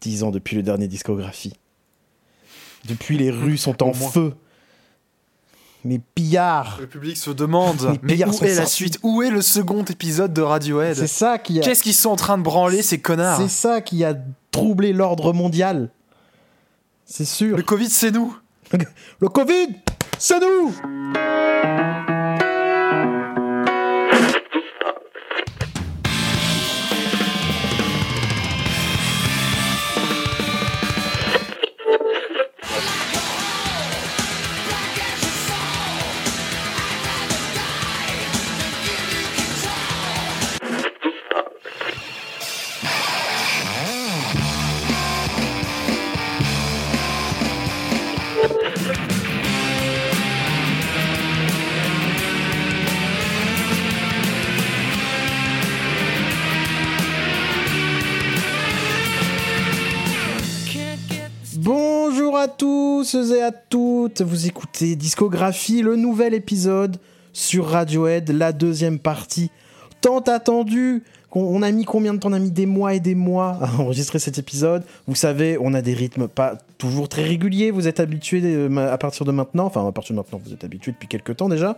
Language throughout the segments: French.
10 ans depuis le dernier discographie. Depuis, les rues sont en feu. Mais pillards. Le public se demande mais où est la suite? Où est le second épisode de Radiohead? C'est ça qui a... Qu'est-ce qu'ils sont en train de branler ces connards? C'est ça qui a troublé l'ordre mondial. C'est sûr. Le Covid, c'est nous. Le Covid, c'est nous toutes, vous écoutez Discographie, le nouvel épisode sur Radiohead, la deuxième partie, tant attendue. On a mis combien de temps? On a mis des mois et des mois à enregistrer cet épisode. Vous savez, on a des rythmes pas toujours très réguliers. Vous êtes habitués euh, à partir de maintenant. Enfin, à partir de maintenant, vous êtes habitués depuis quelques temps déjà.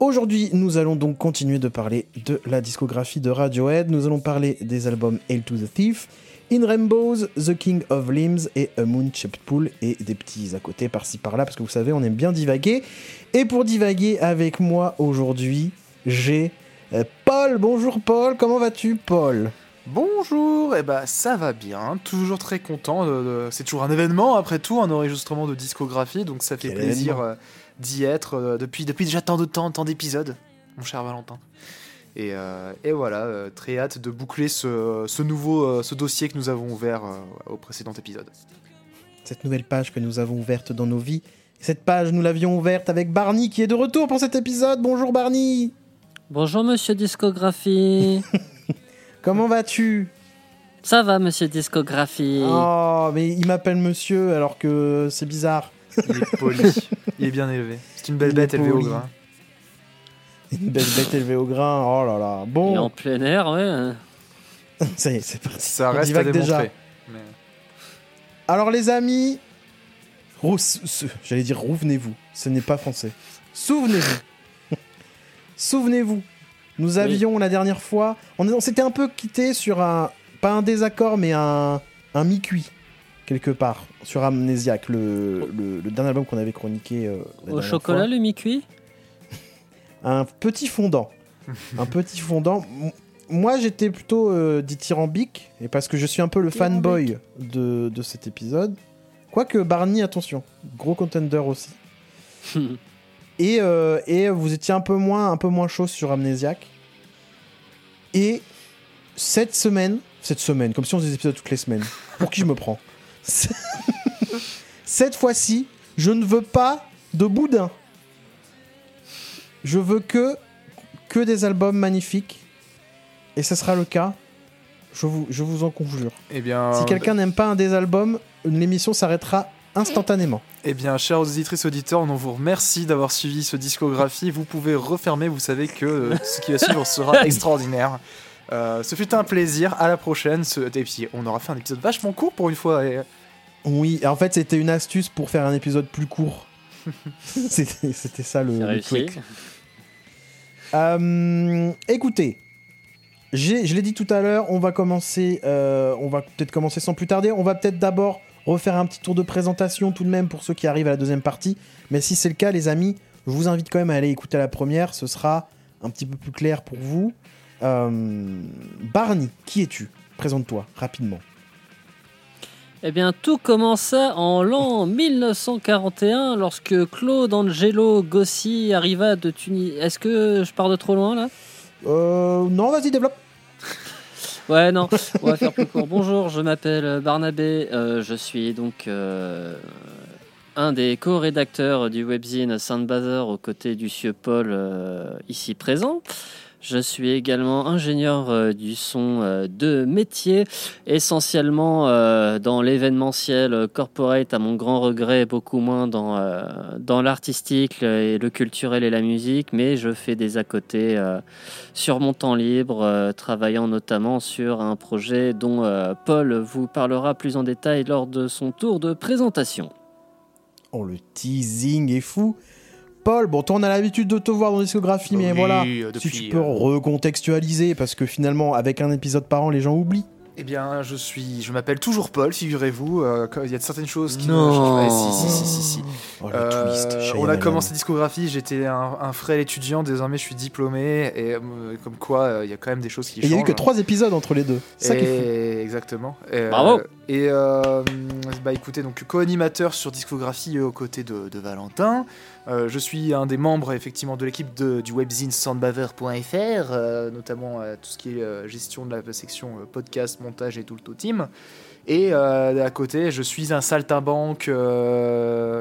Aujourd'hui, nous allons donc continuer de parler de la discographie de Radiohead. Nous allons parler des albums Hail to the Thief In Rainbows, The King of Limbs et A Moon Shaped Pool et des petits à côté par-ci par-là parce que vous savez, on aime bien divaguer. Et pour divaguer avec moi aujourd'hui, j'ai euh, Paul. Bonjour Paul, comment vas-tu Paul? Bonjour, et eh bah ben, ça va bien, toujours très content. C'est toujours un événement après tout, un enregistrement de discographie, donc ça fait plaisir euh, d'y être euh, depuis, depuis déjà tant de temps, tant d'épisodes, mon cher Valentin. Euh, et, voilà, euh, très hâte de boucler ce, nouveau euh, ce dossier que nous avons ouvert au précédent épisode. Cette nouvelle page que nous avons ouverte dans nos vies. Cette page, nous l'avions ouverte avec Barney qui est de retour pour cet épisode. Bonjour Barney Bonjour Monsieur Discographie Comment vas-tu? Ça va Monsieur Discographie Oh, mais il m'appelle Monsieur alors que c'est bizarre. Il est poli, il est bien élevé. C'est une belle bête élevée au grain. Une belle bête élevée au grain. Oh là là. Bon. Et en plein air, ouais. Ça y est, c'est parti. Ça reste à déjà. Alors les amis, j'allais dire revenez-vous. Ce n'est pas français. Souvenez-vous. Souvenez-vous. Nous avions la dernière fois, on, s'était un peu quitté sur un, pas un désaccord, mais un, un mi-cuit quelque part sur Amnesiac, le, le, dernier album qu'on avait chroniqué. Euh, Au chocolat, le mi-cuit? Un petit fondant. un petit fondant. Moi, j'étais plutôt euh, dithyrambique, et parce que je suis un peu le fanboy de, de cet épisode. Quoique Barney, attention, gros contender aussi. et, euh, et vous étiez un peu moins, un peu moins chaud sur Amnesiac. Et cette semaine, cette semaine, comme si on faisait des épisodes toutes les semaines. Pour qui je me prends? Cette fois-ci, je ne veux pas de boudin. Je veux que, que des albums magnifiques. Et ce sera le cas. Je vous, je vous en conjure. Eh bien, si quelqu'un n'aime pas un des albums, l'émission s'arrêtera instantanément. Eh bien, chers auditrices auditeurs, on vous remercie d'avoir suivi ce discographie. Vous pouvez refermer, vous savez que euh, ce qui va suivre sera extraordinaire. Euh, ce fut un plaisir, à la prochaine. Ce... Et puis, on aura fait un épisode vachement court pour une fois. Et... Oui, en fait, c'était une astuce pour faire un épisode plus court. c'était ça le, le truc. Euh, écoutez, je l'ai dit tout à l'heure, on va commencer, euh, on va peut-être commencer sans plus tarder. On va peut-être d'abord refaire un petit tour de présentation tout de même pour ceux qui arrivent à la deuxième partie. Mais si c'est le cas, les amis, je vous invite quand même à aller écouter la première. Ce sera un petit peu plus clair pour vous. Euh, Barney, qui es-tu? Présente-toi rapidement. Eh bien, tout commença en l'an 1941 lorsque Claude Angelo Gossi arriva de Tunis. Est-ce que je pars de trop loin là? Euh, Non, vas-y, développe. ouais, non, on va faire plus court. Bonjour, je m'appelle Barnabé. Euh, je suis donc euh, un des co-rédacteurs du webzine Saint-Bazar aux côtés du sieur Paul ici présent. Je suis également ingénieur euh, du son euh, de métier, essentiellement euh, dans l'événementiel corporate, à mon grand regret, beaucoup moins dans, dans l'artistique et le culturel et la musique, mais je fais des à côté sur mon temps libre, travaillant notamment sur un projet dont Paul vous parlera plus en détail lors de son tour de présentation. Oh, le teasing est fou! Paul, bon, toi, on a l'habitude de te voir dans la discographie, mais voilà, si tu peux euh, recontextualiser, parce que finalement, avec un épisode par an, les gens oublient. Eh bien, je suis, je m'appelle toujours Paul, figurez-vous. Euh, il y a certaines choses qui. Non. si, si, si, si, si. Oh, euh, on a commencé discographie. J'étais un, un, frêle étudiant. Désormais, je suis diplômé. Et comme quoi, il y a quand même des choses qui changent. Il y a eu que trois épisodes entre les deux. Ça qui est Exactement. Bravo. Et bah écoutez, donc co-animateur sur discographie aux côtés de, Valentin. Euh, je suis un des membres effectivement de l'équipe du webzine soundbaver.fr, euh, notamment euh, tout ce qui est gestion de la section podcast, montage et tout le team. Et à côté, je suis un saltimbanque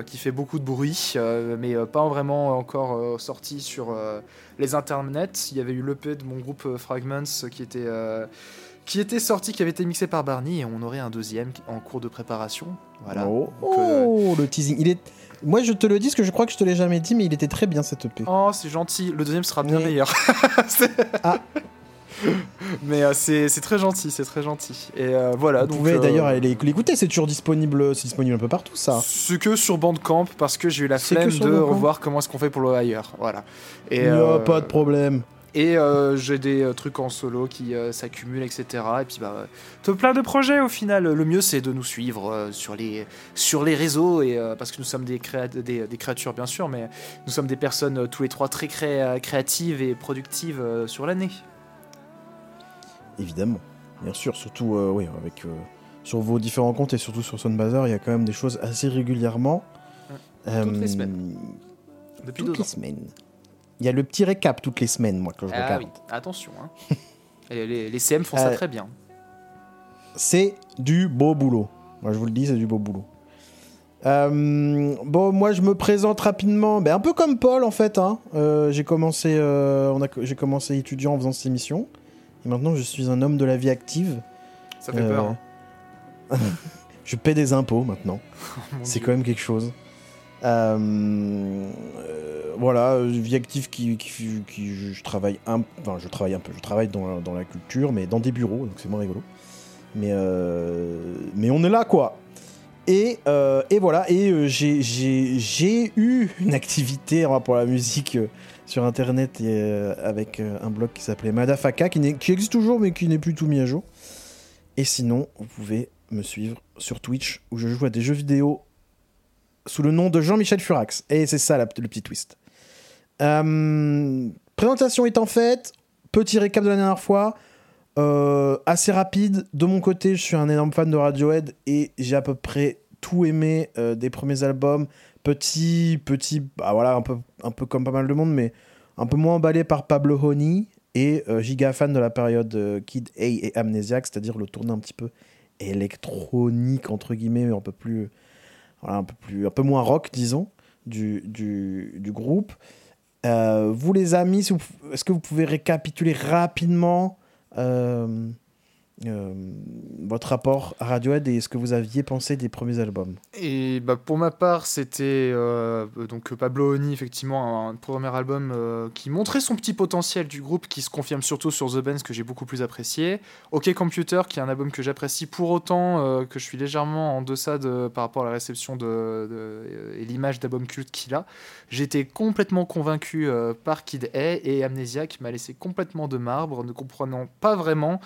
qui fait beaucoup de bruit, mais pas vraiment encore sorti sur les internets. Il y avait eu l'EP de mon groupe Fragments qui était qui était sorti, qui avait été mixé par Barney, et on aurait un deuxième en cours de préparation. Voilà. Oh, oh le teasing. Il est moi, je te le dis, parce que je crois que je te l'ai jamais dit, mais il était très bien cette EP. Oh, c'est gentil. Le deuxième sera bien meilleur. ah. Mais euh, c'est très gentil, c'est très gentil. Et euh, voilà. Vous pouvez euh, d'ailleurs aller l'écouter, c'est toujours disponible, c'est disponible un peu partout, ça. Ce que sur Bandcamp, parce que j'ai eu la flemme de revoir comment est-ce qu'on fait pour le ailleurs. Voilà. Et a pas de problème. Et euh, j'ai des euh, trucs en solo qui euh, s'accumulent, etc. Et puis, bah, plein de projets au final. Le mieux, c'est de nous suivre sur, les, sur les réseaux, et, parce que nous sommes des, des, des, créatures, bien sûr, mais nous sommes des personnes tous les trois très créatives et productives sur l'année. Évidemment, bien sûr, surtout oui, avec, sur vos différents comptes et surtout sur Soundbazer, il y a quand même des choses assez régulièrement. Toutes les semaines. Depuis toutes les semaines. Il y a le petit récap toutes les semaines, moi, que je ah, Oui. Attention. Hein. les, les, CM font ça euh, très bien. C'est du beau boulot. Moi, je vous le dis, c'est du beau boulot. Euh, bon, moi, je me présente rapidement, ben, un peu comme Paul, en fait. Hein. Euh, j'ai commencé, on a, j'ai commencé étudiant en faisant cette émission. Et maintenant, je suis un homme de la vie active. Ça fait peur. Hein. je paie des impôts maintenant. Oh, c'est quand même quelque chose. Euh, voilà, vie active qui, je, travaille un, je travaille peu, je travaille dans, la culture, mais dans des bureaux, donc c'est moins rigolo. Mais euh, on est là quoi. Et, euh, voilà, et euh, j'ai eu une activité rapport à la musique sur internet et, avec un blog qui s'appelait Madafaka, qui, qui existe toujours mais qui n'est plus tout mis à jour. Et sinon, vous pouvez me suivre sur Twitch où je joue à des jeux vidéo sous le nom de Jean-Michel Furax. Et c'est ça le petit twist. Euh, présentation étant faite, petit récap de la dernière fois. Euh, assez rapide. De mon côté, je suis un énorme fan de Radiohead et j'ai à peu près tout aimé euh, des premiers albums. Petit, petit, bah voilà, un peu, un peu comme pas mal de monde, mais un peu moins emballé par Pablo Honey et giga fan de la période Kid A et Amnesiac, c'est-à-dire le tournée un petit peu électronique entre guillemets, mais un peu plus, voilà, un peu moins rock, disons, du groupe. Euh, vous les amis, est-ce que vous pouvez récapituler rapidement euh, euh, votre rapport à Radiohead et ce que vous aviez pensé des premiers albums Et bah pour ma part, c'était euh, donc Pablo Oni, effectivement, un, premier album euh, qui montrait son petit potentiel du groupe, qui se confirme surtout sur The Benz, que j'ai beaucoup plus apprécié. OK Computer, qui est un album que j'apprécie pour autant que je suis légèrement en deçà de, par rapport à la réception de, et l'image d'album culte qu'il a. J'étais complètement convaincu par Kid A et Amnesiac m'a laissé complètement de marbre, ne comprenant pas vraiment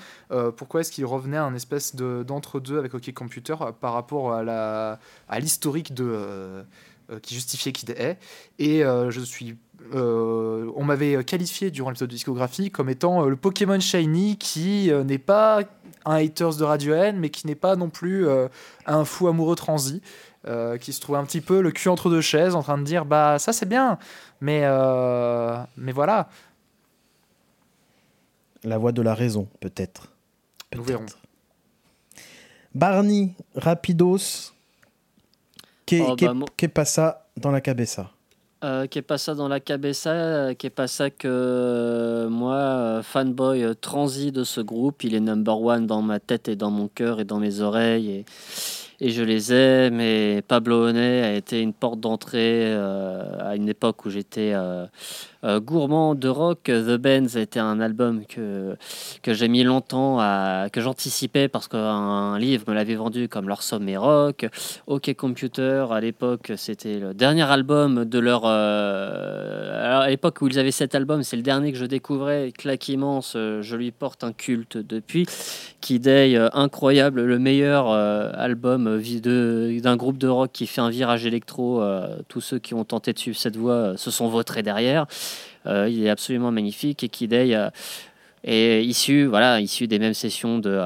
pourquoi qu'il revenait à un espèce d'entre-deux avec OK Computer euh, par rapport à l'historique de euh, euh, qui justifiait Kid est. Et je suis on m'avait qualifié durant l'épisode de discographie comme étant le Pokémon Shiny qui n'est pas un haters de Radiohead mais qui n'est pas non plus un fou amoureux transi qui se trouve un petit peu le cul entre deux chaises en train de dire bah ça c'est bien mais mais voilà. La voix de la raison peut-être nous verrons. Barney, rapidos, qu'est oh, bah, dans la cabessa Euh, qui est pas ça dans la cabessa, euh, qui est pas ça que euh, moi, fanboy transi de ce groupe, il est number one dans ma tête et dans mon cœur et dans mes oreilles. Et et je les aime. Et Pablo Honey a été une porte d'entrée euh, à une époque où j'étais euh, euh, gourmand de rock. The Bands a été un album que, que j'ai mis longtemps à que j'anticipais parce qu'un livre me l'avait vendu comme leur sommet rock. OK Computer, à l'époque, c'était le dernier album de leur. alors à l'époque où ils avaient cet album, c'est le dernier que je découvrais. Claque immense, je lui porte un culte depuis. Kid incroyable, le meilleur album d'un groupe de rock qui fait un virage électro. Euh, tous ceux qui ont tenté de suivre cette voie euh, se sont vautrés derrière. Euh, il est absolument magnifique et Kid est issu, voilà, issu des mêmes sessions de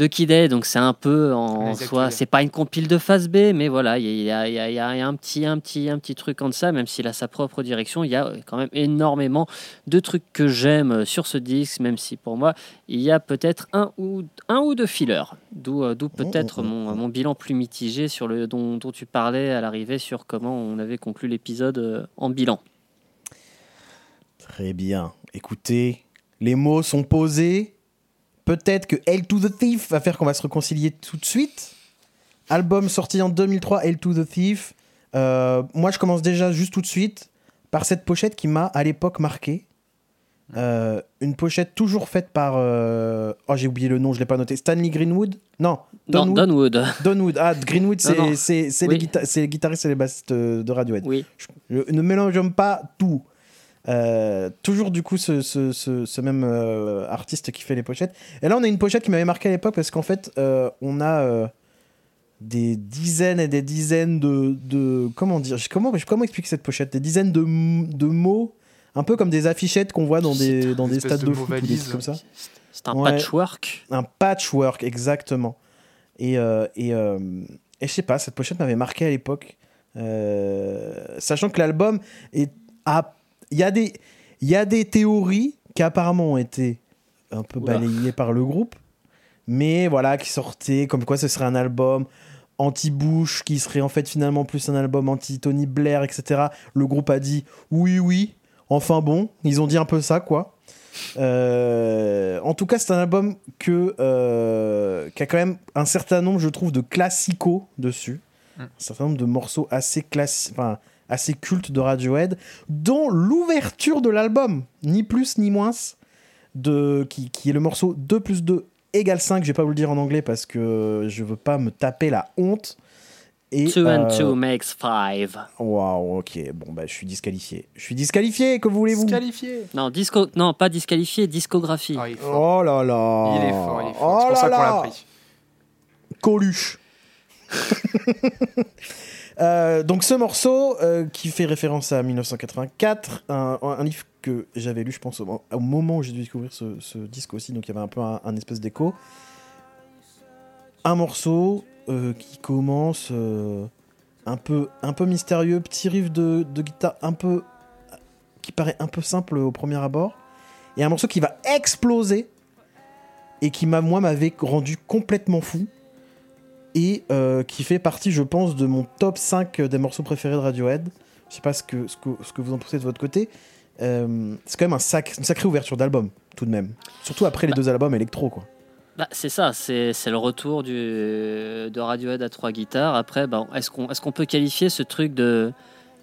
de Kid donc c'est un peu en soi, c'est pas une compile de phase B, mais voilà, il y, a, un petit, un petit, un petit truc en ça, même s'il a sa propre direction, il y a quand même énormément de trucs que j'aime sur ce disque, même si pour moi il y a peut-être un ou un ou deux fillers, d'où, euh, d'où peut-être oh, mon, oh. mon, bilan plus mitigé sur le dont, dont tu parlais à l'arrivée sur comment on avait conclu l'épisode euh, en bilan. Très bien. Écoutez, les mots sont posés Peut-être que Hail to the Thief va faire qu'on va se réconcilier tout de suite. Album sorti en 2003, Hail to the Thief. Euh, moi, je commence déjà juste tout de suite par cette pochette qui m'a à l'époque marqué. Euh, une pochette toujours faite par. Euh, oh, j'ai oublié le nom, je l'ai pas noté. Stanley Greenwood? Non. Donwood. Donwood. Ah, Greenwood, c'est les, guitaristes et les bassistes de Radiohead. Oui. ne mélangeons pas tout. Euh, toujours du coup ce, ce, ce, même euh, artiste qui fait les pochettes. Et là on a une pochette qui m'avait marqué à l'époque parce qu'en fait euh, on a des dizaines et des dizaines de, de, comment dire comment comment expliquer cette pochette? Des dizaines de, de mots un peu comme des affichettes qu'on voit dans des dans des stades de, foot ou des trucs comme ça. C'est un patchwork. Un patchwork exactement. Et et, et je sais pas cette pochette m'avait marqué à l'époque. sachant que l'album est à il y, a des, y a des théories qui apparemment ont été un peu balayées par le groupe, mais voilà, qui sortaient comme quoi ce serait un album anti-Bush, qui serait en fait finalement plus un album anti-Tony Blair, etc. Le groupe a dit oui, oui, enfin bon, ils ont dit un peu ça, quoi. Euh, en tout cas, c'est un album que, euh, qui a quand même un certain nombre, je trouve, de classicos dessus. Mm. Un certain nombre de morceaux assez classiques, enfin, assez culte de Radiohead, dont l'ouverture de l'album, ni plus ni moins, de, qui, qui est le morceau 2 plus 2 égale 5, je vais pas vous le dire en anglais parce que je veux pas me taper la honte. 2 and 2 euh, makes 5. Waouh, ok, bon bah je suis disqualifié. Je suis disqualifié, que voulez-vous? Disqualifié Non, disco... non, pas disqualifié, discographie. Ah, oh là là Il est fort, il est fort. Oh c'est pour ça qu'on l'a pris. Coluche Euh, donc ce morceau euh, qui fait référence à 1984, un, livre que j'avais lu, je pense, au, moment où j'ai dû découvrir ce, disque aussi, donc il y avait un peu un, espèce d'écho. Un morceau euh, qui commence un, peu, un peu mystérieux, petit riff de, guitare un peu qui paraît un peu simple au premier abord, et un morceau qui va exploser et qui moi m'avait rendu complètement fou et euh, qui fait partie, je pense, de mon top 5 des morceaux préférés de Radiohead. Je sais pas ce que, ce que, ce que vous en pensez de votre côté. Euh, c'est quand même un sac, une sacrée ouverture d'album, tout de même. Surtout après les bah. deux albums électro, quoi. Bah, c'est ça, c'est, le retour du, de Radiohead à trois guitares. Après, bah, est-ce, qu'on, est-ce qu'on peut qualifier ce truc de,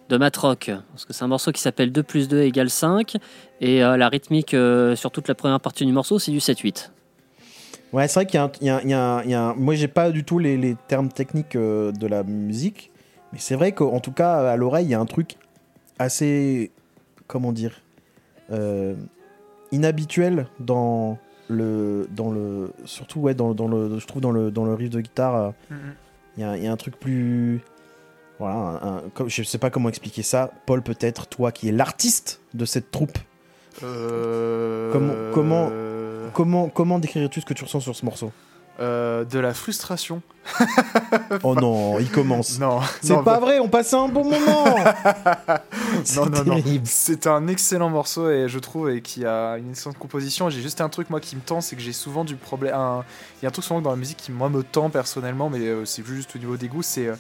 de matrock Parce que c'est un morceau qui s'appelle 2 plus 2 égale 5. Et euh, la rythmique sur toute la première partie du morceau, c'est du 7-8. Ouais, c'est vrai qu'il y, y, y, a un. Moi, j'ai pas du tout les, les termes techniques euh, de la musique, mais c'est vrai qu'en tout cas, à l'oreille, il y a un truc assez. Comment dire euh, Inhabituel dans le. Dans le surtout, ouais, dans, dans le, je trouve dans le, dans le riff de guitare, euh, il mm-hmm. y, a, y, a un truc plus. Voilà, un, je sais pas comment expliquer ça. Paul, peut-être, toi qui es l'artiste de cette troupe. Comment. comment Comment, comment décrirais-tu ce que tu ressens sur ce morceau? Euh, de la frustration. oh non, il commence. Non, c'est pas vrai, on passait un bon moment. non, non, non. C'est un excellent morceau et je trouve et qui a une excellente composition. J'ai juste un truc moi qui me tend, c'est que j'ai souvent du problème. Il y a un truc souvent dans la musique qui moi me tend personnellement, mais euh, c'est juste au niveau des goûts, c'est euh,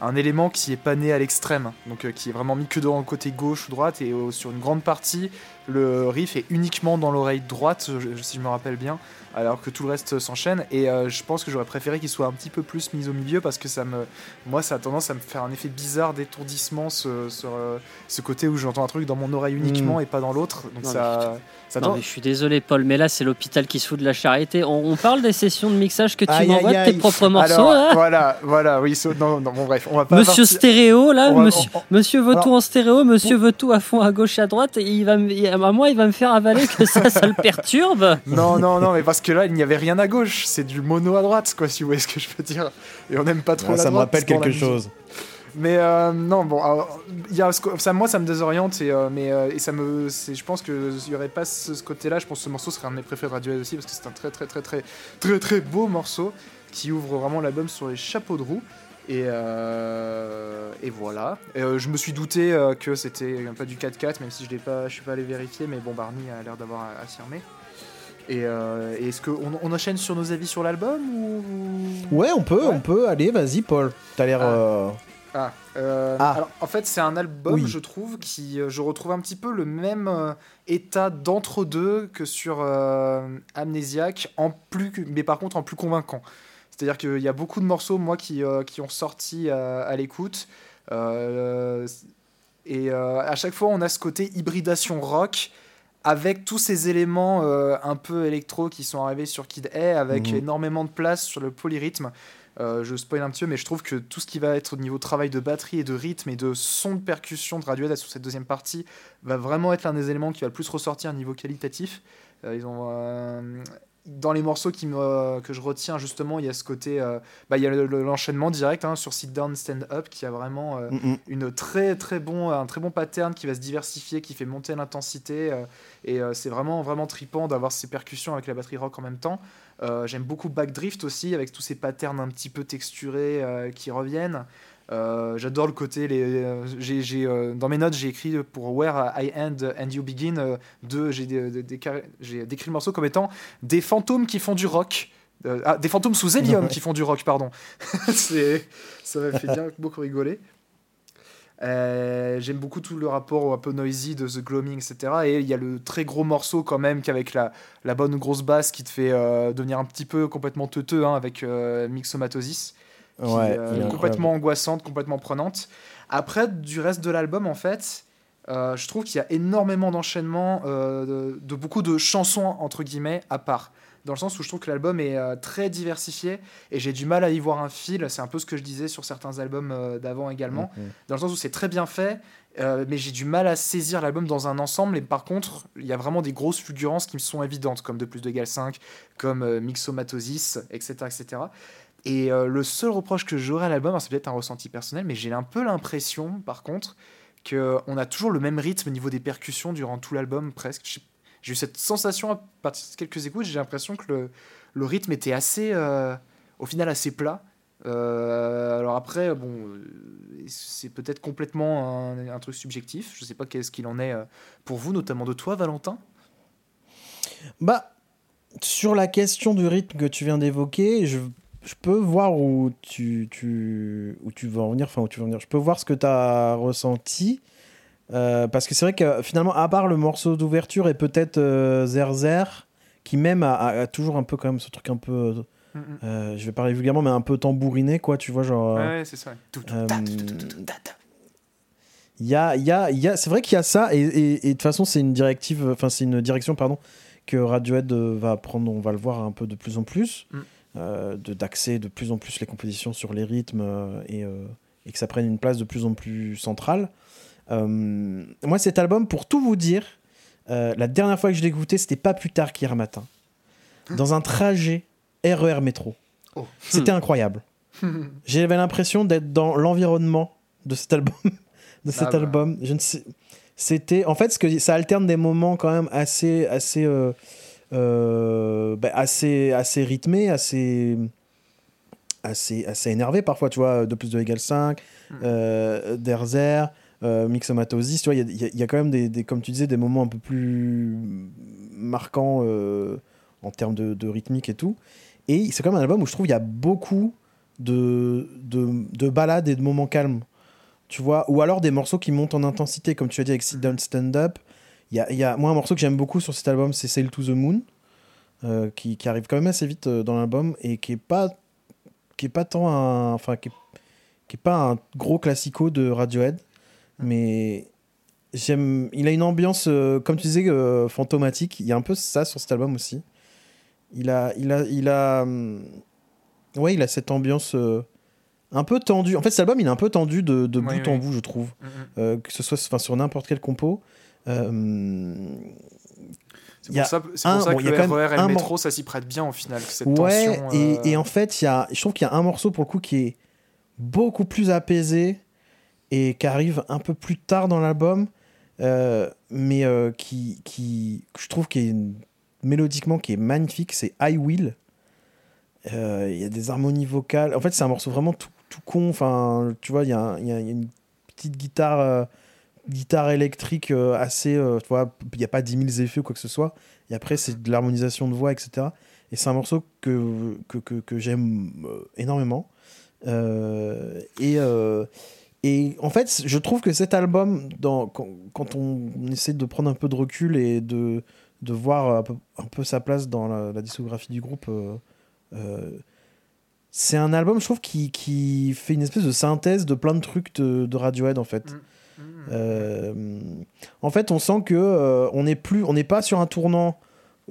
un élément qui est pas né à l'extrême, donc qui est vraiment mis que dans le côté gauche ou droite, et sur une grande partie, le riff est uniquement dans l'oreille droite, si je me rappelle bien alors que tout le reste s'enchaîne. Et euh, je pense que j'aurais préféré qu'il soit un petit peu plus mis au milieu parce que ça me, moi, ça a tendance à me faire un effet bizarre d'étourdissement ce, ce, ce, côté où j'entends un truc dans mon oreille uniquement hmm. et pas dans l'autre. Donc ça, non, mais je suis désolé, Paul, mais là, c'est l'hôpital qui se fout de la charité. On, parle des sessions de mixage que tu m'envoies de tes propres morceaux. Voilà, voilà, oui, non, non, bon, bref, on va pas. Monsieur Stéréo, là, monsieur, monsieur veut tout en stéréo, monsieur veut tout à fond à gauche à droite, et il va, moi, il va me faire avaler que ça, ça le perturbe. Non, non, non, mais parce que là, il n'y avait rien à gauche, c'est du mono à droite, quoi, si vous voyez ce que je veux dire. Et on n'aime pas trop ah, la Ça me rappelle quelque chose. Mais euh, non, bon, y a, ça, moi ça me désoriente et, euh, mais, euh, et ça me, je pense qu'il n'y aurait pas ce, côté-là. Je pense que ce morceau serait un de mes préférés de Radiohead aussi parce que c'est un très très très très très très beau morceau qui ouvre vraiment l'album sur les chapeaux de roue. Et, et voilà. je me suis douté que c'était un peu du 4-4, même si je ne pas, je suis pas allé vérifier, mais bon, Barney a l'air d'avoir affirmé. Et, est-ce qu'on on enchaîne sur nos avis sur l'album ou... Ouais, on peut, on peut. Allez, vas-y, Paul. T'as l'air. Ah. Ah, euh, ah, Alors, en fait, c'est un album, je trouve, qui euh, je retrouve un petit peu le même euh, état d'entre-deux que sur Amnésiaque, en plus, mais par contre en plus convaincant. C'est-à-dire qu'il y a beaucoup de morceaux, moi, qui, qui ont sorti à l'écoute. et à chaque fois, on a ce côté hybridation rock avec tous ces éléments un peu électro qui sont arrivés sur Kid A, avec mhm. énormément de place sur le polyrythme. Euh, je spoil un petit peu, mais je trouve que tout ce qui va être au niveau travail de batterie et de rythme et de son de percussion de Radiohead sur cette deuxième partie va vraiment être l'un des éléments qui va le plus ressortir à niveau qualitatif. Euh, ils ont, euh, dans les morceaux qui me, que je retiens justement, il y a ce côté, bah, il y a l'enchaînement direct hein, sur Sit Down, Stand Up qui a vraiment une très très bon, un très bon pattern qui va se diversifier, qui fait monter l'intensité et c'est vraiment vraiment tripant d'avoir ces percussions avec la batterie rock en même temps. Euh, j'aime beaucoup Backdrift aussi, avec tous ces patterns un petit peu texturés euh, qui reviennent. Euh, j'adore le côté. Les, j'ai, dans mes notes, j'ai écrit pour Where I End and You Begin. j'ai, décrit le morceau comme étant des fantômes qui font du rock. ah, des fantômes sous hélium qui font du rock, pardon. ça m'a fait bien beaucoup rigoler. Euh, j'aime beaucoup tout le rapport un peu noisy de The Gloaming, etc. Et il y a le très gros morceau quand même qu'avec la, la bonne grosse basse qui te fait euh, devenir un petit peu complètement teuteux hein, avec euh, Mixomatosis. Qui est complètement angoissante, complètement prenante. Après, du reste de l'album, en fait, je trouve qu'il y a énormément d'enchaînements de, de, beaucoup de chansons, entre guillemets, à part dans le sens où je trouve que l'album est euh, très diversifié et j'ai du mal à y voir un fil. C'est un peu ce que je disais sur certains albums euh, d'avant également, mhm. dans le sens où c'est très bien fait, euh, mais j'ai du mal à saisir l'album dans un ensemble. Et par contre, il y a vraiment des grosses fulgurances qui me sont évidentes, comme De plus de Gal 5, comme Mixomatosis, etc. etc. Et le seul reproche que j'aurais à l'album, c'est peut-être un ressenti personnel, mais j'ai un peu l'impression, par contre, qu'on a toujours le même rythme au niveau des percussions durant tout l'album, presque. J'ai eu cette sensation à partir de quelques écoutes, j'ai l'impression que le, rythme était assez, euh, au final, assez plat. Euh, alors après, bon, euh, c'est peut-être complètement un, truc subjectif. Je sais pas qu'est-ce qu'il en est pour vous, notamment de toi, Valentin. Bah, sur la question du rythme que tu viens d'évoquer, je, je, peux voir où tu, tu, où tu veux en venir. Enfin, où tu veux en venir. Je peux voir ce que tu as ressenti. Euh, parce que c'est vrai que finalement, à part le morceau d'ouverture et peut-être euh, Zerzer, qui même a, toujours un peu quand même ce truc un peu. Euh, je vais parler vulgairement, mais un peu tambouriné, quoi, tu vois, genre. Ouais, c'est ça. Il y a, y a, y a, c'est vrai qu'il y a ça, et, et, de toute façon, c'est une directive, enfin, c'est une direction, pardon, que Radiohead va prendre, on va le voir un peu de plus en plus, mm. De d'axer de plus en plus les compositions sur les rythmes et, et que ça prenne une place de plus en plus centrale. Euh, moi, cet album, pour tout vous dire, euh, la dernière fois que je l'ai écouté, c'était pas plus tard qu'hier matin. Dans un trajet RER e métro. Oh. C'était incroyable. J'avais l'impression d'être dans l'environnement de cet album. de cet ah bah. album. Je ne sais. C'était en fait ce que ça alterne des moments quand même assez assez euh, bah, assez assez rythmés, assez assez assez énervé parfois. Tu vois, de plus de égal 5, mm. Derzer euh, Mixomatosis, tu vois, il y, a quand même, des, comme tu disais, des moments un peu plus marquants euh, en termes de, rythmique et tout. Et c'est quand même un album où je trouve il y a beaucoup de, de, de balades et de moments calmes. Tu vois Ou alors des morceaux qui montent en intensité, comme tu as dit avec Sit Down Stand Up. Il y a, y a, moi, un morceau que j'aime beaucoup sur cet album, c'est Sail to the Moon, euh, qui, qui, arrive quand même assez vite euh, dans l'album et qui est pas, qui est pas tant un. Enfin, qui est, qui est pas un gros classico de Radiohead, mais j'aime. Il a une ambiance, euh, comme tu disais, fantomatique. Il y a un peu ça sur cet album aussi. Il a. Il a, il a hum, ouais, il a cette ambiance un peu tendue. En fait, cet album, il est un peu tendu de, de Oui, bout oui. en bout, je trouve. Mm, mm. Euh, que ce soit sur n'importe quel compo. Euh, C'est pour ça, un- ça que le RER et le métro, ça s'y prête bien au final. Cette ouais, tension, et, euh, et en fait, y a, je trouve qu'il y a un morceau pour le coup qui est beaucoup plus apaisé et qui arrive un peu plus tard dans l'album, euh, mais euh, qui, qui, je trouve qui est mélodiquement qui est magnifique, c'est I Will. Il y a des harmonies vocales. En fait, c'est un morceau vraiment tout, tout con. Enfin, tu vois, il y, y y a une petite guitare, guitare électrique euh, assez. euh, tu vois, il n'y a pas 10 000 effets ou quoi que ce soit. Et après, c'est de l'harmonisation de voix, etc. Et c'est un morceau que, que, que, j'aime euh, énormément. Et, et en fait, je trouve que cet album, dans, quand, quand on, essaie de prendre un peu de recul et de, de voir un peu, sa place dans la, discographie du groupe, c'est un album, je trouve, qui, qui fait une espèce de synthèse de plein de trucs de, de Radiohead, en fait. Mm. Euh, en fait, on sent que euh, on n'est plus, on n'est pas sur un tournant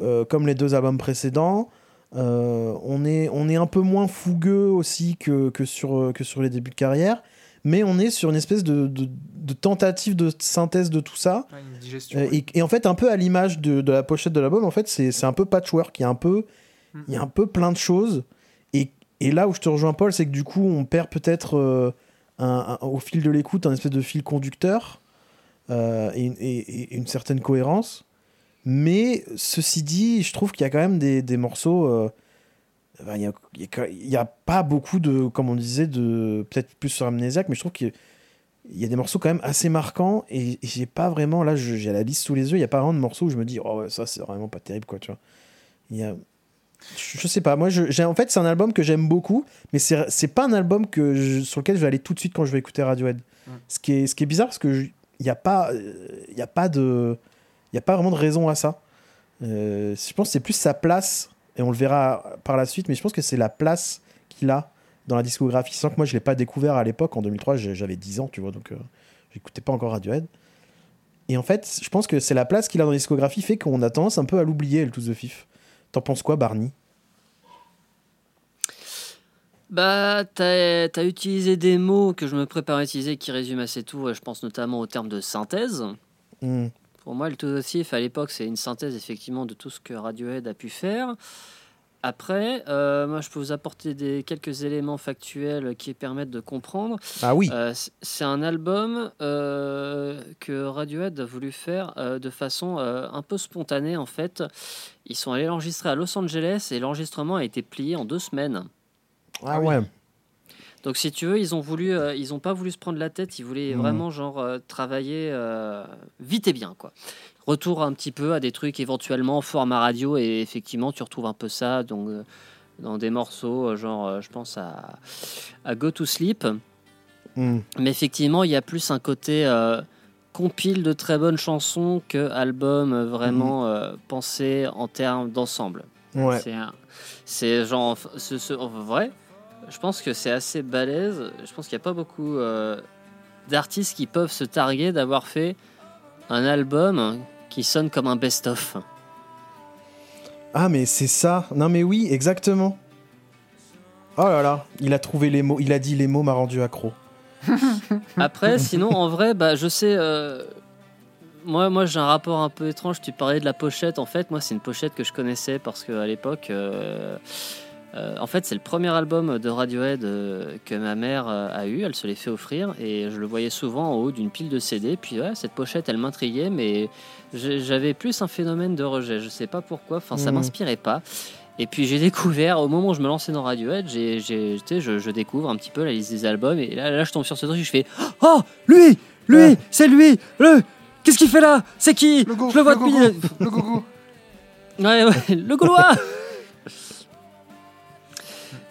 euh, comme les deux albums précédents. On est, on est un peu moins fougueux aussi que, que sur que sur les débuts de carrière, mais on est sur une espèce de, de, de tentative de synthèse de tout ça. Ouais, une digestion. Euh, et, et en fait, un peu à l'image de, de la pochette de l'album, en fait, c'est c'est un peu patchwork. Il y a un peu, Mm. il y a un peu plein de choses. Et, et là où je te rejoins, Paul, c'est que du coup, on perd peut-être euh, au fil de l'écoute un espèce de fil conducteur euh, et, une- certaine cohérence. Mais ceci dit, je trouve qu'il y a quand même des, des morceaux. euh, Il y, a, pas beaucoup de, comme on disait, de peut-être plus sur Amnésiaque, mais je trouve qu'il y a- des morceaux quand même assez marquants et, et j'ai pas vraiment là j'ai la liste sous les yeux il y a pas vraiment de morceaux où je me dis oh ouais, ça c'est vraiment pas terrible quoi tu vois il y a je, je sais pas. Moi je, en fait c'est un album que j'aime beaucoup mais c'est pas un album que je- sur lequel je vais aller tout de suite quand je vais écouter Radiohead. Mm. ce qui est ce qui est bizarre parce que il y a pas euh, il y a pas de il y a pas vraiment de raison à ça. Euh, je pense que c'est plus sa place et on le verra par la suite mais je pense que c'est la place qu'il a dans la discographie. Sans que moi je l'ai pas découvert à l'époque en 2003 j'ai- j'avais 10 ans tu vois donc euh, j'écoutais pas encore Radiohead. Et en fait je pense que c'est la place qu'il a dans la discographie fait qu'on a tendance un peu à l'oublier le To The Fifth t'en penses quoi Barney? Bah, t'as as utilisé des mots que je me prépare à utiliser qui résument assez tout. Je pense notamment au terme de synthèse. Hmm. Pour moi, le To The Thief, à l'époque, c'est une synthèse effectivement de tout ce que Radiohead a pu faire. Après, euh, moi, je peux vous apporter des, quelques éléments factuels qui permettent de comprendre. ah oui Euh, c'est un album euh, que Radiohead a voulu faire euh, de façon euh, un peu spontanée en fait. Ils sont allés l'enregistrer à Los Angeles et l'enregistrement a été plié en deux semaines. ah ouais Donc si tu veux, ils ont voulu, euh, ils ont pas voulu se prendre la tête, ils voulaient Mhm. vraiment genre euh, travailler euh, vite et bien quoi. Retour un petit peu à des trucs éventuellement en format radio et effectivement tu retrouves un peu ça donc euh, dans des morceaux euh, genre euh, je pense à, à Go to Sleep. Hmm. Mais effectivement, il y a plus un côté euh, compile de très bonnes chansons que album vraiment euh, pensé en termes d'ensemble. ouais C'est genre, ce, ce- en vrai, je pense que c'est assez balèze. Je pense qu'il n'y a pas beaucoup euh, d'artistes qui peuvent se targuer d'avoir fait un album qui sonne comme un best-of. Ah, mais c'est ça. Non, mais oui, exactement. Oh là là, il a trouvé les mots. Il a dit les mots m'a rendu accro. Après, sinon, en vrai, bah, je sais. euh, moi, moi j'ai un rapport un peu étrange. Tu parlais de la pochette. En fait, moi, c'est une pochette que je connaissais parce qu'à l'époque. euh, euh, en fait, c'est le premier album de Radiohead euh, que ma mère euh, a eu. Elle se l'est fait offrir et je le voyais souvent en haut d'une pile de CD. Puis ouais, cette pochette, elle m'intriguait, mais j'avais plus un phénomène de rejet. Je sais pas pourquoi. Enfin, ça Mhm. m'inspirait pas. Et puis j'ai découvert, au moment où je me lançais dans Radiohead, j'ai, je, je découvre un petit peu la liste des albums. Et là, là je tombe sur ce truc, je fais Oh, lui Lui Ouais. C'est lui Le Qu'est-ce qu'il fait là? C'est qui? Le go, Je le vois le depuis. le ouais, le Gaulois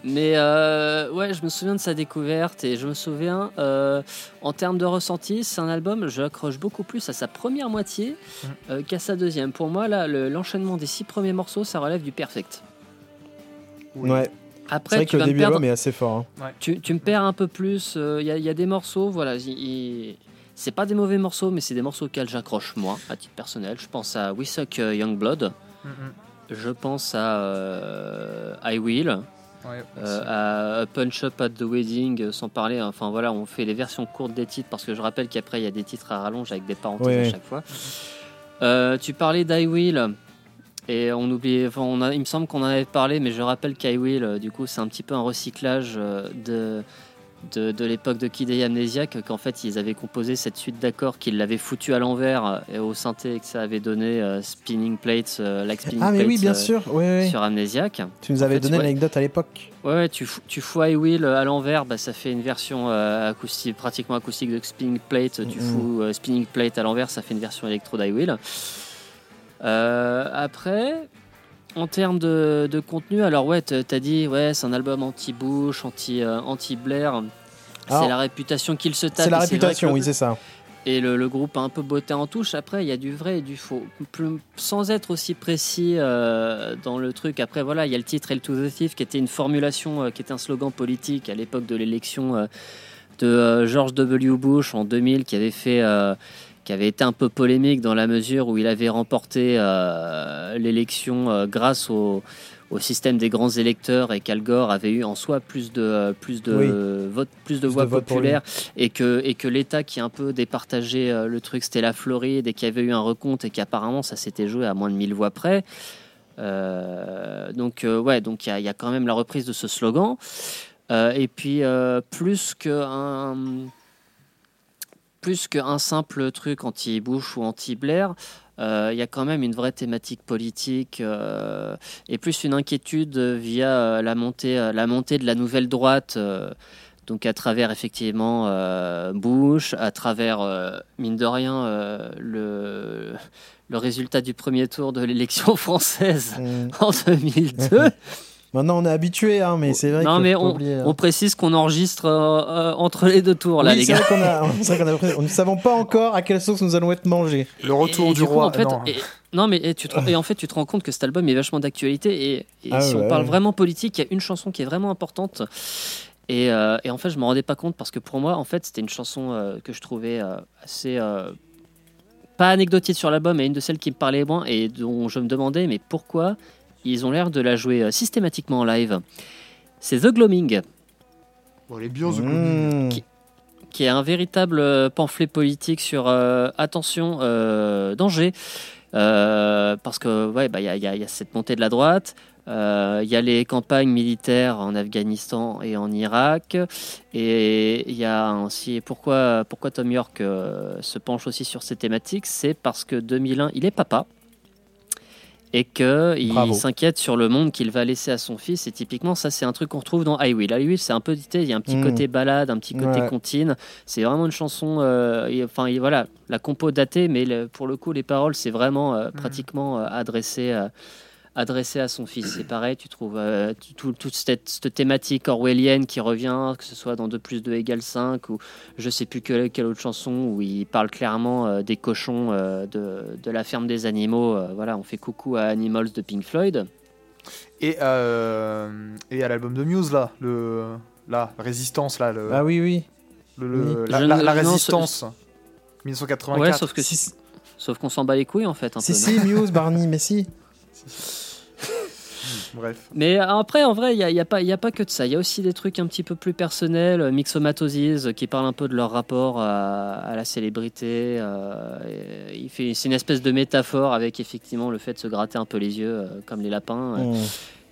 Mais euh, ouais, je me souviens de sa découverte et je me souviens, euh, en termes de ressenti, c'est un album, je accroche beaucoup plus à sa première moitié Mm. euh, qu'à sa deuxième. Pour moi, là, le- l'enchaînement des six premiers morceaux, ça relève du perfect. Oui. Ouais, c'est Après, vrai tu que le début de l'album est assez fort. hein. tu, tu me perds un peu plus. Il y, a- y a des morceaux, voilà, y- y- c'est pas des mauvais morceaux, mais c'est des morceaux auxquels j'accroche moi, à titre personnel. Je pense à We Suck Young Blood, Mm, mm. je pense à euh, I Will. Ouais, Euh, à Punch Up at the Wedding, euh, sans parler, enfin voilà, on fait les versions courtes des titres parce que je rappelle qu'après il y a des titres à rallonge avec des parenthèses à chaque fois. Euh, tu parlais d'I Will et on oublie, enfin, on a, il me semble qu'on en avait parlé, mais je rappelle qu'I Will, du coup, c'est un petit peu un recyclage de, de, de l'époque de Kid et Amnesiac, qu'en fait ils avaient composé cette suite d'accords qu'ils l'avaient foutu à l'envers euh, et au synthé et que ça avait donné euh, Spinning Plates, euh, like Spinning Ah, mais Plates oui, bien euh, sûr. Oui, oui. sur Amnesiac. Tu nous avais fait, donné ouais. l'anecdote à l'époque. Ouais, ouais, tu, fous- tu fous I Will à l'envers, bah, ça fait une version euh, acoustique, pratiquement acoustique de Spinning Plate. Tu fous euh, Spinning Plate à l'envers, ça fait une version électro d'I Will. Euh, après, en termes de, de contenu, alors ouais, t'as dit, ouais, c'est un album anti-Bush, anti, euh, anti-Blair. C'est la réputation qu'il se tape. C'est la réputation, le- oui, c'est ça. et le, le groupe a un peu botté en touche. Après, il y a du vrai et du faux. Plus- sans être aussi précis euh, dans le truc. Après, voilà, il y a le titre El to the Thief qui était une formulation, euh, qui était un slogan politique à l'époque de l'élection euh, de George W. Bush en 2000, qui avait fait. Qui avait été un peu polémique dans la mesure où il avait remporté euh, l'élection euh, grâce au, au système des grands électeurs et qu'Al Gore avait eu en soi plus de, plus de, Oui. plus de Plus voix populaires et que, et que l'État qui a un peu départagé euh, le truc, c'était la Floride et qu'il y avait eu un recompte et qu'apparemment ça s'était joué à moins de 1000 voix près. Donc ouais, donc il y, y a quand même la reprise de ce slogan. Et puis plus qu'un plus qu'un simple truc anti-Bush ou anti-Blair, euh, il y a quand même une vraie thématique politique euh, et plus une inquiétude via euh, la montée, la montée de la nouvelle droite. euh, donc à travers effectivement Bush, à travers mine de rien le, le résultat du premier tour de l'élection française Mm. en 2002. Maintenant, on est habitué, hein, mais c'est vrai non mais on, oublier, hein. on précise qu'on enregistre euh, euh, entre les deux tours là Oui, les c'est gars. vrai qu'on a, c'est vrai qu'on a- nous ne savons pas encore à quelle sauce nous allons être mangés. Le retour Et du coup, roi. en fait, non. et- non, mais et tu te, et en fait, tu te rends compte que cet album est vachement d'actualité. Et, et Ah si ouais, on parle ouais. vraiment politique, il y a une chanson qui est vraiment importante. Et, euh, et en fait, je me rendais pas compte parce que pour moi, en fait, c'était une chanson euh, que je trouvais euh, assez. euh, pas anecdotique sur l'album, mais une de celles qui me parlait moins et dont je me demandais, mais pourquoi ils ont l'air de la jouer euh, systématiquement en live C'est The Gloaming Bon, les bien, The Mmh. Gloaming. Qui- qui est un véritable euh, pamphlet politique sur euh, attention, euh, danger. Euh, parce que ouais, bah, il y, a- y a- il y a cette montée de la droite, euh, il y a les campagnes militaires en Afghanistan et en Irak, et il y a aussi pourquoi, pourquoi Tom York euh, se penche aussi sur ces thématiques, c'est parce que 2001, il est papa et qu'il s'inquiète sur le monde qu'il va laisser à son fils. Et typiquement, ça, c'est un truc qu'on retrouve dans I Will. I Will, c'est un peu, il y a un petit Mm. côté balade, un petit côté Ouais. comptine. C'est vraiment une chanson, euh, enfin voilà, la compo datée, mais le- pour le coup, les paroles, c'est vraiment euh, pratiquement euh, adressé, euh, adressé à son fils. C'est pareil, tu trouves euh, tout- toute cette, cette thématique orwellienne qui revient, que ce soit dans 2 plus 2 égale 5 ou je sais plus que- quelle autre chanson où il parle clairement euh, des cochons euh, de, de la ferme des animaux. Euh, voilà, on fait coucou à Animals de Pink Floyd. Et, euh, et à l'album de Muse, là, le, là, Résistance, là, le, Ah oui, oui. le- le- Oui. la, la- la non, Résistance, 1984. Ouais, sauf que Si, sauf qu'on s'en bat les couilles en fait un si, peu. si, Muse, Barney, mais si. Bref. Mais après, en vrai, il n'y a, y a pas- il y a pas que de ça. Il y a aussi des trucs un petit peu plus personnels, Mixomatosis, qui parlent un peu de leur rapport à, à la célébrité. euh, et il fait, c'est une espèce de métaphore avec effectivement le fait de se gratter un peu les yeux, euh, comme les lapins. Mm.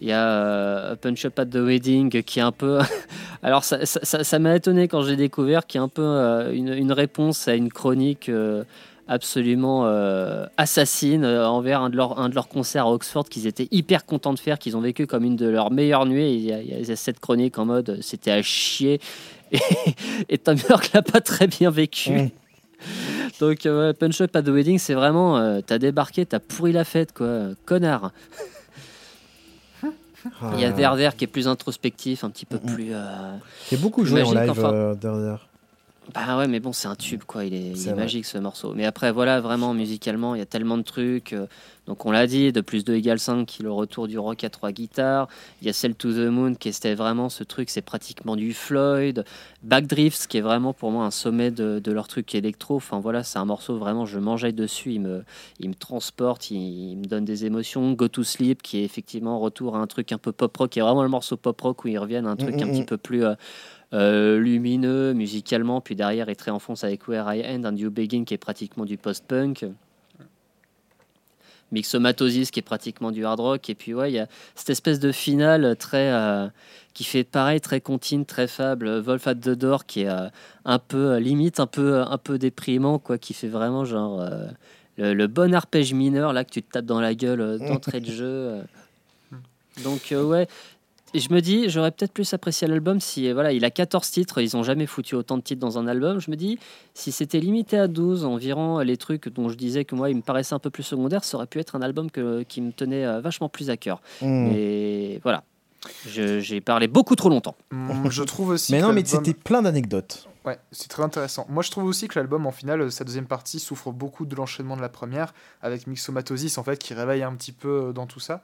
Il y a euh, Punch Up at the Wedding qui est un peu. Alors, ça, ça- ça- ça m'a étonné quand j'ai découvert, qui est un peu euh, une, une réponse à une chronique absolument euh, assassine euh, envers un de, leurs, un de leurs concerts à Oxford qu'ils étaient hyper contents de faire, qu'ils ont vécu comme une de leurs meilleures nuits. Il y, a, il y a cette chronique en mode euh, c'était à chier. Et, et Tom York l'a pas très bien vécu. Mm. Donc, euh, Punch Up at the Wedding, c'est vraiment. euh, t'as débarqué, t'as pourri la fête, quoi. Connard. Il y a Derder qui est plus introspectif, un petit peu plus. Euh, qui est beaucoup joué en live, enfin... Derder. Bah ouais, mais bon, c'est un tube, quoi. Il est, magique ce morceau. Mais après, voilà, vraiment, musicalement, il y a tellement de trucs. Euh, donc, on l'a dit, de plus 2 égale 5, qui est le retour du rock à trois guitares. Il y a Cell to the Moon, qui était vraiment ce truc, c'est pratiquement du Floyd. Backdrifts, qui est vraiment pour moi un sommet de, leur truc électro. Enfin, voilà, c'est un morceau vraiment, je mangeais dessus. Il me, il me transporte, il, me donne des émotions. Go to Sleep, qui est effectivement retour à un truc un peu pop rock, qui est vraiment le morceau pop rock où ils reviennent à un truc mm, un mm, petit mm. peu plus. Euh, euh, lumineux musicalement, puis derrière est très enfonce avec Where I End, un New Begin qui est pratiquement du post-punk. Mixomatosis qui est pratiquement du hard rock. Et puis ouais il y a cette espèce de finale très euh, qui fait pareil très contine très fable. Wolf at the Door qui est euh, un peu limite un peu un peu déprimant quoi qui fait vraiment genre le, bon arpège mineur là que tu te tapes dans la gueule d'entrée de jeu donc ouais et je me dis, j'aurais peut-être plus apprécié l'album si, voilà, il a 14 titres, ils ont jamais foutu autant de titres dans un album. Je me dis, si c'était limité à 12 environ, les trucs dont je disais que moi, il me paraissait un peu plus secondaire, ça aurait pu être un album que, qui me tenait euh, vachement plus à cœur. Hmm. Mais voilà, j'ai parlé beaucoup trop longtemps. Hmm, je trouve aussi. mais non, mais c'était plein d'anecdotes. Ouais, c'est très intéressant. Moi, je trouve aussi que l'album, en final, sa deuxième partie souffre beaucoup de l'enchaînement de la première, avec Mixomatosis, en fait, qui réveille un petit peu euh, dans tout ça.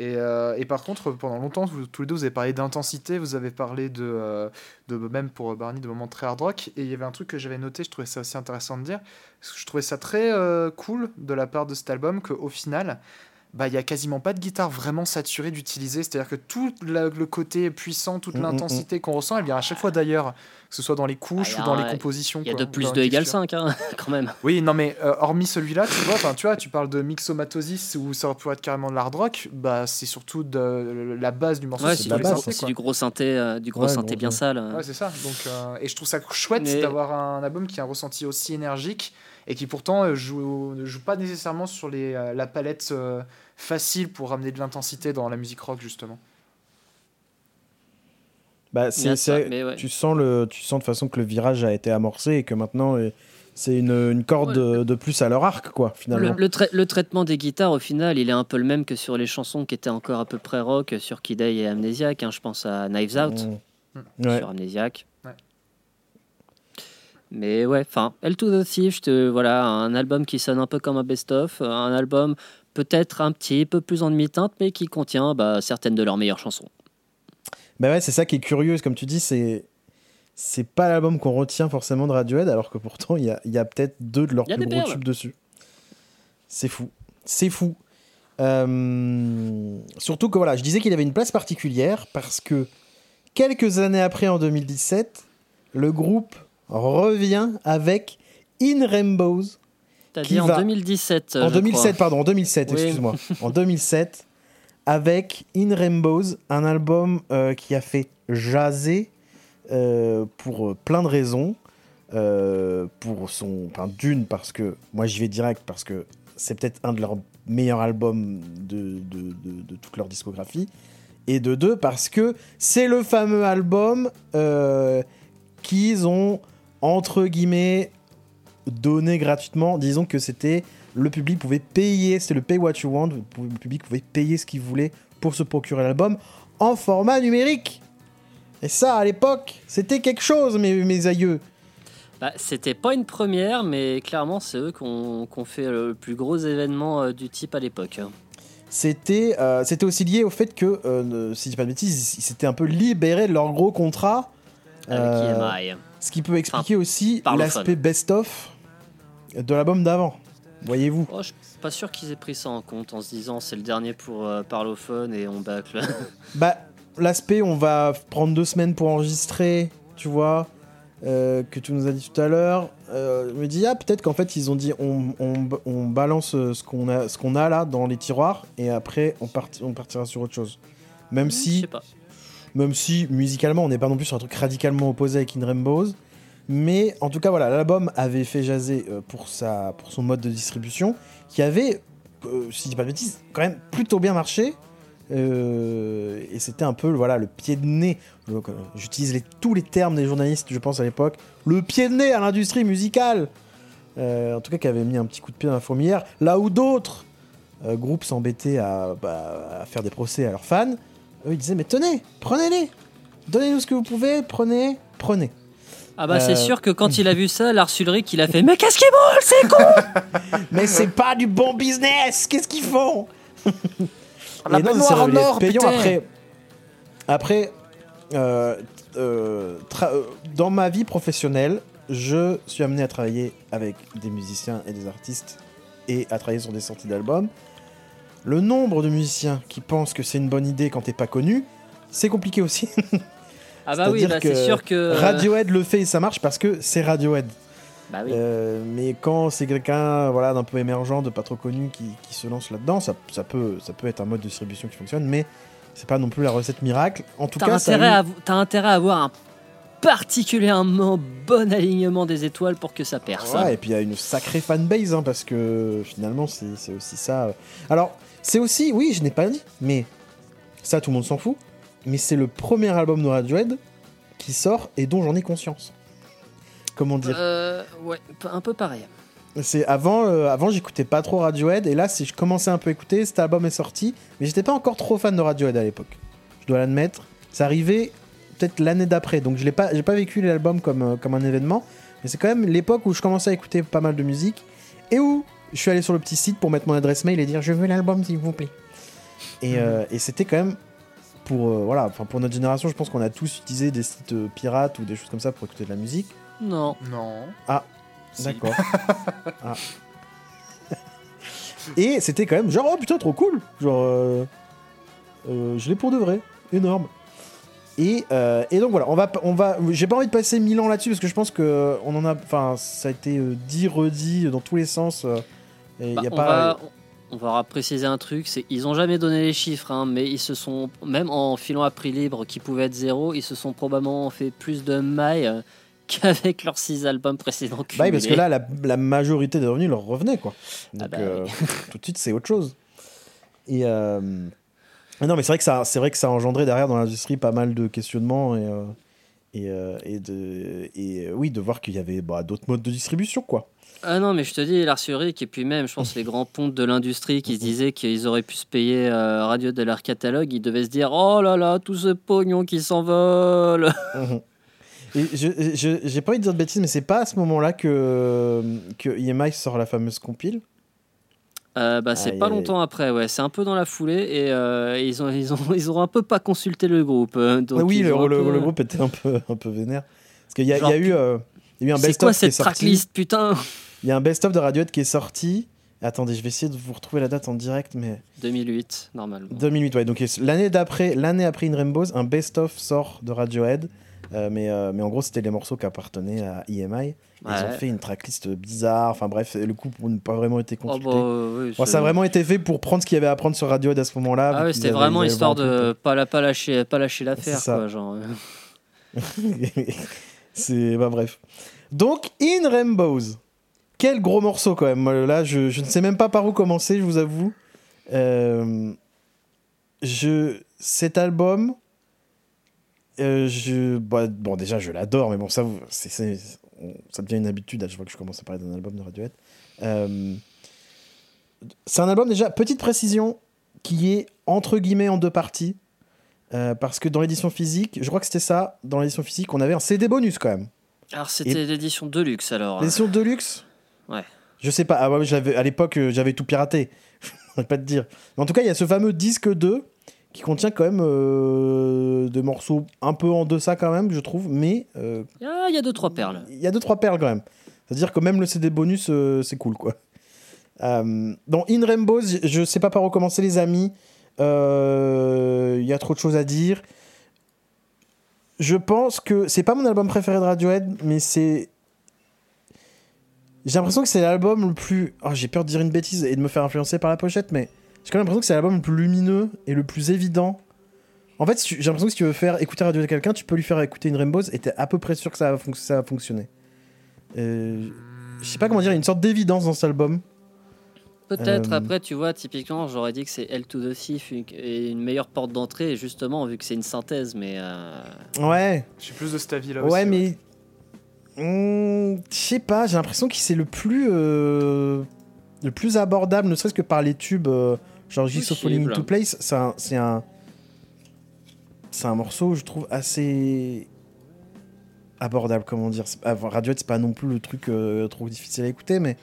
Euh, et, par contre, pendant longtemps, tous les deux, vous avez parlé d'intensité, vous avez parlé de, euh, de, même pour Barney, de moments très hard rock. Et il y avait un truc que j'avais noté, je trouvais ça aussi intéressant de dire. je trouvais ça très euh, cool de la part de cet album qu'au final, bah, il n'y a quasiment pas de guitare vraiment saturée d'utiliser. C'est-à-dire que tout le côté puissant, toute mm, mm, mm. l'intensité qu'on ressent, elle vient à chaque fois d'ailleurs, que ce soit dans les couches ah, ou dans les compositions. Il y a de plus de égal 5, hein, quand même. Oui, non, mais euh, hormis celui-là, tu vois, tu vois, tu parles de mixomatosis où ça pourrait être carrément de l'hard rock, bah, c'est surtout de la base du morceau. c'est du, gros synthé, euh, du gros synthé bien sale. Ouais, c'est ça. Donc, euh, et je trouve ça chouette d'avoir un album qui a un ressenti aussi énergique et qui pourtant joue, ne joue pas nécessairement sur les, la palette facile pour ramener de l'intensité dans la musique rock justement. Bah, c'est, tu sens le, tu sens de façon que le virage a été amorcé et que maintenant euh, c'est une, une corde de, plus à leur arc, quoi, finalement. Le, le, traitement des guitares, au final, il est un peu le même que sur les chansons qui étaient encore à peu près rock, sur Kid et Amnesiac. Hein, je pense à Knives Out, mmh. sur Amnesiac. Mais ouais, enfin, El to the Thief, voilà, un album qui sonne un peu comme un best-of, un album peut-être un petit peu plus en demi-teinte, mais qui contient bah, certaines de leurs meilleures chansons. Bah ouais, c'est ça qui est curieux, comme tu dis, c'est c'est pas l'album qu'on retient forcément de Radiohead, alors que pourtant il y a, y a peut-être deux de leurs plus gros tubes dessus. C'est fou, c'est fou. Euh, surtout que voilà, je disais qu'il avait une place particulière parce que quelques années après, en 2017, le groupe revient avec In Rainbows, c'est-à-dire en 2017. En 2007, pardon, en 2007, excuse-moi. en 2007, avec In Rainbows, un album euh, qui a fait jaser euh, pour euh, plein de raisons. pour son. Enfin, d'une, parce que. Moi, j'y vais direct, parce que c'est peut-être un de leurs meilleurs albums de, de, de, toute leur discographie. Et de deux, parce que c'est le fameux album qu'ils ont, entre guillemets, donné gratuitement. Disons que c'était le public pouvait payer, c'était le pay what you want, le public pouvait payer ce qu'il voulait pour se procurer l'album en format numérique. Et ça, à l'époque, c'était quelque chose, mes, mes aïeux. Bah, c'était pas une première, mais clairement, c'est eux qui ont, fait le plus gros événement euh, du type à l'époque. C'était euh, c'était aussi lié au fait que, euh, si je dis pas de bêtises, ils s'étaient un peu libérés de leur gros contrat. Avec EMI. Ce qui peut expliquer aussi l'aspect best-of de l'album d'avant. Voyez-vous oh, Je suis pas sûr qu'ils aient pris ça en compte en se disant c'est le dernier pour euh, Parlophone et on bâcle. bah, l'aspect on va prendre deux semaines pour enregistrer, tu vois, euh, que tu nous as dit tout à l'heure. Euh, je me dis, ah, peut-être qu'en fait ils ont dit on, on, balance ce qu'on a, ce qu'on a là dans les tiroirs et après on, on partira sur autre chose. Même si. Je sais pas. Même si musicalement on n'est pas non plus sur un truc radicalement opposé avec In Rainbows. Mais en tout cas, voilà, l'album avait fait jaser euh, pour, sa, pour son mode de distribution, qui avait, euh, si je dis pas de bêtises, quand même plutôt bien marché. Euh, et c'était un peu voilà, le pied de nez. J'utilise tous les termes des journalistes, je pense, à l'époque. Le pied de nez à l'industrie musicale En tout cas, qui avait mis un petit coup de pied dans la fourmilière. Là où d'autres groupes s'embêtaient bah, à, faire des procès à leurs fans, eux ils disaient mais tenez, prenez-les, donnez-nous ce que vous pouvez, prenez, prenez. Ah bah c'est euh, sûr que quand il a vu ça, Lars Ulrich, il a fait Mais qu'est-ce qu'ils brûlent, c'est con Mais c'est pas du bon business Qu'est-ce qu'ils font? Et non, c'est payant après. Après, euh, euh, dans ma vie professionnelle, je suis amené à travailler avec des musiciens et des artistes et à travailler sur des sorties d'albums. Le nombre de musiciens qui pensent que c'est une bonne idée quand t'es pas connu, c'est compliqué aussi. Ah bah oui, bah c'est sûr que... Euh, Radiohead le fait et ça marche parce que c'est Radiohead. Bah oui. Euh, mais quand c'est quelqu'un voilà, d'un peu émergent, de pas trop connu qui, qui se lance là-dedans, ça, ça, peut, ça peut être un mode de distribution qui fonctionne, mais c'est pas non plus la recette miracle. En tout cas, intérêt à, as intérêt à avoir un particulièrement bon alignement des étoiles pour que ça perce. Ouais, et puis il y a une sacrée fanbase, hein, parce que finalement, c'est aussi ça. Alors, c'est aussi, oui, je n'ai pas dit, mais ça, tout le monde s'en fout mais c'est le premier album de Radiohead qui sort et dont j'en ai conscience. Comment dire euh, Ouais, un peu pareil. C'est avant, euh, avant j'écoutais pas trop Radiohead et là, si je commençais un peu à écouter, cet album est sorti, mais j'étais pas encore trop fan de Radiohead à l'époque. Je dois l'admettre. Ça arrivait peut-être l'année d'après, donc je l'ai pas, j'ai pas vécu l'album comme, euh, comme un événement, mais c'est quand même l'époque où je commençais à écouter pas mal de musique et où je suis allé sur le petit site pour mettre mon adresse mail et dire je veux l'album s'il vous plaît. Et, mhm. et c'était quand même pour, euh, voilà, enfin pour notre génération, je pense qu'on a tous utilisé des sites euh, pirates ou des choses comme ça pour écouter de la musique. Non. Non. Ah, d'accord. Ah. Et c'était quand même genre, oh putain, trop cool. Genre, euh, je l'ai pour de vrai. Énorme. Et, et, donc voilà, on va, on va, j'ai pas envie de passer mille ans là-dessus parce que je pense que on en a, enfin, ça a été dit, redit dans tous les sens. Et bah, y a pas, on va préciser un truc, c'est ils ont jamais donné les chiffres, hein, mais ils se sont, même en filant à prix libre qui pouvait être zéro, ils se sont probablement fait plus de mailles euh, qu'avec leurs six albums précédents. Bah parce que là, la, majorité des revenus leur revenait, quoi. Ah Donc bah euh, tout de suite, c'est autre chose. Et euh, non, mais c'est vrai que ça, c'est vrai que ça a engendré derrière dans l'industrie pas mal de questionnements et et, et, de, et oui, de voir qu'il y avait bah, d'autres modes de distribution, quoi. Ah non, mais je te dis, l'Arsuric, et puis même, je pense, les grands pontes de l'industrie qui se disaient qu'ils auraient pu se payer euh, Radio de leur catalogue, ils devaient se dire Oh là là, tout ce pognon qui s'envole. Et je, j'ai pas envie de dire de bêtises, mais c'est pas à ce moment-là que, que EMI sort la fameuse compile euh, bah, c'est pas longtemps après, ouais. C'est un peu dans la foulée et euh, ils, ont, ils, ont, ils ont un peu pas consulté le groupe. Donc oui, le, le, groupe était un peu, un peu vénère. Parce qu'il y, y, a eu. Il y a eu un C'est quoi cette tracklist, putain? Il y a un best-of de Radiohead qui est sorti. Attendez, je vais essayer de vous retrouver la date en direct, mais 2008 normalement. 2008, ouais. Donc l'année d'après, l'année après In Rainbows, un best-of sort de Radiohead. Euh, mais, euh, mais en gros, c'était les morceaux qui appartenaient à EMI. Ils ont fait une tracklist bizarre. Enfin bref, le coup n'a pas vraiment été oh, consulté. Bah, ça a vraiment été fait pour prendre ce qu'il y avait à prendre sur Radiohead à ce moment-là. Ah c'était vraiment histoire de pas, la, pas lâcher, pas lâcher l'affaire. Genre. c'est bah, bref. Donc, In Rainbows. Quel gros morceau quand même. Là, je, je, ne sais même pas par où commencer, je vous avoue. Euh, je, cet album, euh, je, bah, bon, déjà, je l'adore, mais bon, ça, c'est, ça devient une habitude à chaque fois que je commence à parler d'un album de Radiohead. Euh, c'est un album, déjà, petite précision, qui est entre guillemets en deux parties. parce que dans l'édition physique, je crois que c'était ça, dans l'édition physique, on avait un CD bonus quand même. Alors c'était l'édition Deluxe alors. L'édition Deluxe Ouais. Je sais pas. Ah à l'époque, euh, j'avais tout piraté. Je pas te dire. Mais en tout cas, il y a ce fameux disque 2 qui contient quand même euh, des morceaux un peu en deçà quand même, je trouve. Mais. Euh, ah, il y a deux, trois perles. Il y a deux, trois perles quand même. C'est-à-dire que même le CD bonus, c'est cool, quoi. dans In Rainbows, je sais pas par où commencer, les amis. Il y a trop de choses à dire. Je pense que c'est pas mon album préféré de Radiohead, mais c'est j'ai l'impression que c'est l'album le plus. Oh, j'ai peur de dire une bêtise et de me faire influencer par la pochette, mais j'ai quand même l'impression que c'est l'album le plus lumineux et le plus évident. En fait, j'ai l'impression que si tu veux faire écouter Radio de quelqu'un, tu peux lui faire écouter une Rainbows et t'es à peu près sûr que ça va, ça va fonctionner. Euh, je sais pas comment dire, il y a une sorte d'évidence dans cet album. Peut-être, euh, après, tu vois, typiquement, j'aurais dit que c'est L to the Thief et une meilleure porte d'entrée, justement, vu que c'est une synthèse, mais. Euh, ouais. Je suis plus de cet avis là ouais, aussi. Mais... Ouais, Hmm, je sais pas, j'ai l'impression que c'est le plus euh, le plus abordable, ne serait-ce que par les tubes, genre Jigsaw Falling into Place. C'est un, c'est un morceau, je trouve, assez abordable, comment dire. Radiohead, c'est pas non plus le truc euh, trop difficile à écouter, mais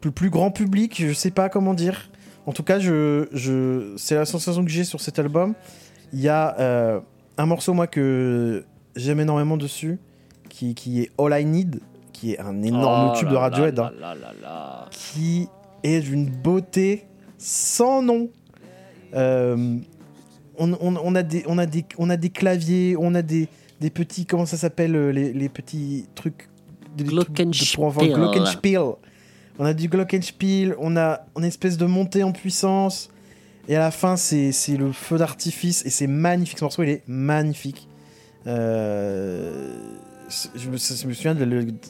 plus, plus grand public, je sais pas comment dire. En tout cas, je, je, c'est la sensation que j'ai sur cet album. Il y a euh, un morceau, moi, que j'aime énormément dessus, qui, qui, est All I Need, qui est un énorme oh tube de Radiohead, hein, qui est d'une beauté sans nom. Euh, on, on, on, a des, on, a des, on a des claviers, on a des, des petits, comment ça s'appelle, euh, les, les, petits trucs, des Glockenspiel. Glockenspiel. On a du Glockenspiel, on a une espèce de montée en puissance. Et à la fin, c'est le feu d'artifice et c'est magnifique. Ce morceau, il est magnifique. Euh, je, me, souviens,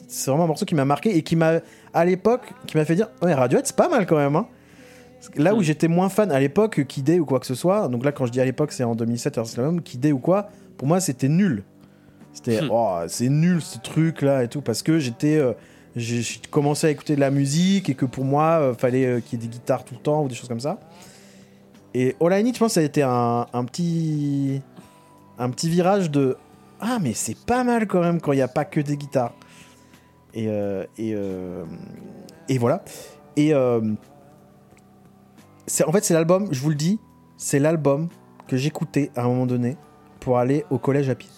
c'est vraiment un morceau qui m'a marqué et qui m'a, à l'époque, qui m'a fait dire Ouais, Radiohead, c'est pas mal quand même. Hein. Là où j'étais moins fan à l'époque, Kidé ou quoi que ce soit, donc là, quand je dis à l'époque, c'est en 2007, Kidé ou quoi, pour moi, c'était nul. C'était hmm. oh, c'est nul ce truc là et tout parce que j'étais euh, j'ai commencé à écouter de la musique et que pour moi euh, fallait euh, qu'il y ait des guitares tout le temps ou des choses comme ça. Et All I je pense ça a été un, un petit un petit virage de ah mais c'est pas mal quand même quand il n'y a pas que des guitares. Et et, et voilà. Et en fait c'est l'album, je vous le dis, c'est l'album que j'écoutais à un moment donné pour aller au collège à pied.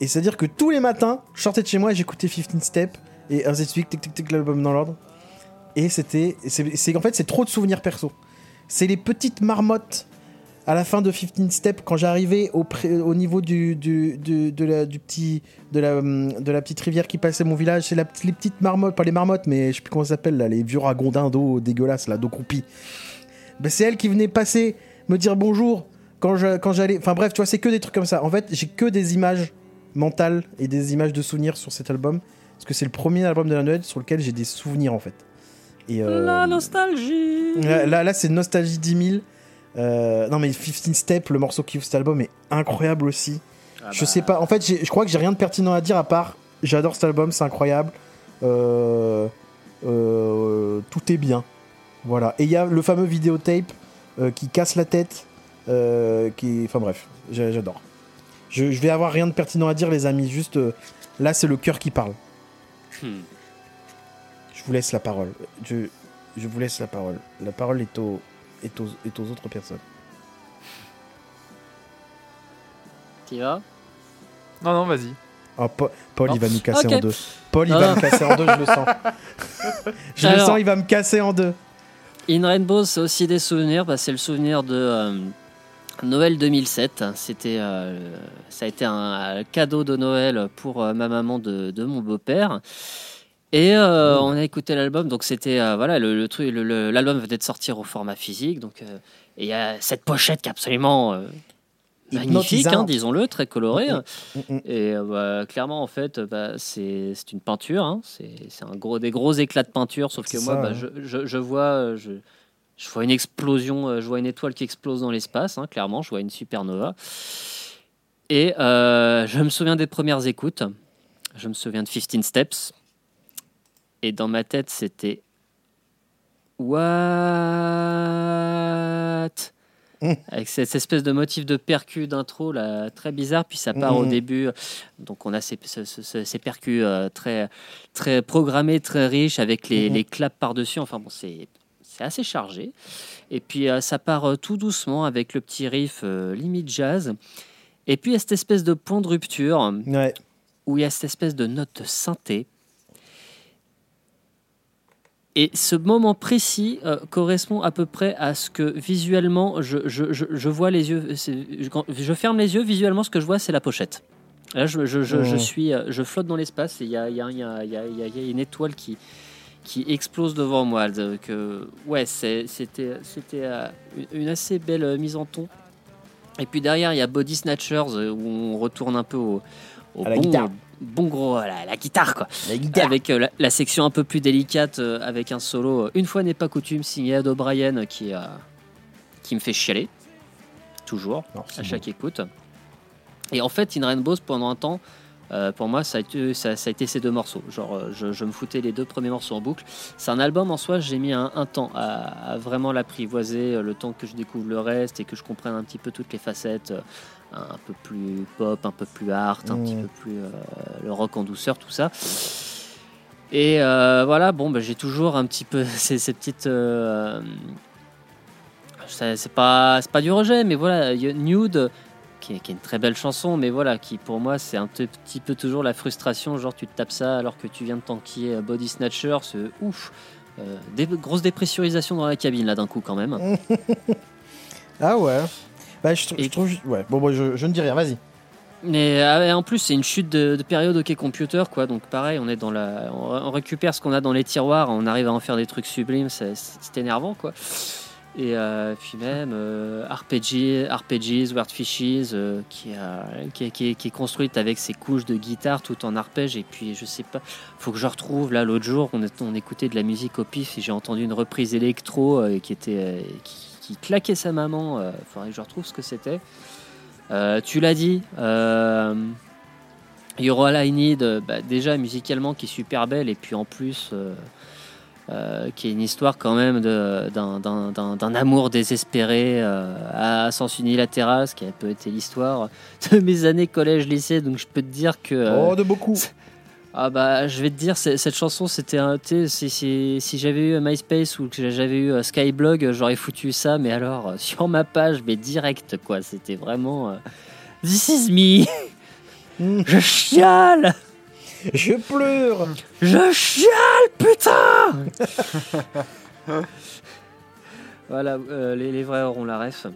Et c'est-à-dire que tous les matins, je sortais de chez moi et j'écoutais 15 Step et Earth Week, tic tic tic, l'album dans l'ordre. Et c'était. C'est en fait, c'est trop de souvenirs perso. C'est les petites marmottes à la fin de 15 Step quand j'arrivais au, au niveau du, du, de la, du petit, de, la, de la petite rivière qui passait mon village. C'est les petites marmottes, pas les marmottes, mais je sais plus comment ça s'appelle, là, les vieux ragondins d'eau dégueulasses, là, d'eau croupie. Ben, c'est elle qui venait passer, me dire bonjour quand j'allais. Quand enfin bref, tu vois, c'est que des trucs comme ça. En fait, j'ai que des images mental et des images de souvenirs sur cet album. Parce que c'est le premier album de la Noël sur lequel j'ai des souvenirs en fait. Et, euh, La nostalgie Là, là, c'est Nostalgie 10 000. Euh, non mais 15 Step, le morceau qui ouvre cet album est incroyable aussi. Ah je bah. sais pas, en fait je crois que j'ai rien de pertinent à dire à part j'adore cet album, c'est incroyable. Euh, tout est bien. Voilà. Et il y a le fameux vidéotape qui casse la tête. qui... Enfin bref, j'adore. Je, vais avoir rien de pertinent à dire, les amis. Juste euh, là, c'est le cœur qui parle. Hmm. Je vous laisse la parole. Je, je vous laisse la parole. La parole est, au, est, aux, autres personnes. Tu vas Non, non, vas-y. Oh, Paul, il va nous casser en deux. Paul, il va me casser en deux, je le sens. je le sens, il va me casser en deux. In Rainbow, c'est aussi des souvenirs. Bah, c'est le souvenir de. Euh, Noël 2007, c'était, euh, ça a été un cadeau de Noël pour euh, ma maman de, mon beau-père. Et euh, oh. on a écouté l'album, donc c'était voilà le, truc, l'album venait de sortir au format physique, donc et il y a cette pochette qui est absolument magnifique, hein, disons-le, très colorée. Mm, mm, mm, et bah, clairement, en fait, bah, c'est, une peinture, hein. c'est, un gros, des gros éclats de peinture, sauf que moi, bah, je, je, vois, je, je vois une explosion, euh, je vois une étoile qui explose dans l'espace, hein, clairement, je vois une supernova. Et euh, je me souviens des premières écoutes. Je me souviens de 15 Steps. Et dans ma tête, c'était What? Avec cette espèce de motif de percu d'intro là, très bizarre, puis ça part au mmh. début. Donc on a ces, ces, percus euh, très, très programmés, très riches, avec les, mmh. les claps par-dessus. Enfin bon, c'est assez chargé. Et puis euh, ça part euh, tout doucement avec le petit riff limite jazz. Et puis il y a cette espèce de point de rupture où il y a cette espèce de note synthé. Et ce moment précis correspond à peu près à ce que visuellement je, je, je, vois les yeux. Je, ferme les yeux, visuellement ce que je vois c'est la pochette. Là je, je, oh. suis, je flotte dans l'espace et il y a, y, a, y, a, y a une étoile qui, qui explose devant moi. Donc, ouais, c'était euh, une assez belle euh, mise en ton. Et puis derrière, il y a Body Snatchers euh, où on retourne un peu au, bon, gros, la, la, guitare quoi. Avec la, section un peu plus délicate, avec un solo, une fois n'est pas coutume, signé Ed O'Brien qui, qui me fait chialer. Toujours, à chaque écoute. Et en fait, In Rainbows, pendant un temps, Euh, pour moi, ça a, été, ça, a, été, ces deux morceaux. Genre, euh, je, me foutais les deux premiers morceaux en boucle. C'est un album en soi, j'ai mis un, temps à, vraiment l'apprivoiser, euh, le temps que je découvre le reste et que je comprenne un petit peu toutes les facettes, un peu plus pop, un peu plus art, un petit mmh. peu plus le rock en douceur, tout ça. Et voilà, bon, bah, j'ai toujours un petit peu ces, ces petites. c'est pas, pas du rejet, mais voilà, Nude qui est, une très belle chanson, mais voilà, qui pour moi c'est un petit peu toujours la frustration, genre tu te tapes ça alors que tu viens de tanker euh, Body Snatcher, c'est ouf. Euh, des, grosse dépressurisation dans la cabine là d'un coup quand même. ah ouais. Bah, je, trouve. Ouais, bon, bon je, ne dis rien, vas-y. Mais ah en plus, c'est une chute de, période OK Computer, quoi. Donc pareil, on est dans la, on récupère ce qu'on a dans les tiroirs, on arrive à en faire des trucs sublimes, c'est énervant, quoi. Et euh, puis même euh, RPG, RPGs, Word Fishes, euh, qui, qui, qui, qui, est construite avec ses couches de guitare tout en arpège. Et puis je sais pas, faut que je retrouve. Là, l'autre jour, on, on, écoutait de la musique au pif et j'ai entendu une reprise électro qui, était, qui, claquait sa maman. Il faudrait que je retrouve ce que c'était. tu l'as dit. You're All I Need, bah, déjà musicalement qui est super belle et puis en plus euh, qui est une histoire quand même d'un amour désespéré euh, à sens unilatéral, ce qui a peu été l'histoire de mes années collège-lycée. Donc je peux te dire que. Euh, oh, de beaucoup Ah bah, je vais te dire, cette chanson, c'était un. Si, j'avais eu MySpace ou que j'avais eu Skyblog, j'aurais foutu ça, mais alors, sur ma page, mais direct, quoi. C'était vraiment. This is me. Je chiale je pleure Je chiale, putain Voilà, euh, les, vrais auront la ref.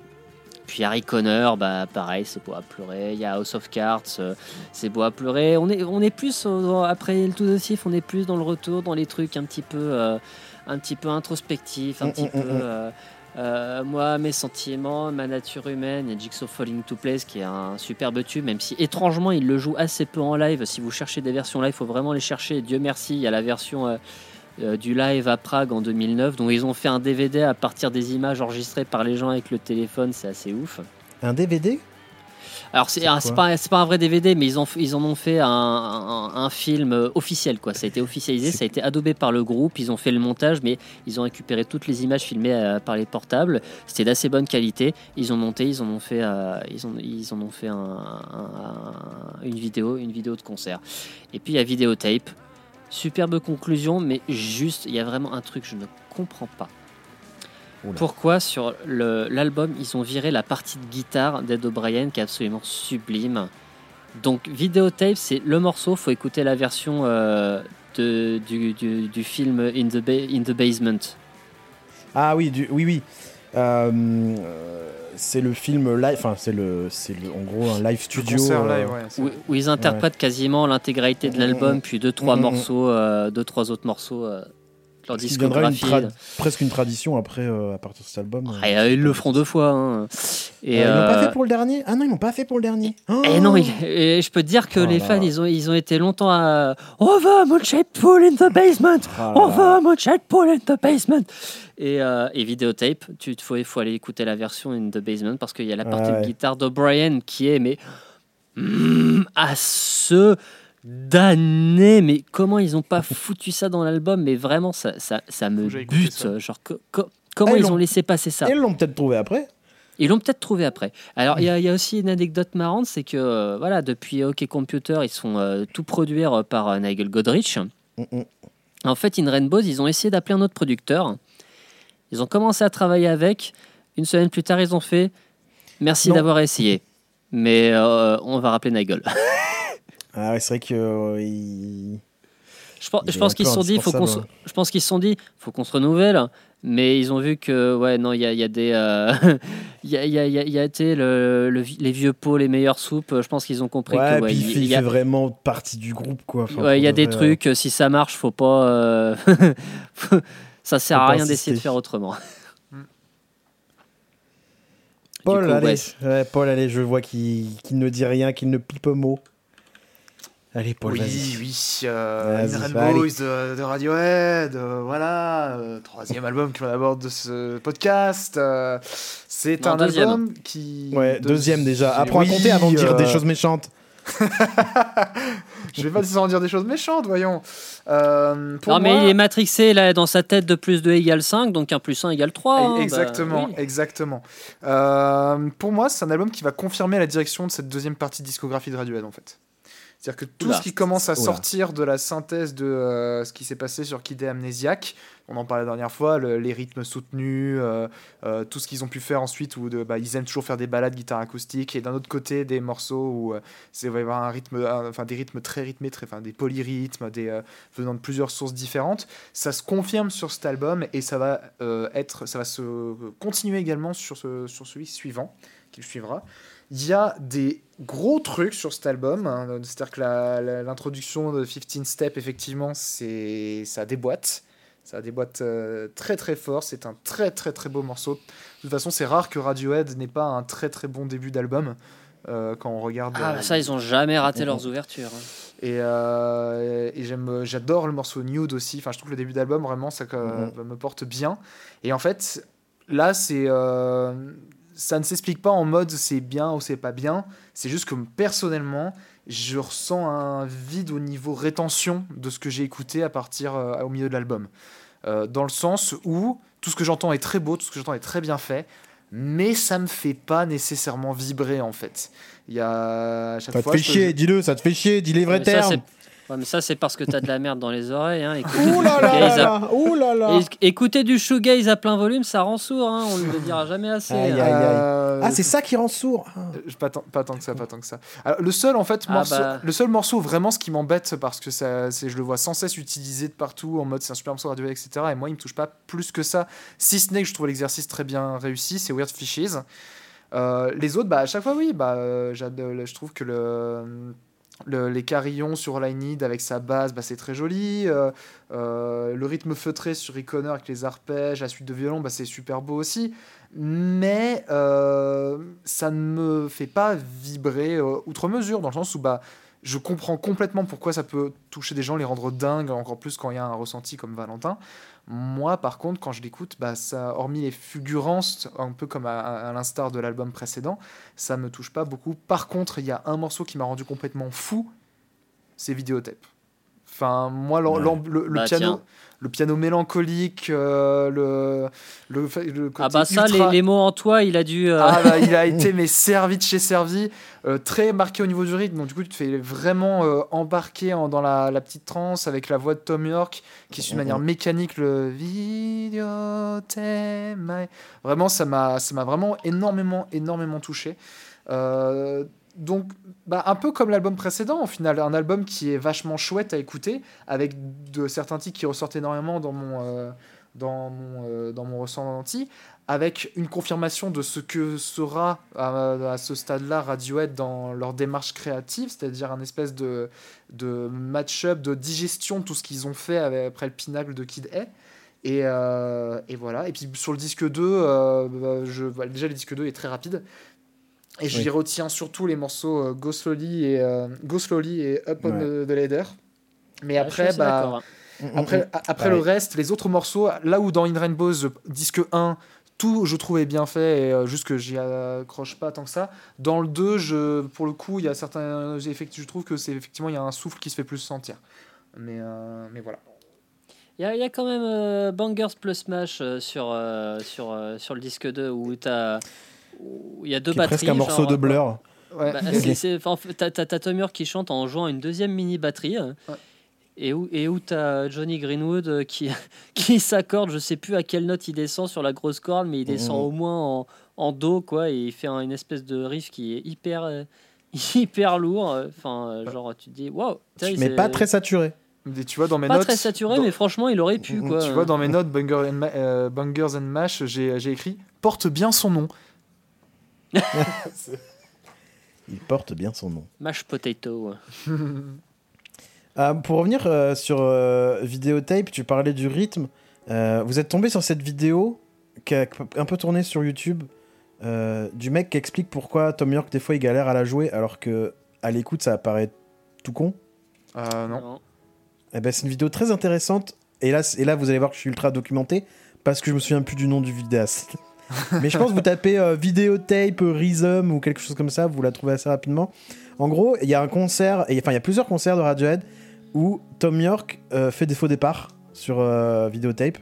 Puis Harry Connor, bah pareil, c'est beau à pleurer. Il y a House of Cards, euh, c'est beau à pleurer. On est, on est plus, après le tout de Sif, on est plus dans le retour, dans les trucs un petit peu, euh, un petit peu introspectifs, un mm, petit mm, peu. Mm, euh, moi, mes sentiments, ma nature humaine, a Jigsaw Falling to Place qui est un superbe tube, même si étrangement il le joue assez peu en live. Si vous cherchez des versions live, il faut vraiment les chercher. Dieu merci, il y a la version euh, du live à Prague en 2009, dont ils ont fait un DVD à partir des images enregistrées par les gens avec le téléphone, c'est assez ouf. Un DVD alors c'est pas, pas un vrai DVD, mais ils, ont, ils en ont fait un, un, film euh, officiel. Quoi. Ça a été officialisé, ça a été adobé par le groupe, ils ont fait le montage, mais ils ont récupéré toutes les images filmées euh, par les portables. C'était d'assez bonne qualité. Ils ont monté, ils en ont fait, euh, ils ont, ils en ont fait une vidéo, une vidéo de concert. Et puis il y a vidéotape. Superbe conclusion, mais juste, il y a vraiment un truc que je ne comprends pas. Pourquoi sur l'album ils ont viré la partie de guitare d'Ed O'Brien qui est absolument sublime? Donc Videotape c'est le morceau, faut écouter la version euh, de, du, du, film In the, In the Basement. Ah oui, du, oui, oui. Euh, c'est le film live, enfin c'est le, c'est en gros un live studio euh, où, ils interprètent quasiment l'intégralité de l'album, puis deux trois morceaux, deux trois autres morceaux leur presque une tradition après, euh, à partir de cet album. Ah, euh, ils le feront deux fois. Hein. Et ils l'ont pas fait pour le dernier? Ah non, ils l'ont pas fait pour le dernier. Oh et non, et je peux te dire que oh les fans, ils ont, ils ont été longtemps à. On veut Moonshade Pool in the basement oh On veut Moonshade Pool in the basement et, euh, et vidéotape, il faut, faut aller écouter la version in the basement parce qu'il y a la partie de guitare d'O'Brien qui est mais mm, à ce d'années. Mais comment ils ont pas foutu ça dans l'album? Mais vraiment, ça, ça, ça me bute. Genre, comment ah, ils, ont laissé passer ça? Ils l'ont peut-être trouvé après. Ils l'ont peut-être trouvé après. Alors, il y, a aussi une anecdote marrante, c'est que euh, voilà, depuis OK Computer, ils sont euh, tout produire euh, par Nigel Godrich. Mm, mm. En fait, In Rainbows, ils ont essayé d'appeler un autre producteur. Ils ont commencé à travailler avec. Une semaine plus tard, ils ont fait Merci d'avoir essayé. Mais on va rappeler Nigel. Ah ouais, c'est vrai que. Euh, je pense, je pense qu'ils se sont dit, faut qu'on se, je pense qu'ils se sont dit, faut qu'on se renouvelle. Mais ils ont vu que, ouais, non, il y a, y a, des. Euh, il y, a, y, a, y a été le, les vieux pots, les meilleures soupes. Je pense qu'ils ont compris ouais, que. Ouais, puis il, fait, fait, vraiment partie du groupe, quoi. ouais, il y a des trucs, si ça marche, faut pas. Euh, ça sert à rien d'essayer de faire autrement. Paul, allez, ouais. Paul, allez, je vois qu'il ne dit rien, qu'il ne pipe mot. Allez, Paul, Oui, oui. Euh, Boys de, Radiohead, euh, voilà. Euh, troisième album qu'on aborde de ce podcast. Euh, c'est un album qui. Ouais, deuxième déjà. Après, oui, raconter avant de dire des choses méchantes. je vais pas en dire des choses méchantes, voyons. Euh, non, mais il est matrixé là, dans sa tête de plus 2 égale 5, donc 1 plus 1 égale 3. Hein, exactement, bah, exactement. Euh, pour moi, c'est un album qui va confirmer la direction de cette deuxième partie de discographie de Radiohead, en fait. C'est-à-dire que tout ce qui commence à sortir de la synthèse de euh, ce qui s'est passé sur Kid Amnésiaque, on en parlait la dernière fois, les rythmes soutenus, euh, euh, tout ce qu'ils ont pu faire ensuite, où de, bah, ils aiment toujours faire des balades guitare acoustique, et d'un autre côté des morceaux où c'est va y avoir un rythme, enfin des rythmes très rythmés, très, enfin des polyrythmes, des venant de plusieurs sources différentes. Ça se confirme sur cet album et ça va être, ça va se continuer également sur ce, sur celui suivant qui suivra. Il y a des gros trucs sur cet album. Hein. C'est-à-dire que l'introduction de 15 Step, effectivement, ça déboîte. Ça déboîte euh, très très fort. C'est un très très très beau morceau. De toute façon, c'est rare que Radiohead n'ait pas un très très bon début d'album. Euh, quand on regarde. Ah, bah ça, ils ont jamais raté leurs ouvertures. Hein. Et, euh, et j'aime, j'adore le morceau Nude aussi. Enfin, je trouve que le début d'album, vraiment, ça mm-hmm. me porte bien. Et en fait, là, c'est ça ne s'explique pas en mode c'est bien ou c'est pas bien. C'est juste que personnellement, je ressens un vide au niveau rétention de ce que j'ai écouté à partir euh, au milieu de l'album. Euh, dans le sens où tout ce que j'entends est très beau, tout ce que j'entends est très bien fait, mais ça me fait pas nécessairement vibrer en fait. Il y a ça te fait chier, dis-le, ça te fait chier, dis les vrais termes mais ça, c'est parce que t'as de la merde dans les oreilles. Hein. Écoutez, du shoegaze à plein volume, ça rend sourd. Hein. On ne le dira jamais assez. Hein. Euh, ah, c'est ça qui rend sourd. Ah. Euh, pas, tant, pas tant que ça, pas tant que ça. le seul, en fait, ah, morceau, bah. le seul morceau vraiment, ce qui m'embête, parce que ça, je le vois sans cesse utilisé de partout, en mode c'est un super morceau radio, etc. Et moi, il me touche pas plus que ça. Si ce n'est que je trouve l'exercice très bien réussi, c'est Weird Fishes. Euh, les autres, bah, à chaque fois, oui, bah, je trouve que le les carillons sur Need avec sa base, bah, c'est très joli. Euh, euh, le rythme feutré sur Iconer avec les arpèges, la suite de violon, bah, c'est super beau aussi. Mais euh, ça ne me fait pas vibrer outre mesure, dans le sens où bah, je comprends complètement pourquoi ça peut toucher des gens, les rendre dingues, encore plus quand il y a un ressenti comme Valentin. Moi, par contre, quand je l'écoute, bah, ça, hormis les fulgurances, un peu comme à, l'instar de l'album précédent, ça me touche pas beaucoup. Par contre, il y a un morceau qui m'a rendu complètement fou, c'est Vidéotape. Enfin, moi, le, bah, piano, le piano mélancolique, euh, le, le, côté Ah bah ça, les, mots en toi, il a dû... Euh, ah bah, il a été mais servi de chez servi, euh, très marqué au niveau du rythme, donc du coup tu te fais vraiment embarquer dans la, petite transe avec la voix de Tom York, qui suit de manière mécanique le vidéo Vraiment, ça m'a vraiment énormément, énormément touché. Euh, donc, bah, un peu comme l'album précédent, au final, un album qui est vachement chouette à écouter, avec de certains titres qui ressortent énormément dans mon, euh, dans mon, euh, dans mon ressenti, avec une confirmation de ce que sera à, ce stade-là Radiohead dans leur démarche créative, c'est-à-dire un espèce de, de match-up, de digestion de tout ce qu'ils ont fait après le pinacle de Kid A. Et, euh, et, voilà. Et puis sur le disque 2, bah, je, déjà le disque 2 est très rapide. Et j'y retiens surtout les morceaux euh, Go Slowly et, euh, Go Slowly et Up on the, Ladder. Mais après, bah, hein. après, mm, mm, mm. après le reste, les autres morceaux, là où dans In Rainbows, disque 1, tout je trouvais bien fait et euh, juste que j'y accroche pas tant que ça. Dans le 2, je, pour le coup, il y a certains effets, je trouve que c'est effectivement il y a un souffle qui se fait plus sentir. Mais, mais voilà. Il y, y, a quand même Bangers plus Smash sur, sur, sur le disque 2 où tu as il y a deux batteries. presque un morceau de Blur. Ouais. Bah, t'as Tom York qui chante en jouant une deuxième mini batterie. Et où, et où t'as Johnny Greenwood euh, qui, qui s'accorde, je sais plus à quelle note il descend sur la grosse corde, mais il descend mmh. au moins en, en, do, quoi, et il fait une espèce de riff qui est hyper, euh, hyper lourd. Enfin, euh, genre, tu te dis, waouh! Mais pas très saturé. tu vois, dans mes pas notes, très saturé, mais franchement, il aurait pu. Quoi. Tu vois, dans mes notes, Bangers and, Bangers and Mash, j'ai écrit porte bien son nom. Il porte bien son nom. Mash potato. Ah, pour revenir euh, sur euh, Vidéotape, tu parlais du rythme. Euh, vous êtes tombé sur cette vidéo qui a un peu tourné sur YouTube du mec qui explique pourquoi Tom York des fois il galère à la jouer alors que à l'écoute ça apparaît tout con. non. Eh ben, c'est une vidéo très intéressante et là, et là vous allez voir que je suis ultra documenté parce que je me souviens plus du nom du vidéaste. Mais je pense que vous tapez euh, vidéotape, Rhythm ou quelque chose comme ça, vous la trouvez assez rapidement. En gros, il y a un concert, enfin il y a plusieurs concerts de Radiohead où Tom York euh, fait des faux départs sur euh, vidéotape.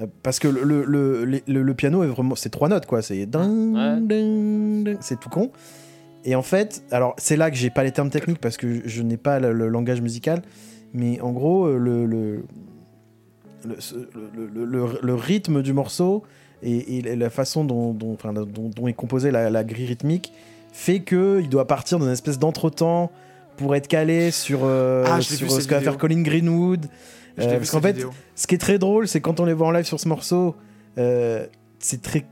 Euh, parce que le, le, le, le- piano est vraiment. C'est trois notes quoi. C'est. ding, Ouais. ding, ding. C'est tout con. Et en fait, alors c'est là que j'ai pas les termes techniques parce que je, je n'ai pas le, le langage musical. Mais en gros, le- le- le- le rythme du morceau et, et la façon dont, dont, enfin, dont, dont est composée la, la grille rythmique fait qu'il doit partir d'une espèce d'entretemps pour être calé sur, euh, Ah, sur ce qu'a vidéo. faire Colin Greenwood. Euh, parce qu'en fait, vidéo. ce qui est très drôle, c'est quand on les voit en live sur ce morceau, euh, c'est très.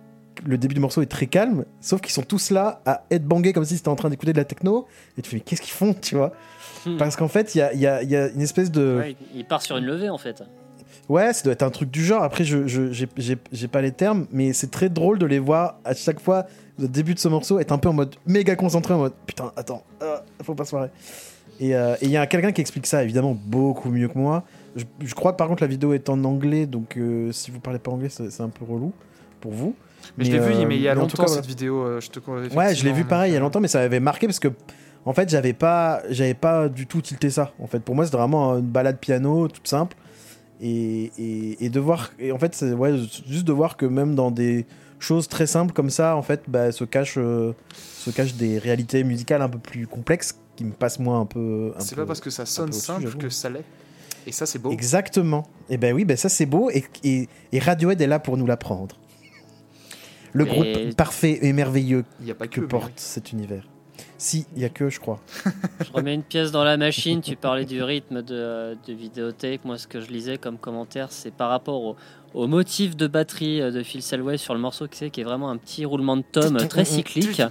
Le début du morceau est très calme, sauf qu'ils sont tous là à être bangés comme si c'était en train d'écouter de la techno. Et tu fais, mais qu'est-ce qu'ils font, tu vois? Hmm. Parce qu'en fait, il y a, il y a- il y a une espèce de. Ouais, il part sur une levée en fait. Ouais, ça doit être un truc du genre. Après, je j'ai- pas les termes, mais c'est très drôle de les voir à chaque fois, au début de ce morceau, être un peu en mode méga concentré, en mode putain, attends, euh, faut pas se. Et euh, et il y a quelqu'un qui explique ça évidemment beaucoup mieux que moi. Je, je crois par contre la vidéo est en anglais, donc euh, si vous parlez pas anglais, c'est un peu relou pour vous. Mais je l'ai vu, euh, mais il y a longtemps cas, cette voilà. vidéo. je te Ouais, je l'ai vu effectivement, pareil il y a longtemps, mais ça m'avait marqué parce que en fait j'avais pas j'avais pas du tout tilté ça. En fait, pour moi c'était vraiment une balade piano toute simple et, et, et de voir et en fait ouais juste de voir que même dans des choses très simples comme ça en fait bah, se cache euh, se cachent des réalités musicales un peu plus complexes qui me passent moi un peu. C'est pas parce que ça sonne simple que ça l'est. Et ça, c'est beau. Exactement. Et ben oui, ben ça c'est beau et, et, et Radiohead est là pour nous l'apprendre. Le Mais- groupe parfait et merveilleux Il n'y a pas que que. porte cet univers. Si, il y a que, je crois. Je remets une pièce dans la machine. Tu parlais du rythme de, de vidéotape. Moi, ce que je lisais comme commentaire, c'est par rapport au, au motif de batterie euh, de Phil Selway sur le morceau qui, qui est vraiment un petit roulement de tom très cyclique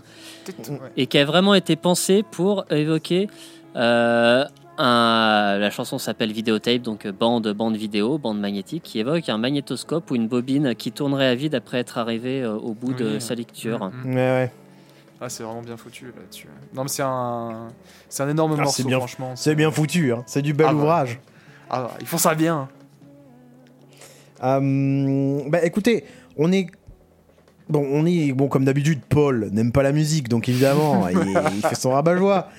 et qui a vraiment été pensé pour évoquer. euh, un- la chanson s'appelle Vidéotape, donc euh, bande, bande vidéo, bande magnétique, qui évoque un magnétoscope ou une bobine qui tournerait à vide après être arrivé euh, au bout de Oui. sa lecture. Mm, mm. Ah, c'est vraiment bien foutu là-dessus. Non, mais c'est un, c'est un énorme Ah, morceau, c'est bien- franchement. C'est bien foutu, hein. c'est du bel Ah bah. ouvrage. Ah, ils font ça bien. Euh, bah écoutez, on est. Bon, on est. Bon, comme d'habitude, Paul n'aime pas la musique, donc évidemment, il, il fait son rabat-joie.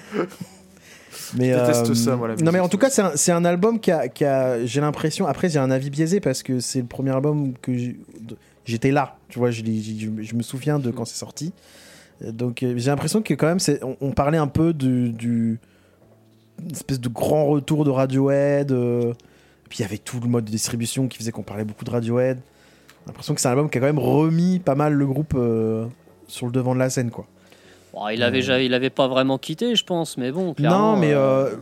Mais, Je déteste euh, ça, moi, la Non, mais en tout cas, c'est un, c'est un album qui a. qui a- j'ai l'impression. Après, j'ai un avis biaisé parce que c'est le premier album que j'étais là. Tu vois, je- je me souviens de quand c'est sorti. Donc, euh, j'ai l'impression que quand même, on, on parlait un peu du. du une espèce de grand retour de Radiohead. euh, puis il y avait tout le mode de distribution qui faisait qu'on parlait beaucoup de Radiohead. J'ai l'impression que c'est un album qui a quand même remis pas mal le groupe euh, sur le devant de la scène, quoi. Bon, il avait ja- il avait pas vraiment quitté, je pense, mais bon. clairement, non, mais euh, euh,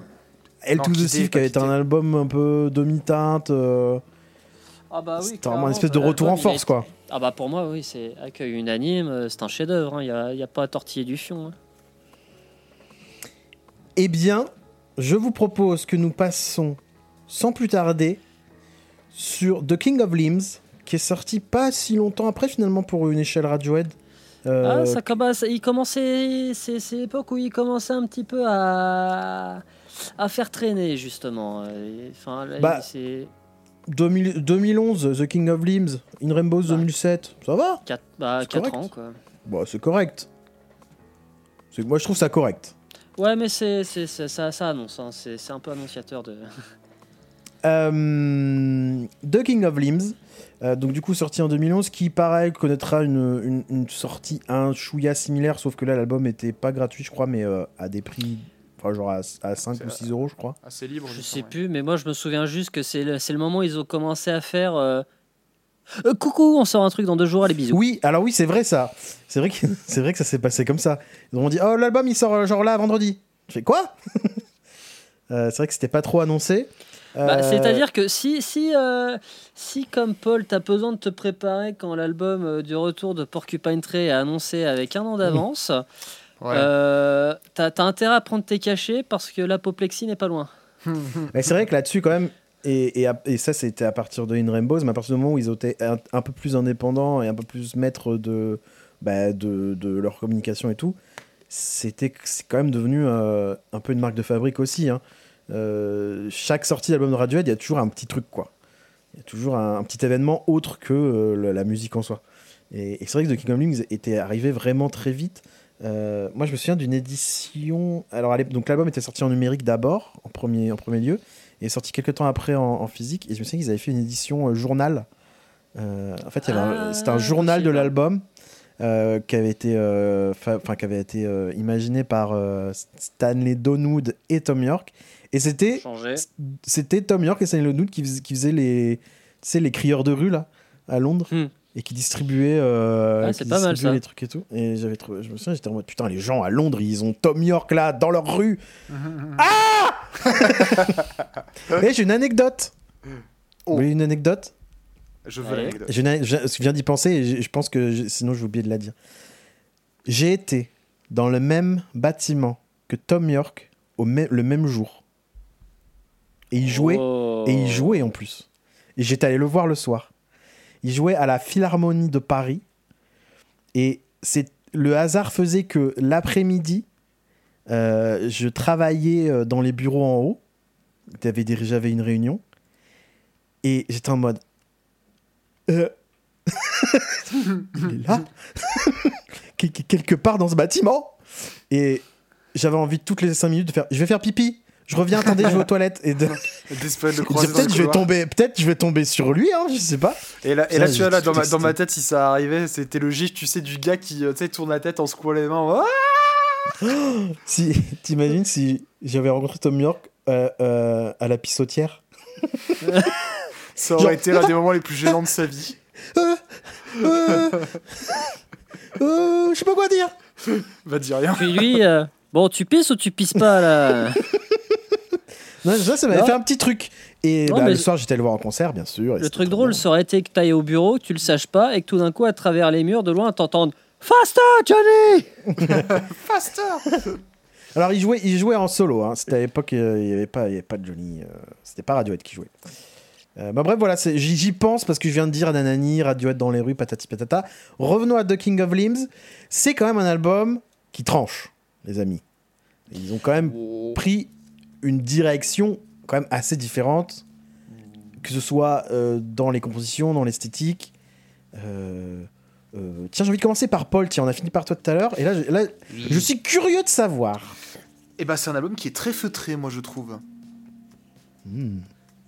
Elle non, to the qui avait été un album un peu demi-teinte. Ah bah oui, c'était vraiment une espèce de bah, retour en a force, été- quoi. Ah bah pour moi, oui, c'est accueil unanime, euh, c'est un chef-d'œuvre. Il n'y a, y a pas à tortiller du fion. hein. Eh bien, je vous propose que nous passions sans plus tarder sur The King of Limbs, qui est sorti pas si longtemps après, finalement, pour une échelle Radiohead. Euh, Ah, ça commence, il commençait, c'est c'est l'époque où il commençait un petit peu à, à faire traîner justement. Euh, Enfin, là, Bah, c'est 2000 2011, The King of Limbs, In Rainbows Bah. 2007, ça va 4, bah, ans quoi. Bah, c'est correct. C'est- Moi, je trouve ça correct. Ouais, mais c'est ça, ça annonce, hein, c'est c'est un peu annonciateur de. Euh, The King of Limbs, euh, donc du coup sorti en 2011, qui pareil connaîtra une, une- une sortie un chouïa similaire, sauf que là l'album était pas gratuit, je crois, mais euh, à des prix, enfin genre à, à 5 C'est ou 6 euros, je crois. Assez libre. Je sais ouais. plus, mais moi je me souviens juste que c'est le, moment où ils ont commencé à faire. euh, Euh, coucou, on sort un truc dans deux jours, allez bisous. Oui, alors oui, c'est vrai ça. C'est vrai que c'est vrai que ça s'est passé comme ça. Ils ont dit oh l'album il sort euh, genre là vendredi. Je fais quoi? Euh, C'est vrai que c'était pas trop annoncé. Bah, C'est-à-dire que si, si, euh, si, comme Paul, t'as besoin de te préparer quand l'album euh, du retour de Porcupine Tree est annoncé avec un an d'avance, Ouais. euh, t'as as intérêt à prendre tes cachets parce que l'apoplexie n'est pas loin. Mais c'est vrai que là-dessus, quand même, et, et, à- et ça, c'était à partir de In Rainbows, mais à partir du moment où ils été un, un peu plus indépendants et un peu plus maîtres de, bah, de, de leur communication et tout, c'était c'est quand même devenu euh, un peu une marque de fabrique aussi. hein. Euh, chaque sortie d'album de Radiohead, il y a toujours un petit truc, quoi. Il y a toujours un, un petit événement autre que euh, la, la musique en soi. Et, c'est vrai que The King of Limbs était arrivé vraiment très vite. Euh, moi, je me souviens d'une édition. Alors, donc l'album était sorti en numérique d'abord, en premier, en premier lieu, et est sorti quelques temps après en, physique. Et je me souviens qu'ils avaient fait une édition euh, journal. Euh, en fait, ah, c'était un journal de l'album qui avait été, enfin, qui avait été imaginé par Stanley Donwood et Tom York. Et c'était, c'était Tom York et Stanley Donwood qui, qui faisaient les, les crieurs de rue là à Londres. Hmm et qui distribuait, euh, les trucs et tout. Et j'avais trouvé, je me souviens, j'étais en mode putain, les gens à Londres, ils ont Tom York là dans leur rue. ah Et j'ai une anecdote. Oh. une anecdote Je veux l'anecdote. Je, viens d'y penser et je, pense que sinon j'ai oublié de la dire. J'ai été dans le même bâtiment que Tom York au le même jour. Et il jouait, et il oh. jouait en plus. Et j'étais allé le voir le soir. Il jouait à la Philharmonie de Paris. Et c'est le hasard faisait que l'après-midi, euh, je travaillais euh, dans les bureaux en haut. J'avais une réunion. Et j'étais en mode. Euh... il est là Quelque part dans ce bâtiment Et j'avais envie toutes les 5 minutes de faire. Je vais faire pipi je reviens, attendez, je vais aux toilettes. Et de... peut-être je vais tomber, peut-être je vais tomber sur lui, hein, je sais pas. Et là, et là tu vois là dans ma, dans ma tête, si ça arrivait, c'était le gif, tu sais, du gars qui, euh, tu sais, tourne la tête en secouant les mains. si t'imagines si j'avais rencontré Tom York euh, euh, à la pissotière? ça aurait été l'un des moments les plus gênants de sa vie. je sais pas quoi dire. Va dire rien. Puis lui, bon, tu pisses ou tu pisses pas là? Non, ça, ça m'avait fait un petit truc. Et bah, le soir, j'étais le voir en concert, bien sûr. Le truc drôle, ça aurait été que tu ailles au bureau, que tu le saches pas, et que tout d'un coup, à travers les murs, de loin, t'entendes Faster, Johnny Faster Alors, il jouait, il jouait en solo. Hein. C'était à l'époque, euh, il n'y avait, pas, avait pas de Johnny. Euh, c'était pas Radiohead qui jouait. Euh, bah bref, voilà, j'y pense parce que je viens de dire Nanani, Radiohead dans les rues, patati patata. Revenons à The King of Limbs. C'est quand même un album qui tranche, les amis. Ils ont quand même oh. pris une direction quand même assez différente, que ce soit euh, dans les compositions, dans l'esthétique. Euh, euh, tiens, j'ai envie de commencer par Paul. Tiens, on a fini par toi tout à l'heure. Et là, là je suis curieux de savoir. Et eh ben, c'est un album qui est très feutré, moi, je trouve. Hmm.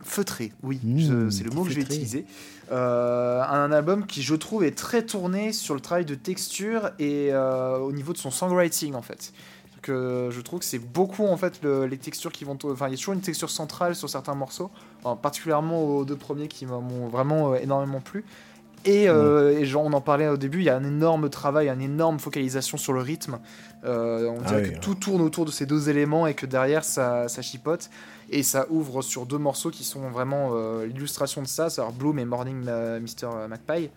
Feutré, oui, hmm, c'est le mot que je vais utiliser. un album qui, je trouve, est très tourné sur le travail de texture et au niveau de son songwriting, en fait je trouve que c'est beaucoup en fait les textures qui vont. Enfin, il y a toujours une texture centrale sur certains morceaux, particulièrement aux deux premiers qui m'ont vraiment euh, énormément plu. Et, euh, genre, on en parlait au début, il y a un énorme travail, une énorme focalisation sur le rythme. Euh, on dirait ah que tout tourne autour de ces deux éléments et que derrière ça, ça chipote. Et ça ouvre sur deux morceaux qui sont vraiment l'illustration de ça, c'est Bloom et Morning Mr. Magpie.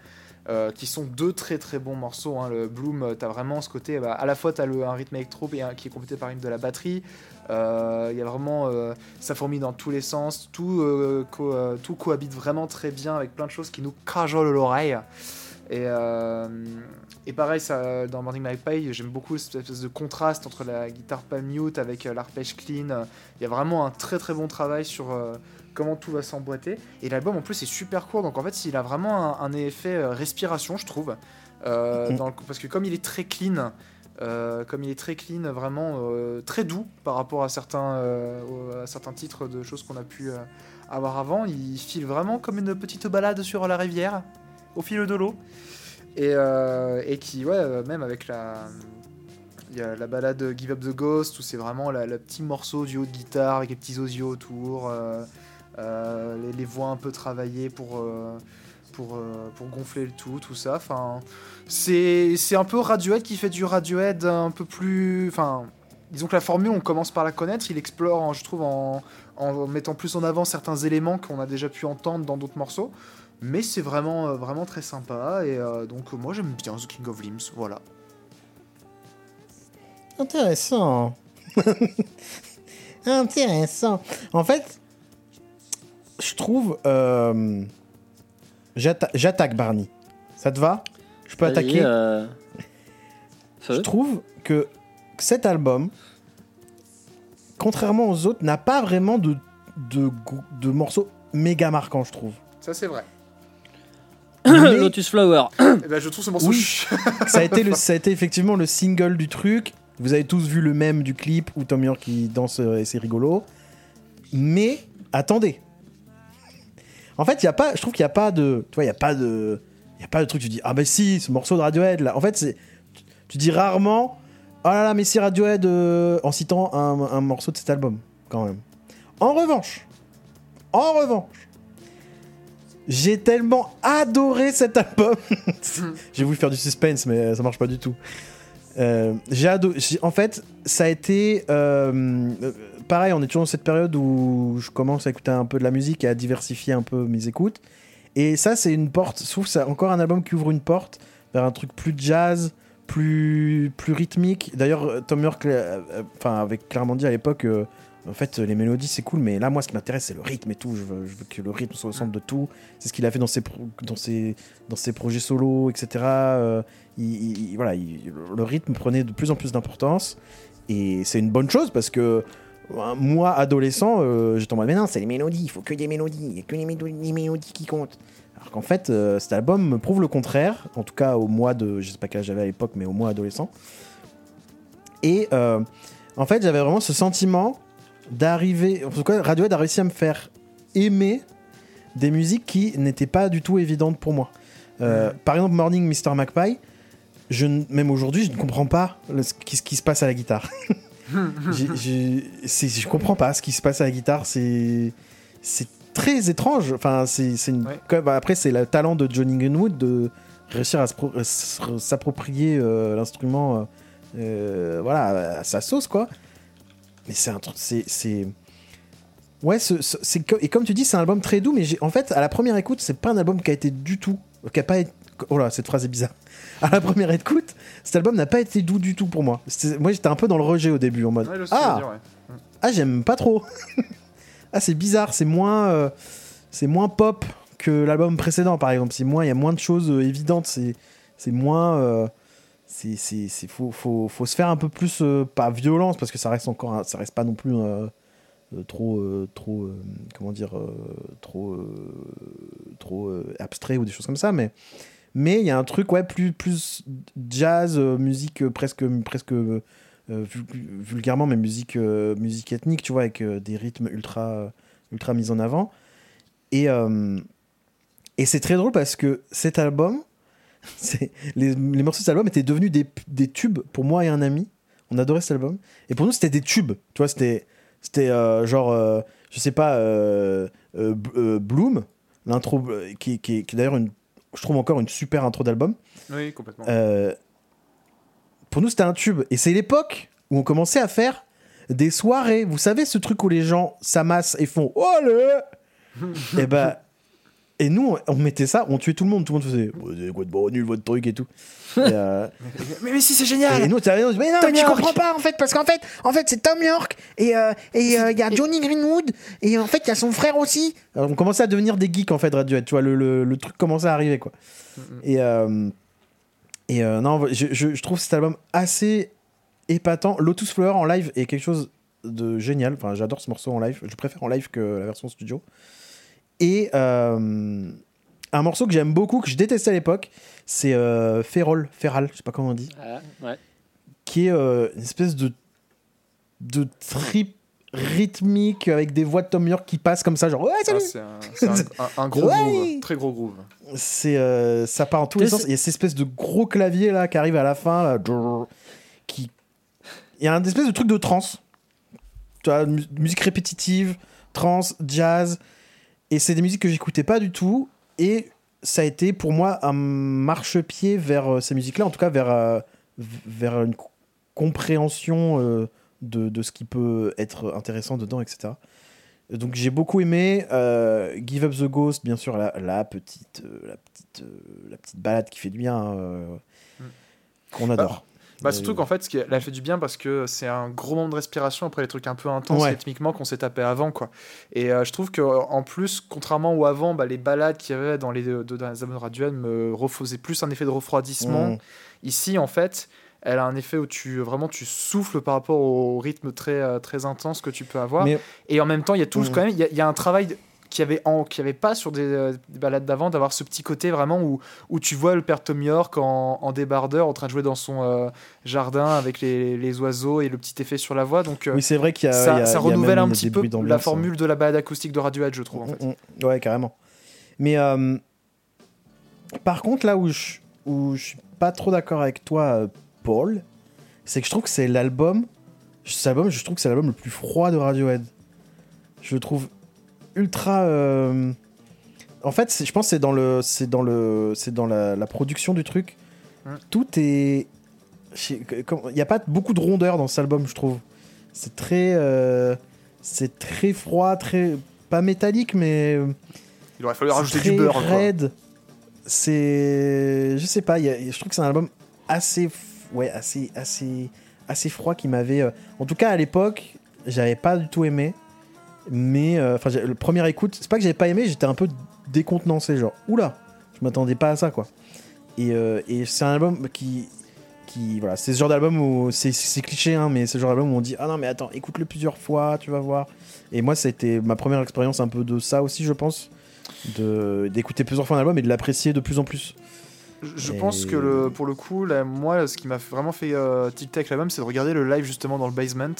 Euh, qui sont deux très très bons morceaux. Hein. Le Bloom, euh, tu as vraiment ce côté, bah, à la fois tu as le, un rythme électro qui est complété par une de la batterie. Euh, il y a vraiment, ça fourmille dans tous les sens, tout, cohabite vraiment très bien avec plein de choses qui nous crajolent l'oreille. Et, et pareil, ça, dans Morning My Pie, j'aime beaucoup cette espèce de contraste entre la guitare pas mute avec l'arpège clean. Il y a vraiment un très très bon travail sur comment tout va s'emboîter. Et l'album en plus est super court, donc en fait il a vraiment un, effet euh, respiration, je trouve. Euh, mm. parce que comme il est très clean, euh, comme il est très clean, vraiment très doux par rapport à certains, à certains titres de choses qu'on a pu avoir avant, il file vraiment comme une petite balade sur la rivière, au fil de l'eau. Et, et, qui, ouais, même avec la. Il y a la balade Give Up the Ghost où c'est vraiment le petit morceau du haut de guitare avec les petits osios autour. Euh, les, voix un peu travaillées pour, euh, pour, euh, pour gonfler le tout, tout ça. Enfin, c'est un peu Radiohead qui fait du Radiohead un peu plus. Enfin, disons que la formule, on commence par la connaître. Il explore, je trouve, en, en mettant plus en avant certains éléments qu'on a déjà pu entendre dans d'autres morceaux. Mais c'est vraiment, vraiment très sympa. Et donc, moi, j'aime bien The King of Limbs. Voilà. Intéressant. Intéressant. En fait, je trouve. Euh, j'attaque Barney. Ça te va? Je peux attaquer? euh, Je trouve que cet album, contrairement aux autres, n'a pas vraiment de, de, de morceaux méga marquants, je trouve. Ça, c'est vrai. Lotus Flower. Eh ben, je trouve ce morceau. Oui. ça, a été le, ça a été effectivement le single du truc. Vous avez tous vu le même du clip où Tom York qui danse euh, et c'est rigolo. Mais attendez. En fait, il y a pas, je trouve qu'il n'y a pas de. Tu vois, il n'y a pas de. Il y a pas de truc, tu dis, ah ben si, ce morceau de Radiohead là. En fait, c'est. Tu, tu dis rarement, oh là là, mais si Radiohead euh, en citant un, un morceau de cet album, quand même. En revanche, en revanche, j'ai tellement adoré cet album. j'ai voulu faire du suspense, mais ça marche pas du tout. Euh, j'ai adoré. j'ai- En fait, ça a été euh, pareil. On est toujours dans cette période où je commence à écouter un peu de la musique et à diversifier un peu mes écoutes. Et ça, c'est une porte. Je trouve c'est encore un album qui ouvre une porte vers un truc plus jazz, plus plus rythmique. D'ailleurs, euh, Tom York, euh, euh, enfin avec clairement dit à l'époque. euh, en fait, les mélodies, c'est cool, mais là, moi, ce qui m'intéresse, c'est le rythme et tout. Je veux, que le rythme soit au centre de tout. C'est ce qu'il a fait dans ses, dans ses, dans ses projets solo, etc. Il- il- voilà, il- le rythme prenait de plus en plus d'importance. Et c'est une bonne chose parce que moi, adolescent, euh, j'étais en mode, mais non, c'est les mélodies, il faut que des mélodies, il n'y a que les, mélo- les mélodies qui comptent. Alors qu'en fait, euh, cet album me prouve le contraire, en tout cas au mois de, je sais pas quel âge j'avais à l'époque, mais au mois adolescent. Et euh, en fait, j'avais vraiment ce sentiment d'arriver, en tout cas, Radiohead a réussi à me faire aimer des musiques qui n'étaient pas du tout évidentes pour moi. Euh, Par exemple, Morning Mr. Magpie, je, même aujourd'hui, je ne comprends pas le- ce, qui, ce qui se passe à la guitare. Je comprends pas ce qui se passe à la guitare. C'est très étrange. Enfin, c'est une. Ouais. après, c'est le talent de Johnny Greenwood de réussir à s'approprier euh, l'instrument. euh, euh, voilà, à sa sauce, quoi. Mais c'est un truc. C'est. Ouais, ce- ce- c'est et comme tu dis, c'est un album très doux, mais en fait, à la première écoute, c'est pas un album qui a été du tout. Qui a pas été. Oh là, cette phrase est bizarre. À la première écoute, cet album n'a pas été doux du tout pour moi. Moi, j'étais un peu dans le rejet au début, en mode. Ouais, ah, dire, ouais. ah, j'aime pas trop. ah, c'est bizarre, c'est moins, euh, c'est moins pop que l'album précédent, par exemple. C'est moins, il y a moins de choses euh, évidentes. C'est, c'est moins, euh, c'est, c'est, faut, faut, faut se faire un peu plus, euh, pas violence, parce que ça reste encore, ça reste pas non plus euh, trop, euh, trop, euh, comment dire, trop, trop abstrait ou des choses comme ça, mais. Mais il y a un truc ouais plus plus jazz, euh, musique euh, presque presque euh, vul- vulgairement, mais musique, musique ethnique, tu vois, avec des rythmes ultra, ultra mis en avant. Et, et c'est très drôle parce que cet album, les, les morceaux de cet album étaient devenus des, des tubes pour moi et un ami. On adorait cet album. Et pour nous, c'était des tubes. Tu vois, c'était, c'était genre, euh, je sais pas, Bloom, l'intro, qui, qui, qui est d'ailleurs, une, je trouve encore une super intro d'album. Oui, complètement. Euh, pour nous, c'était un tube. Et c'est l'époque où on commençait à faire des soirées. Vous savez, ce truc où les gens s'amassent et font Oh le Et bah. Et nous, on, on mettait ça, on tuait tout le monde. Tout le monde faisait Oh, quoi de bon, nul votre truc et tout. Et, euh, mais, mais si, c'est génial et nous, t'as- mais non, Tom mais tu comprends pas en fait, parce qu'en fait, en fait, c'est Tom York et euh, et euh, il y a Johnny Greenwood et en fait il y a son frère aussi. Alors, on commençait à devenir des geeks en fait, Radiohead. Tu vois, le, le, le truc commençait à arriver quoi. Et euh, et euh, non, je, je, je trouve cet album assez épatant. Lotus Flower en live est quelque chose de génial. Enfin, j'adore ce morceau en live. Je préfère en live que la version studio. Et euh, un morceau que j'aime beaucoup, que je détestais à l'époque, c'est euh, Feral, Feral, je sais pas comment on dit Ah, ouais. qui est euh, une espèce de, de trip rythmique avec des voix de Tom York qui passent comme ça, genre ouais, Ah, salut c'est un, c'est un- un- un gros Ouais. groove, très gros groove. C'est euh, ça part en tous les sens. Il y a cette espèce de gros clavier là qui arrive à la fin, là, qui il y a un espèce de truc de trance. Tu vois, mu- musique répétitive, trance, jazz, et c'est des musiques que j'écoutais pas du tout. Et ça a été pour moi un marchepied vers euh, ces musiques-là, en tout cas vers euh, vers une co- compréhension euh, de, de ce qui peut être intéressant dedans, etc. Donc j'ai beaucoup aimé euh, Give Up the Ghost, bien sûr la, la petite euh, la petite euh, la petite balade qui fait du bien, euh, Mm. qu'on adore. Bah, Euh, surtout qu'en fait, ce qui a fait du bien parce que c'est un gros moment de respiration après les trucs un peu intenses Ouais. rythmiquement qu'on s'est tapé avant, quoi. Et euh, je trouve que en plus, contrairement au avant, bah, les balades qu'il y avait dans les deux dans les albums de Radiohead me refaisaient plus un effet de refroidissement. Mm. Ici, en fait, elle a un effet où tu vraiment tu souffles par rapport au rythme très euh, très intense que tu peux avoir. Mais Et en même temps, il y a toujours Mm. quand même il y, a- il y a un travail de- qui avait, en, qui avait pas sur des, balades d'avant, d'avoir ce petit côté vraiment où, où tu vois le père Tom York en, en débardeur en train de jouer dans son jardin avec les, les, oiseaux et le petit effet sur la voix. Donc, oui, c'est vrai qu'il y a. Ça, ça renouvelle un petit peu la formule de la balade acoustique de Radiohead, je trouve. En fait. Mm, mm. Ouais, carrément. Mais par contre, là où je, où je suis pas trop d'accord avec toi, Paul, c'est que je trouve que c'est l'album. Cet album, je trouve que c'est l'album le plus froid de Radiohead. Je trouve ultra. Euh, en fait, je pense que c'est dans le, c'est dans le, c'est dans la, production du truc. Tout est. Il n'y a pas beaucoup de rondeur dans cet album, je trouve. C'est très, euh, c'est très froid, très pas métallique, mais. Il aurait fallu rajouter du beurre. Raide. C'est, je sais pas. je trouve que c'est un album assez ouais, assez, assez, assez froid qui m'avait. Euh, en tout cas, à l'époque, j'avais pas du tout aimé. Mais, euh, enfin, le premier écoute, c'est pas que j'avais pas aimé, j'étais un peu décontenancé. Genre, oula, je m'attendais pas à ça, quoi. Et, euh, et c'est un album qui. qui voilà, c'est ce genre d'album où. C'est cliché, hein, mais c'est ce genre d'album où on dit Ah non, mais attends, écoute-le plusieurs fois, tu vas voir. Et moi, c'était ma première expérience un peu de ça aussi, je pense. D'écouter plusieurs fois un album et de l'apprécier de plus en plus. Je pense que le, pour le coup, moi, ce qui m'a vraiment fait euh, tic-tac la même, c'est de regarder le live justement dans le basement.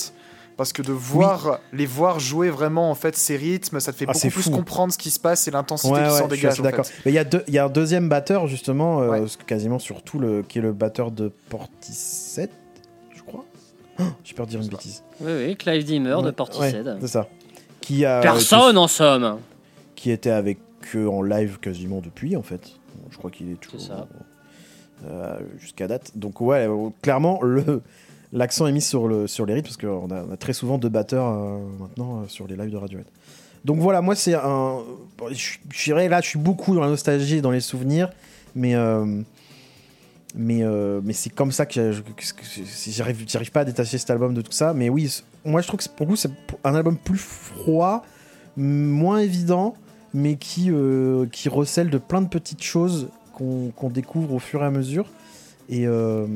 Parce que de voir les voir jouer vraiment en fait ces rythmes, ça te fait ah, beaucoup plus comprendre ce qui se passe et l'intensité qui s'en dégage. D'accord. Mais il y, a il y a un deuxième batteur justement, euh, quasiment sur tout le, qui est le batteur de Portishead, je crois. Oh, J'ai peur de dire une bêtise. Oui, oui, Clive Dimmer de Portishead. c'est ça. Qui a, Personne en somme. Qui était avec eux en live quasiment depuis en fait. Je crois qu'il est toujours euh, jusqu'à date. Donc ouais, clairement le l'accent est mis sur le sur les rythmes parce qu'on a, très souvent deux batteurs euh, maintenant euh, sur les lives de Radiohead. Donc voilà, moi c'est un, je, dirais là, je suis beaucoup dans la nostalgie, et dans les souvenirs, mais mais mais c'est comme ça que j'arrive pas à détacher cet album de tout ça. Mais oui, moi je trouve que pour vous c'est un album plus froid, moins évident mais qui, euh, qui recèle de plein de petites choses qu'on découvre au fur et à mesure. Et, euh,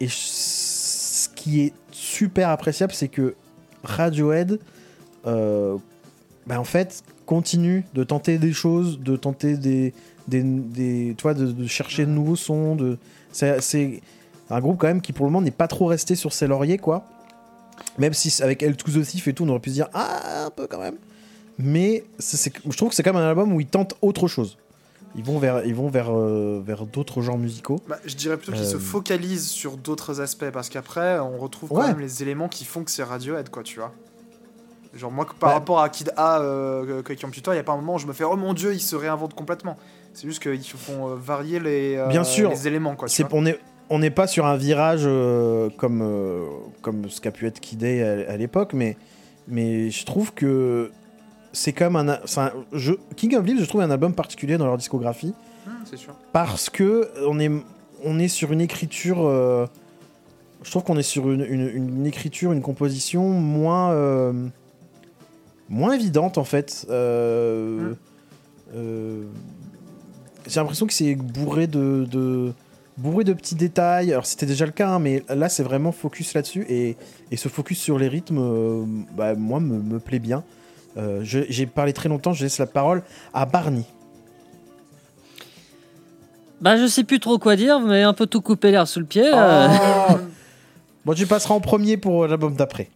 et est super appréciable, c'est que Radiohead, euh, bah, en fait, continue de tenter des choses, de tenter des, des, des de, chercher de nouveaux sons. De, c'est un groupe quand même qui pour le moment n'est pas trop resté sur ses lauriers, quoi. Même si avec El Thief et tout, on aurait pu se dire ah un peu quand même mais je trouve que c'est quand même un album où ils tentent autre chose. Ils vont vers, ils vont vers, euh, vers d'autres genres musicaux. Bah, je dirais plutôt qu'ils se euh. focalisent sur d'autres aspects parce qu'après, on retrouve quand même les éléments qui font que c'est Radiohead, quoi, tu vois. Genre, moi, par rapport à Kid A, euh, Computer, il n'y a pas un moment où je me fais Oh mon dieu, ils se réinventent complètement. C'est juste qu'ils font euh, varier les, Bien sûr, les éléments, quoi. C'est on est on n'est pas sur un virage comme, comme ce qu'a pu être Kid A à, l'époque, mais, mais je trouve que c'est comme un, King of Leaves, je trouve un album particulier dans leur discographie. C'est sûr. Parce que on est, on est sur une écriture. Euh, je trouve qu'on est sur une, une, écriture, une composition moins. Euh, moins évidente en fait. Euh, hmm. J'ai l'impression que c'est bourré de, de, bourré de petits détails. Alors c'était déjà le cas, hein, mais là c'est vraiment focus là-dessus et, et, ce focus sur les rythmes, bah, moi me, me plaît bien. Euh, j'ai parlé très longtemps, je laisse la parole à Barney. Bah, je sais plus trop quoi dire, mais un peu tout coupé l'air sous le pied. Euh. Oh. bon, tu passeras en premier pour l'album d'après.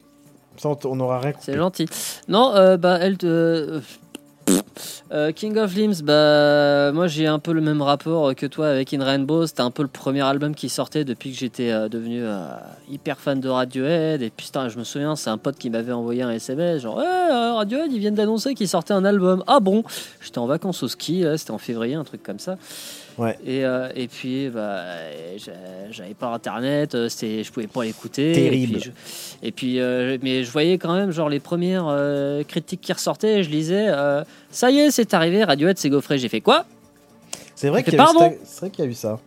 Ça, on n'aura rien C'est gentil. Non, euh, bah, elle. Euh, King of Limbs, bah moi j'ai un peu le même rapport que toi avec In Rainbow. C'était un peu le premier album qui sortait depuis que j'étais euh, devenu euh, hyper fan de Radiohead. Et putain, je me souviens, c'est un pote qui m'avait envoyé un SMS genre Radiohead, ils viennent d'annoncer qu'ils sortaient un album. Ah bon? J'étais en vacances au ski, c'était en février, un truc comme ça. Et, euh, et puis, bah, j'avais pas internet, euh, je pouvais pas l'écouter. Terrible. Et puis, euh, mais je voyais quand même genre les premières critiques qui ressortaient. je lisais, ça y est, c'est arrivé, Radiohead s'est gaufré. J'ai fait quoi? C'est vrai qu'il y, a eu ça.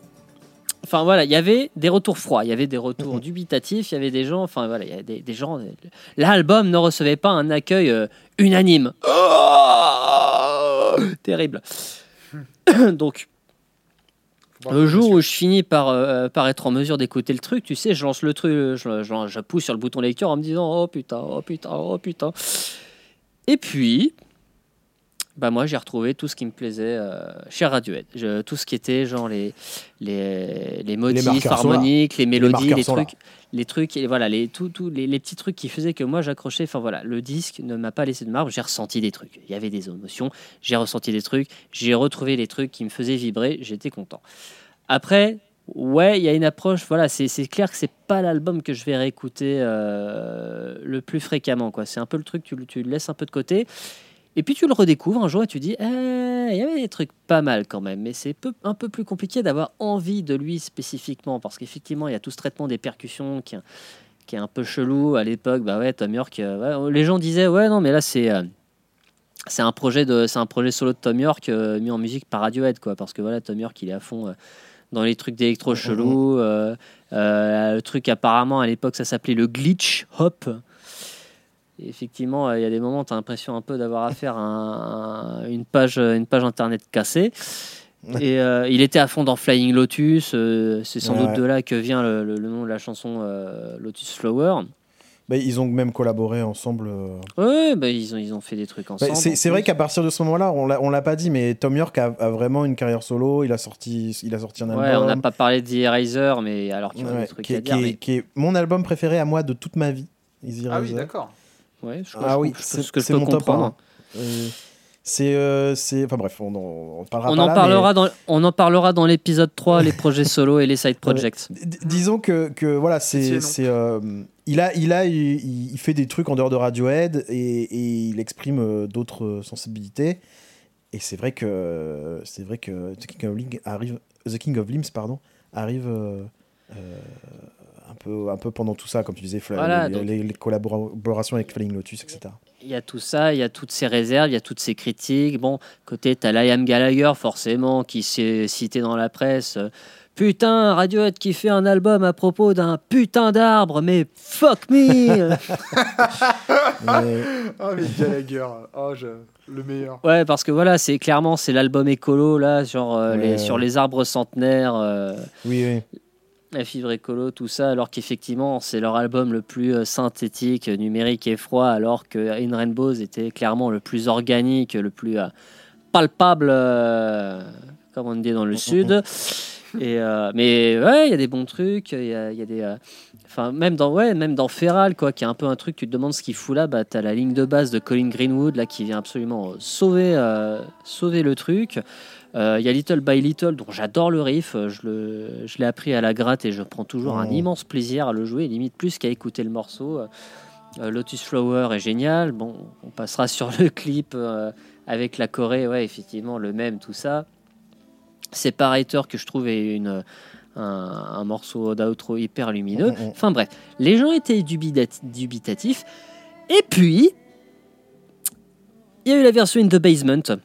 Enfin voilà, il y avait des retours froids, il y avait des retours dubitatifs, il y avait des gens, enfin voilà, il y a des, des gens. L'album ne recevait pas un accueil unanime. Oh Terrible. Donc le jour où je finis par, euh, par être en mesure d'écouter le truc, tu sais, je lance le truc, je, pousse sur le bouton lecture en me disant Oh putain, oh putain, oh putain. Et puis, bah moi j'ai retrouvé tout ce qui me plaisait euh, chez Radiohead. Je, tout ce qui était genre les, les, les motifs harmoniques, les mélodies, les, trucs, les trucs, et voilà, les, tout, tout, les, les, petits trucs qui faisaient que moi j'accrochais. Enfin voilà, le disque ne m'a pas laissé de marbre, j'ai ressenti des trucs. Il y avait des émotions, j'ai ressenti des trucs, j'ai retrouvé les trucs qui me faisaient vibrer, j'étais content. Après, ouais, il y a une approche, voilà, c'est clair que c'est pas l'album que je vais réécouter euh, le plus fréquemment. quoi. C'est un peu le truc, tu, tu le laisses un peu de côté. Et puis tu le redécouvres un jour et tu dis, eh, il y avait des trucs pas mal quand même, mais c'est un peu plus compliqué d'avoir envie de lui spécifiquement, parce qu'effectivement, il y a tout ce traitement des percussions qui, qui est un peu chelou à l'époque. Bah ouais, Tom York, euh, les gens disaient, ouais, non, mais là c'est euh, c'est un projet de c'est un projet solo de Tom York euh, mis en musique par Radiohead, quoi, parce que voilà, Tom York, il est à fond dans les trucs d'électro chelou. le truc apparemment à l'époque, ça s'appelait le glitch hop effectivement, il y a des moments où tu as l'impression un peu d'avoir affaire à une, page, une page internet cassée. Et euh, il était à fond dans Flying Lotus. Euh, c'est sans doute de là que vient le, nom de la chanson euh, Lotus Flower. Bah, ils ont même collaboré ensemble. Oui, bah, ils, ont, ils ont fait des trucs bah, ensemble. c'est vrai qu'à partir de ce moment-là, on l'a pas dit, mais Tom York a, vraiment une carrière solo. Il a sorti, il a sorti un album. Ouais, on n'a pas parlé de The Eraser, mais alors qu'il y a des trucs qui, à dire. Qui, qui est mon album préféré à moi de toute ma vie. ah oui, d'accord. Ouais, je, ah oui, c'est ce que je peux comprendre. Euh, c'est, euh, c'est, enfin bref, on, on parlera. On en parlera dans, on en parlera dans l'épisode 3, les projets solo et les side projects. disons que, que voilà, c'est, c'est, euh, il a, il a, il, fait des trucs en dehors de Radiohead et, et il exprime d'autres sensibilités. Et c'est vrai que, c'est vrai que The King of Limbs arrive, The King of Limbs, pardon, arrive peu, un peu pendant tout ça, comme tu disais, les, collaborations avec Flying Lotus, etc. Il y a tout ça, il y a toutes ces réserves, il y a toutes ces critiques. Bon, côté, tu as Liam Gallagher, forcément, qui s'est cité dans la presse. Putain, Radiohead qui fait un album à propos d'un putain d'arbre, mais fuck me Oh, mais Gallagher, oh, le meilleur. Ouais, parce que voilà, c'est clairement c'est l'album écolo là, sur, euh, les, sur les arbres centenaires. Euh, oui, oui la fibre écolo, tout ça, alors qu'effectivement c'est leur album le plus euh, synthétique, numérique et froid, alors que In Rainbows était clairement le plus organique, le plus euh, palpable, euh, comme on dit dans le sud. Et mais ouais, il y a des bons trucs, il y a, des, enfin même dans ouais, même dans Feral quoi, qui est un peu un truc, tu te demandes ce qu'il fout là, bah t'as la ligne de base de Colin Greenwood là qui vient absolument sauver, sauver le truc. Euh, il y a Little by Little, dont j'adore le riff. Euh, je l'ai appris à la gratte et je prends toujours un immense plaisir à le jouer, limite plus qu'à écouter le morceau. Euh, Lotus Flower est génial. Bon, on passera sur le clip avec la Corée, ouais, effectivement, le même, tout ça. Separator, que je trouve est une, un, morceau d'outro hyper lumineux. Mm, mm, mm. Enfin bref, les gens étaient dubitatifs. Et puis, il y a eu la version In the Basement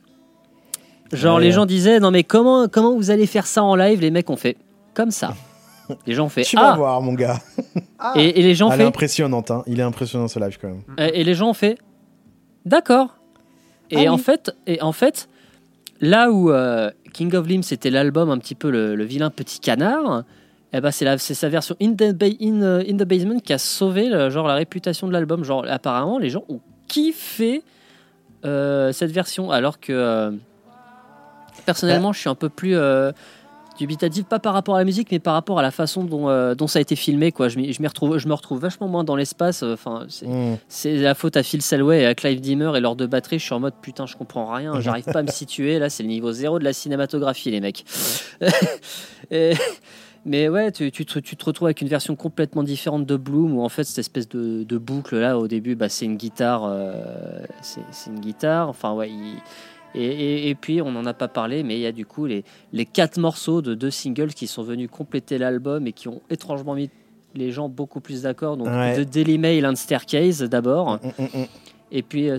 Genre, les gens disaient Non, mais comment, comment vous allez faire ça en live? Les mecs ont fait comme ça. Les gens ont fait Tu vas ah. voir, mon gars. Et, les gens Elle fait. est impressionnante, hein. Il est impressionnant ce live quand même. Et, les gens ont fait D'accord. Et, ah en fait, et en fait, là où euh, King of Limbs c'était l'album un petit peu le, vilain petit canard, eh ben c'est sa version in the, in, euh, in the, Basement qui a sauvé genre la réputation de l'album. Genre apparemment les gens ont kiffé euh, cette version alors que personnellement, je suis un peu plus euh, dubitatif, pas par rapport à la musique, mais par rapport à la façon dont, euh, dont ça a été filmé. Quoi. Je, je, retrouve, je me retrouve vachement moins dans l'espace. Euh, enfin, mm. c'est la faute à Phil Selway et à Clive Dimmer et leurs deux batteries. Je suis en mode putain, je comprends rien, j'arrive pas à me situer. Là, c'est le niveau zéro de la cinématographie, les mecs. mais ouais, tu, tu, te, tu, te, retrouves avec une version complètement différente de Bloom, où en fait, cette espèce de, de boucle là, au début, bah, c'est une guitare. c'est une guitare. Enfin, ouais, il et, puis, on n'en a pas parlé, mais il y a du coup les, les quatre morceaux de deux singles qui sont venus compléter l'album et qui ont étrangement mis les gens beaucoup plus d'accord. Donc, de Daily Mail and Staircase d'abord. Mm, mm, mm, et puis euh,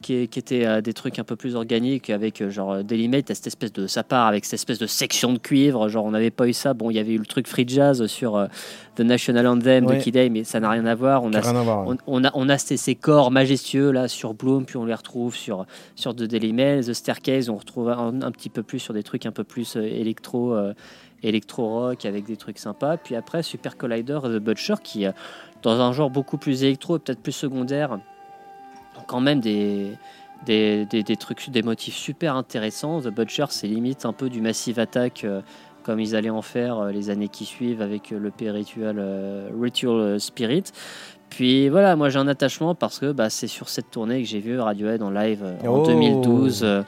qui, qui, était euh, des trucs un peu plus organiques avec euh, genre Daily Mail, cette espèce de ça part avec cette espèce de section de cuivre, genre on n'avait pas eu ça. Bon, il y avait eu le truc free jazz sur The National Anthem de Kid mais ça n'a rien à voir. On a, on, a, on a ces, corps majestueux là sur Bloom, puis on les retrouve sur sur The Daily Mail, The Staircase, on retrouve un, petit peu plus sur des trucs un peu plus électro électro rock avec des trucs sympas. Puis après Super Collider, The Butcher qui dans un genre beaucoup plus électro, peut-être plus secondaire quand même des, trucs, des motifs super intéressants. The Butcher, c'est limite un peu du Massive Attack, comme ils allaient en faire les années qui suivent avec le Ritual, Ritual Spirit. Puis voilà, moi j'ai un attachement parce que bah, c'est sur cette tournée que j'ai vu Radiohead en live euh, en 2012, euh,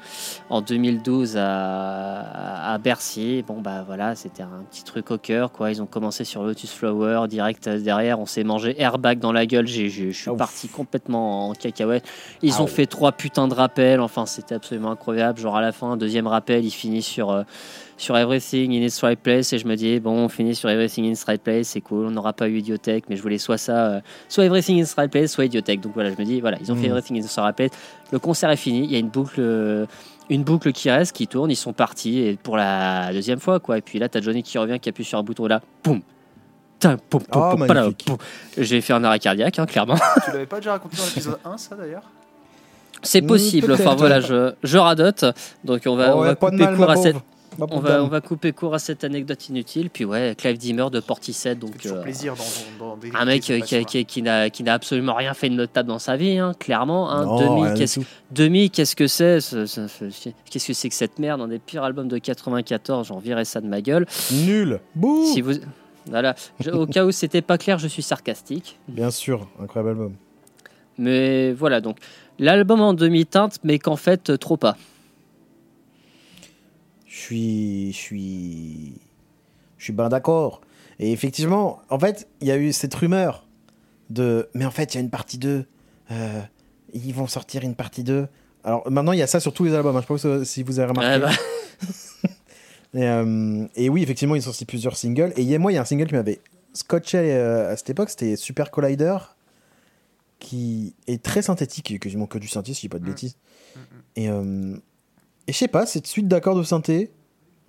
en 2012 à, à, Bercy. Bon bah voilà, c'était un petit truc au cœur quoi. Ils ont commencé sur Lotus Flower, direct derrière, on s'est mangé airbag dans la gueule. Je suis parti complètement en cacahuète. Ils ont fait trois putains de rappels. Enfin, c'était absolument incroyable. Genre à la fin, deuxième rappel, il finit sur euh, sur Everything in its right place et je me dis bon on finit sur Everything in its right place c'est cool on n'aura pas eu Idiotech mais je voulais soit ça euh, soit Everything in its right place soit Idiotech. Donc voilà je me dis voilà ils ont fait mm. Everything in its right place. Le concert est fini il y a une boucle euh, une boucle qui reste qui tourne ils sont partis et pour la deuxième fois quoi. Et puis là t'as Johnny qui revient qui appuie sur un bouton là boum! Oh, J'ai fait un arrêt cardiaque, hein, clairement. Tu l'avais pas déjà raconté dans l'épisode 1, ça d'ailleurs? C'est possible. Enfin voilà, je, je radote. Donc on va, oh, on va couper court à cette, on va, on va, couper court à cette anecdote inutile. Puis ouais, Clive Dimmer de Portishead. Donc, euh, plaisir dans, un mec qui, qui, qui, n'a absolument rien fait de notable dans sa vie, hein, clairement. Hein. Demi, qu'est-ce, Demi, qu'est-ce que c'est Qu'est-ce que c'est que cette merde Un des pires albums de 94, j'en virais ça de ma gueule. Nul Bouh si vous, voilà. au cas où c'était pas clair, je suis sarcastique. Bien sûr, incroyable album. Mais voilà, donc l'album en demi-teinte, mais qu'en fait, trop pas. Je suis, je suis, je suis bien d'accord. Et effectivement, en fait, il y a eu cette rumeur de, mais en fait, il y a une partie 2. Euh, ils vont sortir une partie 2. Alors maintenant, il y a ça sur tous les albums. Hein. Je sais pas si vous avez remarqué. Bah. Euh, et, oui, effectivement, ils ont sorti plusieurs singles. Et moi, il y a un single qui m'avait scotché euh, à cette époque. C'était Super Collider, qui est très synthétique, et quasiment que du synthé, si je dis pas de mm. bêtises. Mm, mm. Et et je sais pas, cette suite d'accords de synthé,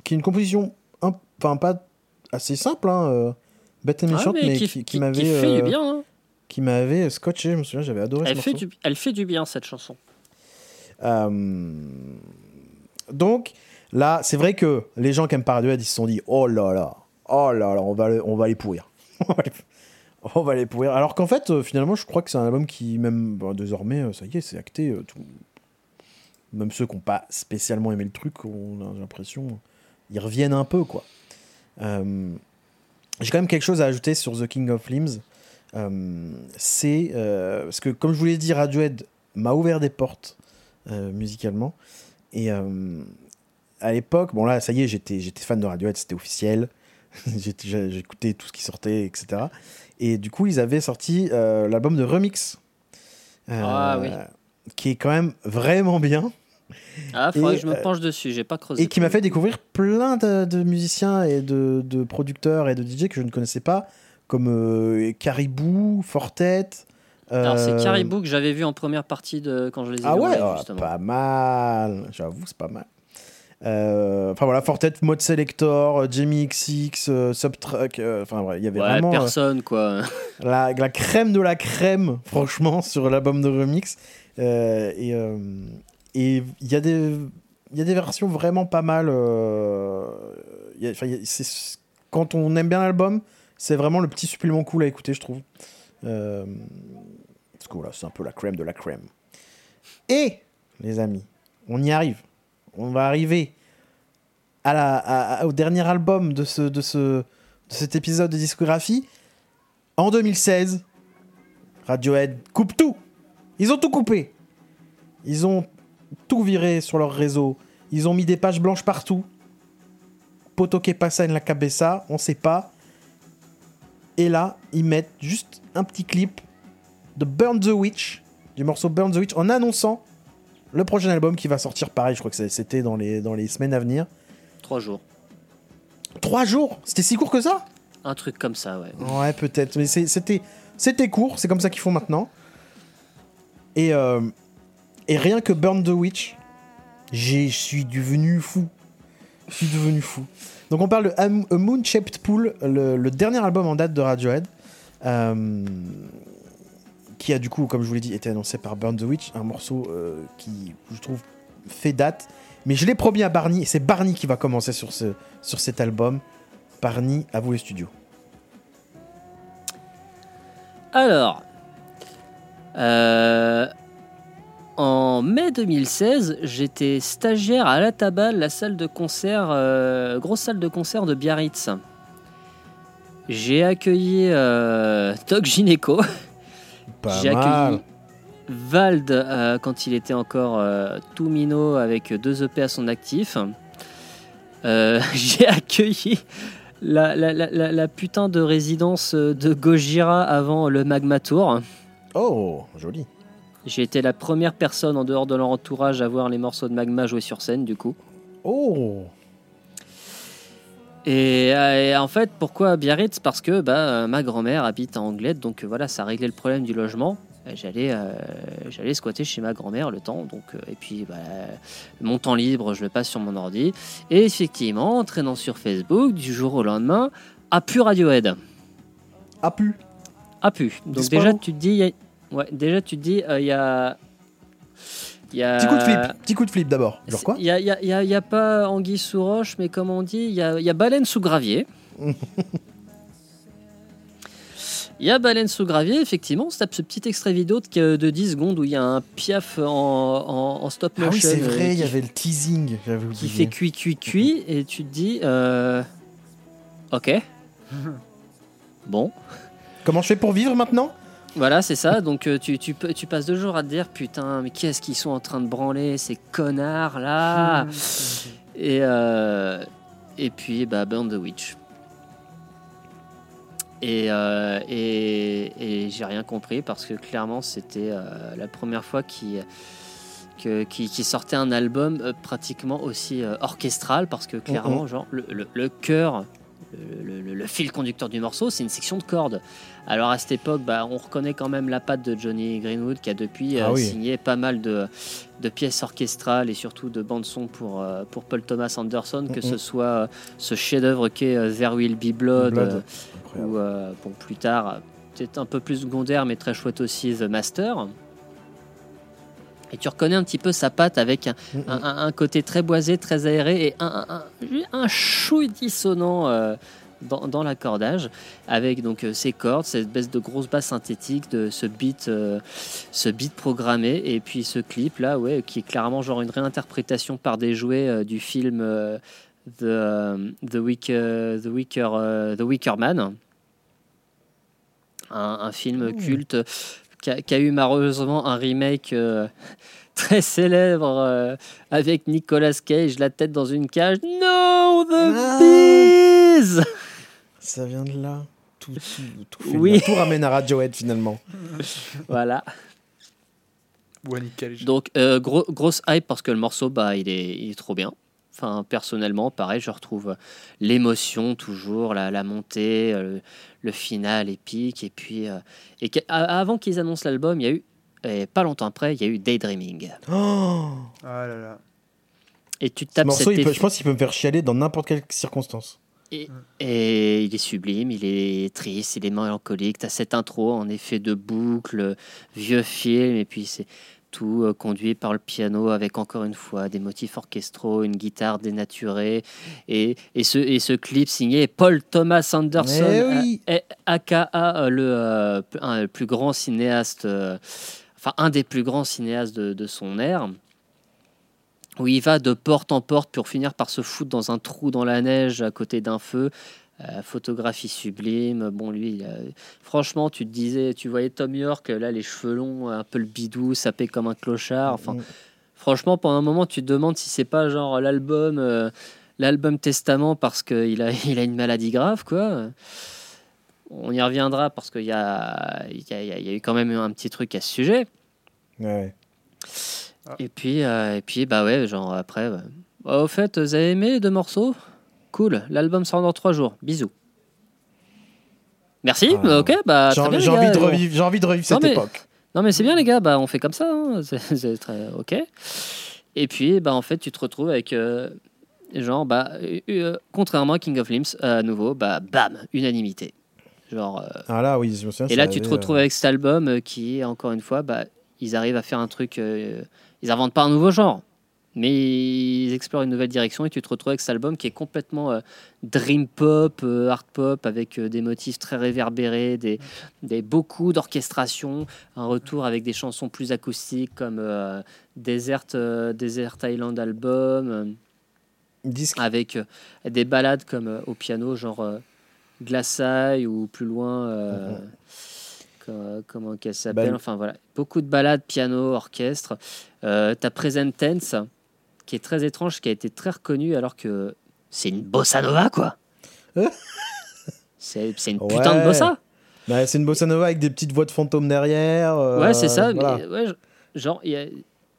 qui est une composition, enfin pas assez simple, hein, euh, bête et ah, méchante, mais, qui, m'avait. Qui fait du euh, bien. Hein. Qui m'avait scotché, je me souviens, j'avais adoré elle ce fait morceau. Du, elle fait du bien, cette chanson. Euh, donc, là, c'est vrai que les gens qui aiment Radiohead, ils se sont dit oh là là, oh là là, on va, on va les pourrir. on va les pourrir. Alors qu'en fait, finalement, je crois que c'est un album qui, même désormais, ça y est, c'est acté. tout, même ceux qui n'ont pas spécialement aimé le truc, on a l'impression, ils reviennent un peu, quoi. Euh, j'ai quand même quelque chose à ajouter sur The King of Limbs. Euh, c'est euh, parce que, comme je vous l'ai dit, Radiohead m'a ouvert des portes musicalement. Et à l'époque, bon là, ça y est, j'étais, j'étais fan de Radiohead, c'était officiel. J'écoutais tout ce qui sortait, etc. Et du coup, ils avaient sorti l'album de Remix. ah, oui. Qui est quand même vraiment bien. Ah, faudrait que je me euh, penche dessus, j'ai pas creusé. Et qui m'a fait découvrir plein de, musiciens et de, producteurs et de DJ que je ne connaissais pas, comme euh, Caribou, Fortet. Alors, c'est euh, Caribou que j'avais vu en première partie de quand je les ai ah ouais, ah, pas mal. J'avoue, c'est pas mal. Enfin voilà, Fortet, Mode Selector, Jamie XX, Subtrack, enfin ouais, il y avait vraiment personne quoi. la, la, crème de la crème, franchement, sur l'album de remix. et, et il y, a des, y a des versions vraiment pas mal. Euh, quand on aime bien l'album, c'est vraiment le petit supplément cool à écouter, je trouve. Euh, parce que voilà, c'est un peu la crème de la crème. Et, les amis, on y arrive. On va arriver à la, au dernier album de, ce, de, ce, de cet épisode de discographie. En 2016, Radiohead coupe tout. Ils ont tout coupé. Ils ont tout viré sur leur réseau. Ils ont mis des pages blanches partout. Poto que pasa en la cabeza, on sait pas. Et là, ils mettent juste un petit clip de Burn the Witch, du morceau Burn the Witch, en annonçant le prochain album qui va sortir. Pareil, je crois que c'était dans les, dans les semaines à venir. Trois jours. Trois jours? C'était si court que ça? Un truc comme ça, ouais. Ouais, peut-être. Mais c'était, c'était court, c'est comme ça qu'ils font maintenant. Et, euh, et rien que Burn the Witch, je suis devenu fou. Je suis devenu fou. Donc on parle de A Moon Shaped Pool, le, dernier album en date de Radiohead, euh, qui a du coup, comme je vous l'ai dit, été annoncé par Burn the Witch, un morceau euh, qui, je trouve, fait date. Mais je l'ai promis à Barney, et c'est Barney qui va commencer sur, ce, sur cet album. Barney, à vous les studios. Alors, euh, en mai 2016, j'étais stagiaire à la Tabal, la salle de concert, euh, grosse salle de concert de Biarritz. J'ai accueilli euh, Doc Gineco. Pas J'ai mal. accueilli Vald euh, quand il était encore euh, tout minot avec deux EP à son actif. J'ai accueilli la, la- la- la- la putain de résidence de Gojira avant le Magma Tour. Oh, joli. J'ai été la première personne en dehors de leur entourage à voir les morceaux de Magma jouer sur scène du coup. Oh, Et, euh, et en fait, pourquoi Biarritz? Parce que bah, euh, ma grand-mère habite en Anglette, donc euh, voilà, ça réglait le problème du logement. J'allais, euh, j'allais squatter chez ma grand-mère le temps, donc et puis bah, mon temps libre, je le passe sur mon ordi. Et effectivement, en traînant sur Facebook, du jour au lendemain, a pu Radiohead, a pu. a pu. Donc déjà, tu te dis, ouais, déjà tu te dis, euh, il y a, y a- Petit coup de flip, petit coup de flip d'abord. Genre quoi Il n'y a, y a- y a- y a pas anguille sous roche, mais comme on dit, il y a, y a baleine sous gravier. Il y a baleine sous gravier, effectivement. On se tape ce petit extrait vidéo de, de 10 secondes où il y a un piaf en, en- en stop Ah motion oui, c'est euh, vrai, il y avait le teasing. Qui fait cuit, cuit, cuit, et tu te dis, euh, ok, bon. Comment je fais pour vivre maintenant Voilà, c'est ça. Donc euh, tu, tu, passes deux jours à te dire, putain, mais qu'est-ce qu'ils sont en train de branler, ces connards là Et, euh, et puis, bah, Burn the Witch. Et, euh, et, et j'ai rien compris parce que clairement, c'était euh, la première fois qu'il que- qui, qui sortait un album pratiquement aussi orchestral parce que clairement, genre, le, le, le cœur, le, le- le fil conducteur du morceau, c'est une section de cordes. Alors à cette époque, bah, on reconnaît quand même la patte de Johnny Greenwood qui a depuis Ah euh, oui. signé pas mal de, de pièces orchestrales et surtout de bandes-son pour, euh, pour Paul Thomas Anderson, que ce soit euh, ce chef-d'œuvre qu'est There Will Be Blood, Blood. ou bon, plus tard, peut-être un peu plus secondaire, mais très chouette aussi, The Master. Et tu reconnais un petit peu sa patte avec un, Mm, un- un- un côté très boisé, très aéré et un, un, chouille dissonant euh, dans, dans l'accordage, avec donc euh, ces cordes, cette baisse de grosse basse synthétique, de ce beat, euh, ce beat programmé, et puis ce clip là, ouais, qui est clairement genre une réinterprétation par des jouets euh, du film euh, The, euh, The, euh, The, Weaker, euh, The Weaker Man, un, un film Mmh. culte qui a, qui a eu malheureusement un remake euh, très célèbre euh, avec Nicolas Cage, la tête dans une cage. No, the Ah. bees Ça vient de là. Tout, tout, tout, fait Oui. là. tout ramène à Radiohead finalement. Voilà. Donc, euh, gros- grosse hype parce que le morceau, bah, il est, il est trop bien. Enfin, personnellement, pareil, je retrouve l'émotion toujours, la, la montée, euh, le final épique. Et puis, euh, et avant qu'ils annoncent l'album, il y a eu, et pas longtemps après, il y a eu Daydreaming. Oh Ah là là. Et tu te Ce tapes morceau, cet il peut- je pense qu'il peut me faire chialer dans n'importe quelle circonstance. Et il est sublime, il est triste, il est mélancolique. Tu as cette intro en effet de boucle, vieux film, et puis c'est tout euh, conduit par le piano avec encore une fois des motifs orchestraux, une guitare dénaturée. Et, et, ce, et ce clip signé Paul Thomas Anderson, Eh oui. aka euh, le, euh, un- le plus grand cinéaste, euh, enfin un des plus grands cinéastes de, de son ère où il va de porte en porte pour finir par se foutre dans un trou dans la neige à côté d'un feu. Euh, photographie sublime. Bon, lui, franchement, tu te disais, tu voyais Tom York, là, les cheveux longs, un peu le bidou, sapé comme un clochard. Enfin, Mm. franchement, pendant un moment, tu te demandes si c'est pas genre l'album, euh, l'album Testament parce qu'il a, il a une maladie grave, quoi. On y reviendra parce qu'il y a, y, a, y a- y a eu quand même un petit truc à ce sujet. Ouais. Et puis, euh, et puis, bah ouais, genre après. bah, bah, au fait, vous avez aimé les deux morceaux? Cool, l'album sort dans trois jours. Bisous. Merci, Ah. bah, ok, bah. J'ai envie, de revivre, j'ai envie de revivre Non, cette mais- époque. Non, mais c'est bien, les gars, bah on fait comme ça, hein, c'est très ok. Et puis, bah en fait, tu te retrouves avec. euh, genre, bah, euh, euh, contrairement à King of Limbs, à nouveau, bah, bam, unanimité. Genre. Ah là, oui, je me souviens. et là, tu te retrouves avec cet album qui, encore une fois, bah, ils arrivent à faire un truc. ils inventent pas un nouveau genre. Mais ils explorent une nouvelle direction et tu te retrouves avec cet album qui est complètement euh, dream pop, euh, art pop, avec euh, des motifs très réverbérés, des, des beaucoup d'orchestration, un retour avec des chansons plus acoustiques comme Desert, Desert Island Album, Disque. avec des ballades comme au piano, genre Glaçaille ou plus loin. Mhm. comment qu'elle s'appelle Enfin voilà, beaucoup de ballades piano, orchestre. Euh, T'as Present Tense, qui est très étrange, qui a été très reconnu alors que c'est une bossa nova, quoi. c'est une putain de bossa. Bah, c'est une bossa nova avec des petites voix de fantômes derrière. Euh, ouais, c'est ça. Mais, ouais, genre, il y a,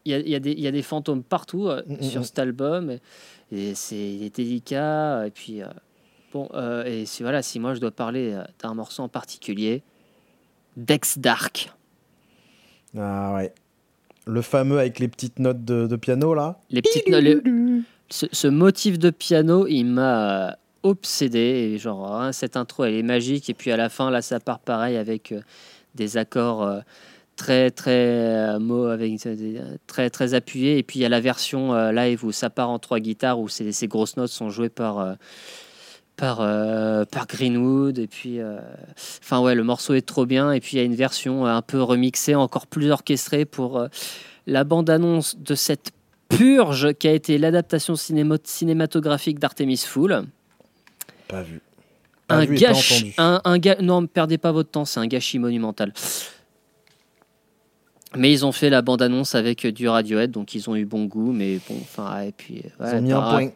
y, a, y, a y a, des fantômes partout euh, mm, mm, sur mm. cet album. Et, c'est délicat. Et puis, euh, bon, et si, voilà, si moi je dois parler d'un morceau en particulier, Dex Dark. Ah ouais. Le fameux avec les petites notes de, piano, là. Les petites notes. Ce, motif de piano, il m'a euh, obsédé. Et genre, hein, cette intro, elle est magique. Et puis à la fin, là, ça part pareil avec euh, des accords euh, très, très, mots avec, très, très appuyés. Et puis il y a la version live où ça part en trois guitares, où ces grosses notes sont jouées par par, par Greenwood. Et puis, enfin, ouais, le morceau est trop bien. Et puis, il y a une version un peu remixée, encore plus orchestrée pour la bande-annonce de cette purge qui a été l'adaptation cinématographique d'Artemis Fool. Pas vu. un gâchis. Un, un non, ne perdez pas votre temps, c'est un gâchis monumental. Mais ils ont fait la bande-annonce avec du Radiohead, donc ils ont eu bon goût, mais bon, enfin, et puis. ils ont mis un point.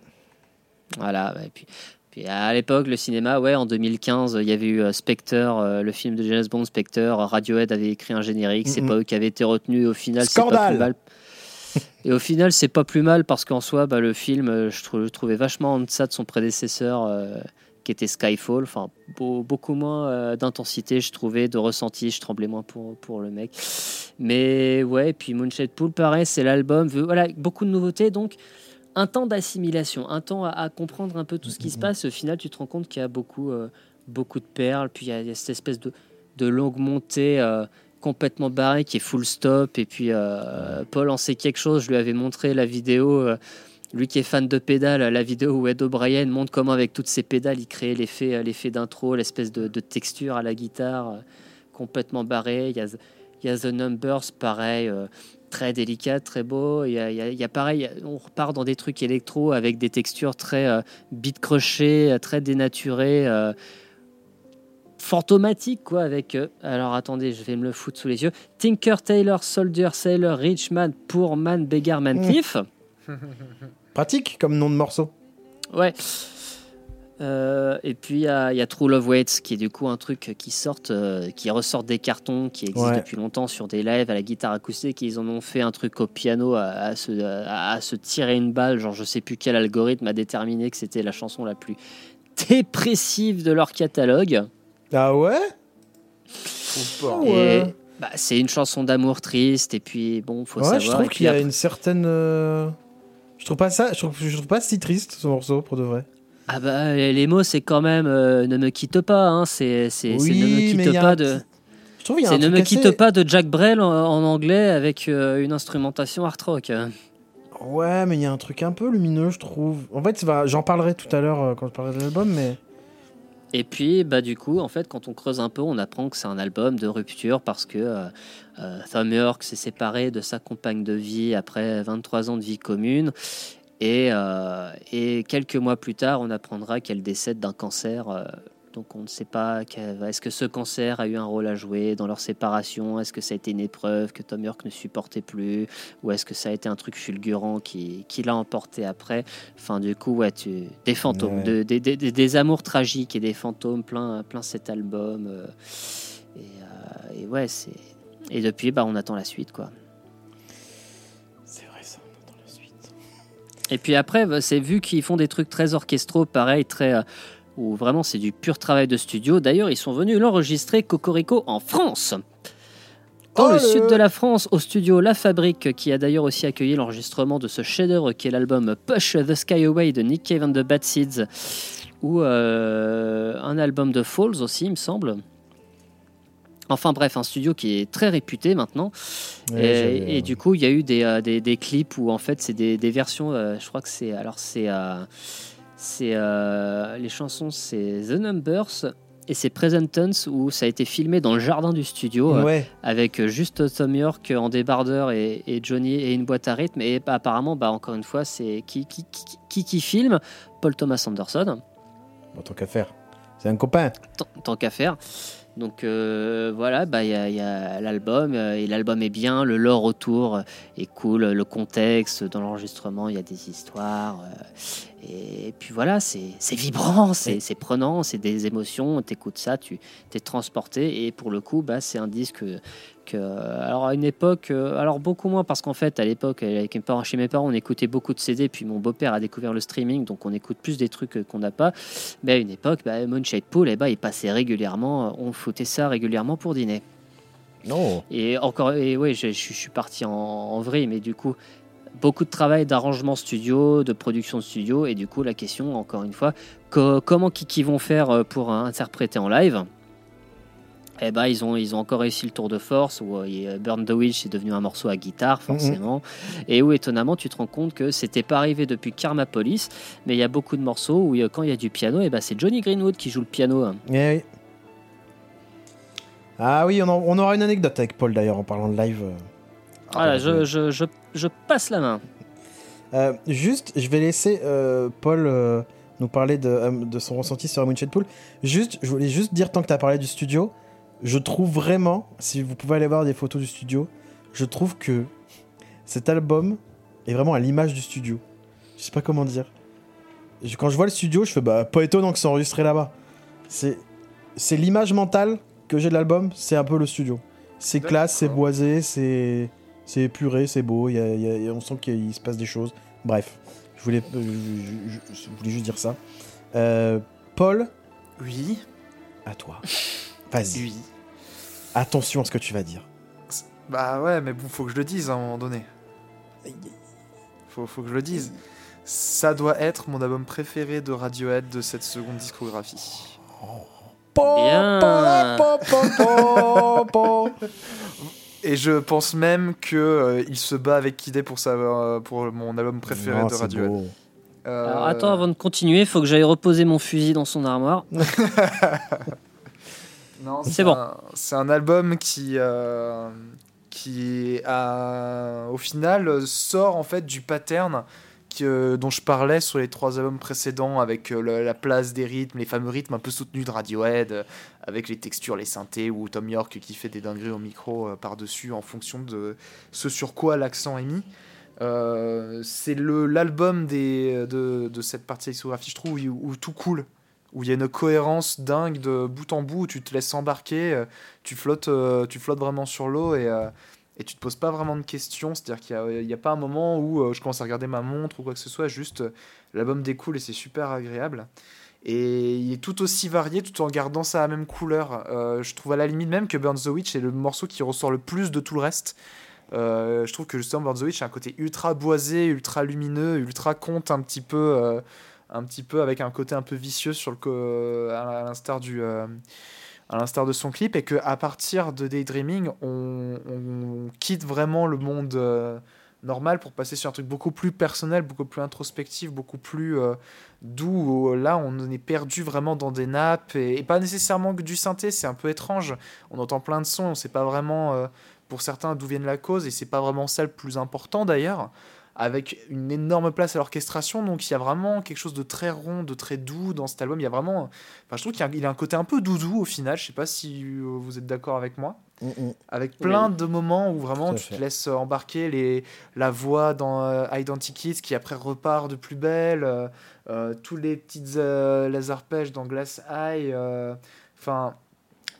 Voilà, et puis à l'époque, le cinéma, ouais, en 2015, il y avait eu euh, Spectre, euh, le film de James Bond, Spectre. Radiohead avait écrit un générique. C'est pas eux qui avaient été retenus. Au final, c'est pas plus mal. Et au final, c'est pas plus mal parce qu'en soi, bah, le film, euh, je, le trouvais vachement en deçà de son prédécesseur, qui était Skyfall. Enfin, beaucoup moins d'intensité, je trouvais, de ressenti. Je tremblais moins pour, pour le mec. Mais ouais, et puis Moonshade Pool, pareil, c'est l'album. Voilà, beaucoup de nouveautés. Donc, un temps d'assimilation, un temps à, comprendre un peu tout ce qui se passe. Au final, tu te rends compte qu'il y a beaucoup, euh, beaucoup de perles, puis il y, a, cette espèce de, de longue montée euh, complètement barrée qui est full stop. Et puis euh, Paul en sait quelque chose. Je lui avais montré la vidéo. lui qui est fan de pédales, la vidéo où Ed O'Brien montre comment avec toutes ces pédales il crée l'effet, l'effet d'intro, l'espèce de, texture à la guitare complètement barrée. Il y a, il y a The Numbers, pareil, très délicat, très beau. Il y, a, il y, a, pareil, on repart dans des trucs électro avec des textures très euh, beat crochées, très dénaturées, euh, fantomatiques quoi. Avec euh, alors attendez, je vais me le foutre sous les yeux. Tinker Taylor, Soldier, Sailor, Richman, Poorman, Beggar, Man, Cliff. Pratique comme nom de morceau. Ouais. Euh, et puis il y, a True Love Waits, qui est du coup un truc qui sort, euh, qui ressort des cartons, qui existe depuis longtemps sur des lives à la guitare acoustique. Ils en ont fait un truc au piano à, se, à, se, tirer une balle. Genre, je sais plus quel algorithme a déterminé que c'était la chanson la plus dépressive de leur catalogue. Ah ouais? Bah, c'est une chanson d'amour triste. Et puis bon, faut savoir. Je trouve qu'il y a une certaine. Euh, je trouve pas ça. Je trouve, je trouve pas si triste ce morceau pour de vrai. Ah bah les mots c'est quand même euh, ne me quitte pas hein. c'est ne me quitte pas de c'est ne me quitte pas de Jack Brel en, anglais avec euh, une instrumentation art rock. Ouais mais il y a un truc un peu lumineux je trouve. En fait j'en parlerai tout à l'heure euh, quand je parlerai de l'album mais et puis, bah, du coup, en fait, quand on creuse un peu, on apprend que c'est un album de rupture parce que Thom York s'est séparé de sa compagne de vie après 23 ans de vie commune et, euh, et, quelques mois plus tard, on apprendra qu'elle décède d'un cancer. Euh, donc on ne sait pas, est-ce que ce cancer a eu un rôle à jouer dans leur séparation? Est-ce que ça a été une épreuve que Tom York ne supportait plus? Ou est-ce que ça a été un truc fulgurant qui, qui l'a emporté après? Enfin du coup, ouais, tu, des fantômes, de, des, des, des, amours tragiques et des fantômes plein, plein cet album. Euh, et, et, ouais, c'est... Et depuis, bah, on attend la suite, quoi. Et puis après, bah, c'est vu qu'ils font des trucs très orchestraux, pareil, très. Euh, où vraiment c'est du pur travail de studio. D'ailleurs, ils sont venus l'enregistrer Cocorico en France. Dans oh le, sud de la France, au studio La Fabrique, qui a d'ailleurs aussi accueilli l'enregistrement de ce chef-d'œuvre qui est l'album Push the Sky Away de Nick Cave and the Bad Seeds, ou euh, un album de Falls aussi, il me semble. Enfin bref, un studio qui est très réputé maintenant. et, du coup, il y a eu des, des, clips où en fait c'est des, des, versions. je crois que c'est alors c'est c'est les chansons c'est The Numbers et c'est Present Tense où ça a été filmé dans le jardin du studio euh, avec euh, juste Tom York en débardeur et, Johnny et une boîte à rythme. Et bah, apparemment, bah, encore une fois, c'est qui qui, qui, qui, filme? Paul Thomas Anderson. Bon, tant qu'à faire. C'est un copain. Tant, qu'à faire. Donc euh, voilà, bah, il y a, l'album, et l'album est bien, le lore autour est cool, le contexte dans l'enregistrement, il y a des histoires. Et puis voilà, c'est vibrant, c'est prenant, c'est des émotions, t'écoutes ça, tu t'es transporté. Et pour le coup, bah, c'est un disque que, alors à une époque, euh, alors beaucoup moins parce qu'en fait, à l'époque, chez mes parents, on écoutait beaucoup de CD. Puis mon beau-père a découvert le streaming, donc on écoute plus des trucs qu'on n'a pas. Mais à une époque, bah, Moonshade Pool, eh bah, il passait régulièrement, on foutait ça régulièrement pour dîner. Non. Et encore, et oui, je, suis parti en, en vrille, mais du coup, beaucoup de travail d'arrangement studio, de production studio, et du coup la question, encore une fois, comment Kiki vont faire euh, pour interpréter en live? Eh ben, ils ont, ils ont encore réussi le tour de force où euh, Burn the Witch est devenu un morceau à guitare, forcément. Et où, étonnamment, tu te rends compte que c'était pas arrivé depuis Karma Police, mais il y a beaucoup de morceaux où, quand il y a du piano, eh ben, c'est Johnny Greenwood qui joue le piano. Eh oui. Ah oui, on, on, aura une anecdote avec Paul d'ailleurs en parlant de live. Euh. Voilà, je, je, je, je, passe la main. Euh, juste, je vais laisser euh, Paul euh, nous parler de, de, son ressenti sur Moonshade Pool. Juste, je voulais juste dire, tant que tu as parlé du studio, je trouve vraiment, si vous pouvez aller voir des photos du studio, je trouve que cet album est vraiment à l'image du studio. Je sais pas comment dire. Quand je vois le studio, je fais bah pas étonnant que c'est enregistré là-bas. C'est c'est l'image mentale que j'ai de l'album, c'est un peu le studio. C'est classe, c'est boisé, c'est c'est épuré, c'est beau, y a, on sent qu'il se passe des choses. Bref, je voulais, euh, je, voulais juste dire ça. Euh, Paul Oui À toi. Vas-y. Oui. Attention à ce que tu vas dire. Bah ouais, mais bon, faut que je le dise à un moment donné. Faut, faut que je le dise. Ça doit être mon album préféré de Radiohead de cette seconde discographie. Bien. Et je pense même que euh, il se bat avec Kidé pour, sa, pour mon album préféré de Radiohead. Euh, Alors attends, avant de continuer, il faut que j'aille reposer mon fusil dans son armoire. c'est bon. C'est un album qui, euh, qui a, au final sort en fait du pattern dont je parlais sur les trois albums précédents, avec euh, la place des rythmes, les fameux rythmes un peu soutenus de Radiohead, euh, avec les textures, les synthés, ou Tom York qui fait des dingueries au micro euh, par-dessus en fonction de ce sur quoi l'accent est mis. c'est l'album de, cette partie discographie, je trouve, où, tout coule, où il y a une cohérence dingue de bout en bout, où tu te laisses embarquer, tu flottes, tu flottes vraiment sur l'eau et et tu te poses pas vraiment de questions. C'est-à-dire qu'il n'y a, pas un moment où euh, je commence à regarder ma montre ou quoi que ce soit, juste euh, l'album découle et c'est super agréable. Et il est tout aussi varié tout en gardant sa même couleur. Euh, je trouve à la limite même que Burn the Witch est le morceau qui ressort le plus de tout le reste. je trouve que justement Burn the Witch a un côté ultra boisé, ultra lumineux, ultra conte un petit peu, un petit peu avec un côté un peu vicieux sur le à l'instar du à l'instar de son clip, et qu'à partir de Daydreaming, on, quitte vraiment le monde euh, normal pour passer sur un truc beaucoup plus personnel, beaucoup plus introspectif, beaucoup plus euh, doux. là, on est perdu vraiment dans des nappes, et, pas nécessairement que du synthé, c'est un peu étrange. On entend plein de sons, on sait pas vraiment, euh, pour certains, d'où viennent la cause, et c'est pas vraiment ça le plus important d'ailleurs avec une énorme place à l'orchestration. Donc il y a vraiment quelque chose de très rond, de très doux dans cet album. Il y a vraiment. Enfin, je trouve qu'il a, a, un côté un peu doudou au final. Je sais pas si euh, vous êtes d'accord avec moi. Mm, mm. Avec plein de moments où vraiment tu te laisses embarquer les, la voix dans euh, Identity qui après repart de plus belle. Euh, tous les petites les arpèges dans Glass Eye. Enfin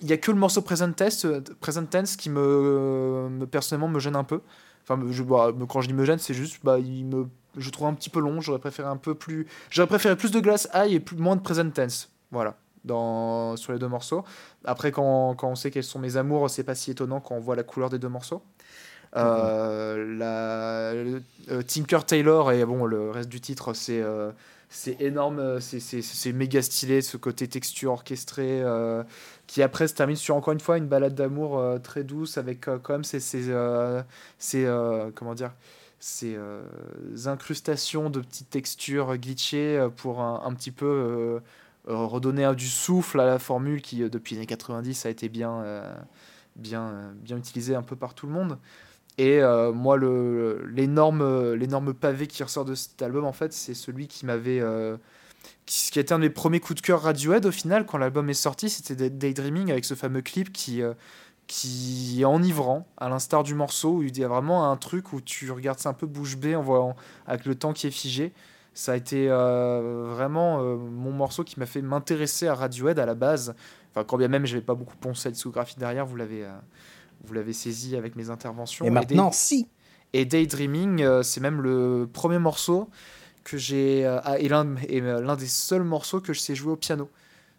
il y a que le morceau Present Tense, Present Tense qui me, me, personnellement me gêne un peu. Enfin, je, bah, quand je dis me gêne, c'est juste, bah, il me, je trouve un petit peu long. J'aurais préféré un peu plus, j'aurais préféré plus de glace high et plus, moins de present tense. Voilà. Dans, sur les deux morceaux. Après, quand, quand on sait quels sont mes amours, c'est pas si étonnant quand on voit la couleur des deux morceaux. Euh, la, euh, Tinker Taylor et bon, le reste du titre, c'est euh, c'est énorme, c'est méga stylé, ce côté texture orchestré, qui après se termine sur encore une fois une balade d'amour très douce avec quand même ces, ces, comment dire, ces incrustations de petites textures glitchées pour un, petit peu redonner du souffle à la formule qui depuis les années 90 a été bien, bien, bien utilisée un peu par tout le monde. Et euh, moi, l'énorme, l'énorme pavé qui ressort de cet album, en fait, c'est celui qui m'avait. Euh, qui, a été un de mes premiers coups de cœur Radiohead au final, quand l'album est sorti, c'était Daydreaming avec ce fameux clip qui, euh, qui est enivrant, à l'instar du morceau, où il y a vraiment un truc où tu regardes ça un peu bouche bée en voyant, avec le temps qui est figé. Ça a été vraiment mon morceau qui m'a fait m'intéresser à Radiohead à la base. Enfin, quand bien même, je n'avais pas beaucoup pensé à la discographie derrière, vous l'avez vous l'avez saisi avec mes interventions. Et maintenant, si. Et Daydreaming, euh, c'est même le premier morceau que j'ai euh, et l'un euh, l'un des seuls morceaux que je sais jouer au piano.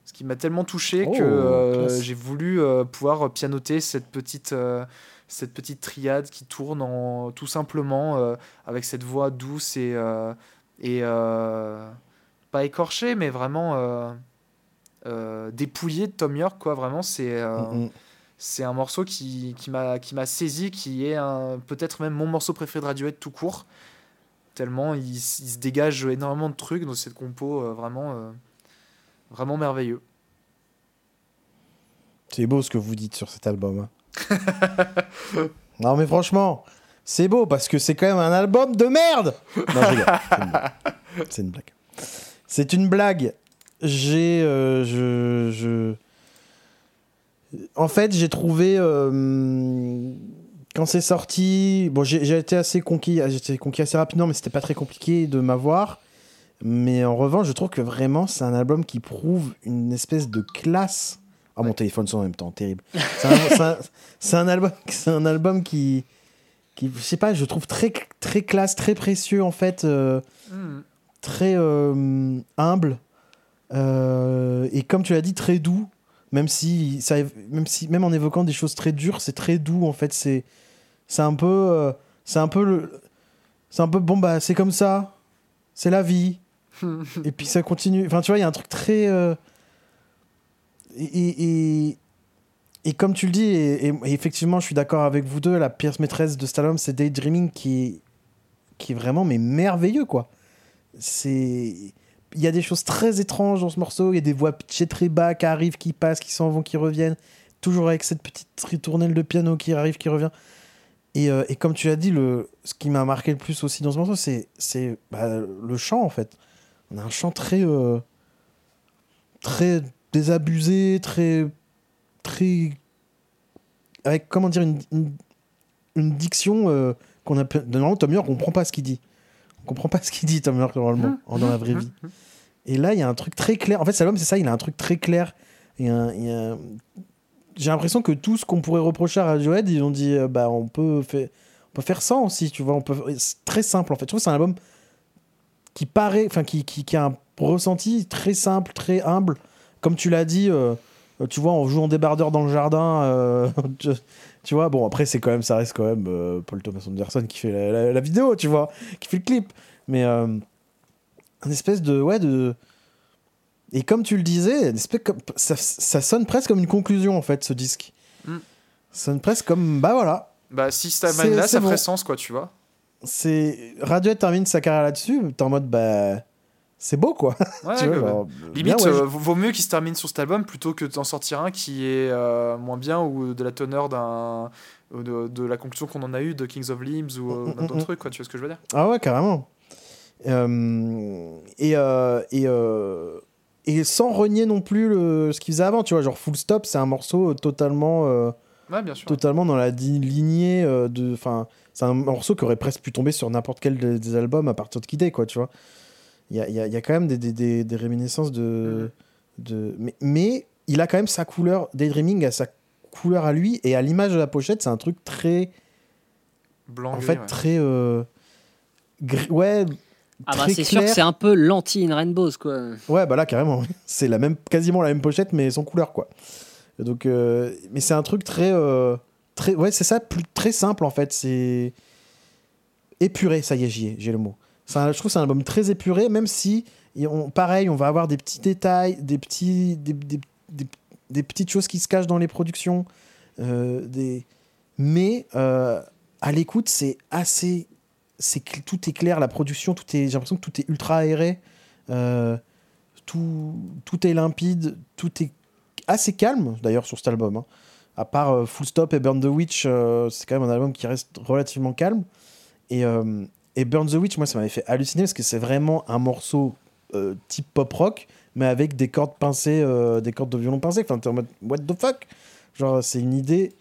Ce qui m'a tellement touché oh, que j'ai voulu pouvoir pianoter cette petite cette petite triade qui tourne en tout simplement avec cette voix douce et et pas écorchée mais vraiment dépouillée de Tom York quoi vraiment c'est mm, mm c'est un morceau qui, qui m'a saisi, qui est peut-être même mon morceau préféré de Radiohead tout court. Tellement il, se dégage énormément de trucs dans cette compo, euh, vraiment, euh, vraiment merveilleux. C'est beau ce que vous dites sur cet album. Hein. non mais franchement, c'est beau parce que c'est quand même un album de merde. Non, je C'est une blague. C'est une blague. J'ai, euh, je, je en fait, j'ai trouvé quand c'est sorti, bon, j'ai été assez conquis, j'étais conquis assez rapidement, mais c'était pas très compliqué de m'avoir. Mais en revanche, je trouve que vraiment, c'est un album qui prouve une espèce de classe. Ah, mon téléphone sonne en même temps, terrible. C'est un, album, c'est un album qui, qui, je sais pas, je trouve très, très classe, très précieux en fait, euh, hmm. très euh, humble. et comme tu l'as dit, très doux même si, ça, même si même en évoquant des choses très dures, c'est très doux en fait. C'est c'est un peu euh, c'est un peu le c'est un peu bon bah c'est comme ça, c'est la vie. et puis ça continue. Enfin tu vois, il y a un truc très euh, et, et, et, comme tu le dis, et, effectivement, je suis d'accord avec vous deux, la pièce maîtresse de Stallone, c'est Daydreaming qui est, qui est vraiment mais merveilleux quoi. C'est il y a des choses très étranges dans ce morceau. Il y a des voix pitchées très bas qui arrivent, qui passent, qui s'en vont, qui reviennent. Toujours avec cette petite ritournelle de piano qui arrive, qui revient. Et, euh, et comme tu l'as dit, le, ce qui m'a marqué le plus aussi dans ce morceau, c'est, c'est bah, le chant en fait. On a un chant très, euh, très désabusé, très, très. avec comment dire, une, une, diction euh, qu'on a. Normalement, Tom York, on comprend pas ce qu'il dit comprend pas ce qu'il dit, Tom York, normalement, dans la vraie vie. Et là, il y a un truc très clair. En fait, Salom, c'est ça, il a un truc très clair. Et a... J'ai l'impression que tout ce qu'on pourrait reprocher à Radiohead, ils ont dit, euh, bah, on peut, faire... on peut faire ça aussi, tu vois. On peut... C'est très simple, en fait. Je trouve que c'est un album qui paraît, enfin, qui, qui, qui, a un ressenti très simple, très humble. Comme tu l'as dit, euh, tu vois, en jouant débardeur dans le jardin, euh, tu vois, bon, après, c'est quand même, ça reste quand même euh, Paul Thomas Anderson qui fait la, vidéo, tu vois, qui fait le clip. Mais euh, un espèce de. Ouais, de. Et comme tu le disais, espèce comme, ça, ça, sonne presque comme une conclusion, en fait, ce disque. Mm. Ça sonne presque comme. Bah voilà. Bah, si ça là, ça ferait sens, quoi, tu vois. C'est. Radiohead termine sa carrière là-dessus, t'es en mode, bah c'est beau quoi. Limite, euh, vaut mieux qu'il se termine sur cet album plutôt que d'en sortir un qui est euh, moins bien ou de la teneur d'un. De, de, la conclusion qu'on en a eu de Kings of Limbs ou euh, d'autres trucs, quoi. Tu vois ce que je veux dire? Ah ouais, carrément. et, et, et sans renier non plus le, ce qu'il faisait avant, tu vois. Genre Full Stop, c'est un morceau totalement. Ouais, bien sûr. Totalement dans la lignée de. Enfin, c'est un morceau qui aurait presque pu tomber sur n'importe quel des, albums à partir de Kid quoi, tu vois il y a, y, a, y a, quand même des, des, des, réminiscences de. Mm. de mais, mais, il a quand même sa couleur. Daydreaming a sa couleur à lui. Et à l'image de la pochette, c'est un truc très. Blanc. En fait, très. Euh, ouais. Ah bah c'est sûr que c'est un peu l'anti-In Rainbows quoi. Ouais bah là carrément c'est la même quasiment la même pochette mais sans couleur quoi. Donc euh, mais c'est un truc très euh, très ouais c'est ça plus très simple en fait c'est épuré ça y est j'y ai j'ai le mot je trouve que c'est un album très épuré, même si pareil, on va avoir des petits détails, des, petits, des, petites choses qui se cachent dans les productions. Euh. Mais euh, à l'écoute, c'est assez. C'est, tout est clair, la production, j'ai l'impression que tout est ultra aéré. Euh, tout, tout est limpide, tout est assez calme d'ailleurs sur cet album. Hein. À part Full Stop et Burn the Witch, c'est quand même un album qui reste relativement calme. Et, et Burn the Witch, moi, ça m'avait fait halluciner parce que c'est vraiment un morceau euh, type pop rock, mais avec des cordes pincées, euh, des cordes de violon pincées. Enfin, t'es en mode, what the fuck? Genre, c'est une idée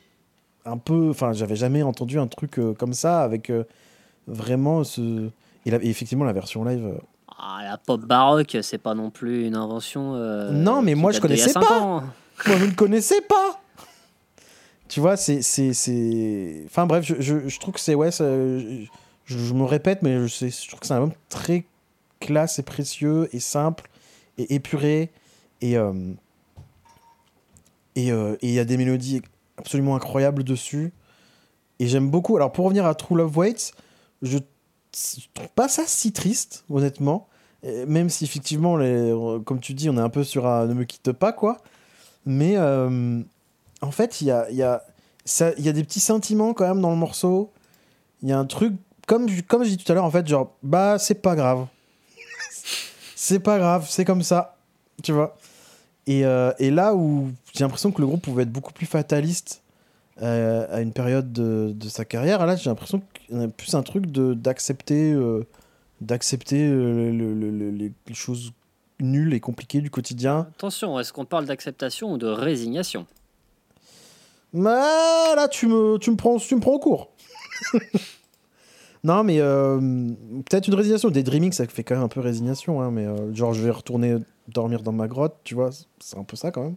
un peu. Enfin, j'avais jamais entendu un truc euh, comme ça avec vraiment ce. Et, effectivement, la version live. Ah, la pop baroque, c'est pas non plus une invention. non, mais moi, je connaissais pas. Moi, je ne connaissais pas. Tu vois, c'est. Enfin, bref, je, je, trouve que c'est. Ouais, je, je, me répète, mais je, trouve que c'est un album très classe et précieux et simple et épuré. Et euh, euh, et il y a des mélodies absolument incroyables dessus. Et j'aime beaucoup. Alors pour revenir à True Love Waits, je trouve pas ça si triste, honnêtement. même si effectivement, les, comme tu dis, on est un peu sur un ne me quitte pas, quoi. Mais euh, en fait, il y a, y, a, y a des petits sentiments quand même dans le morceau. Il y a un truc, comme, comme je dis tout à l'heure, en fait, genre, bah, c'est pas grave c'est pas grave, c'est comme ça, tu vois. Et, euh, et là où j'ai l'impression que le groupe pouvait être beaucoup plus fataliste euh, à une période de, de sa carrière, là j'ai l'impression qu'il y a plus un truc d'accepter euh, d'accepter les choses nulles et compliquées du quotidien. Attention, est-ce qu'on parle d'acceptation ou de résignation? Bah, là, tu me, tu me, prends, tu me prends au cours. Non, mais euh, peut-être une résignation. Des dreaming, ça fait quand même un peu résignation. Hein, mais euh, genre, je vais retourner dormir dans ma grotte, tu vois. C'est un peu ça quand même.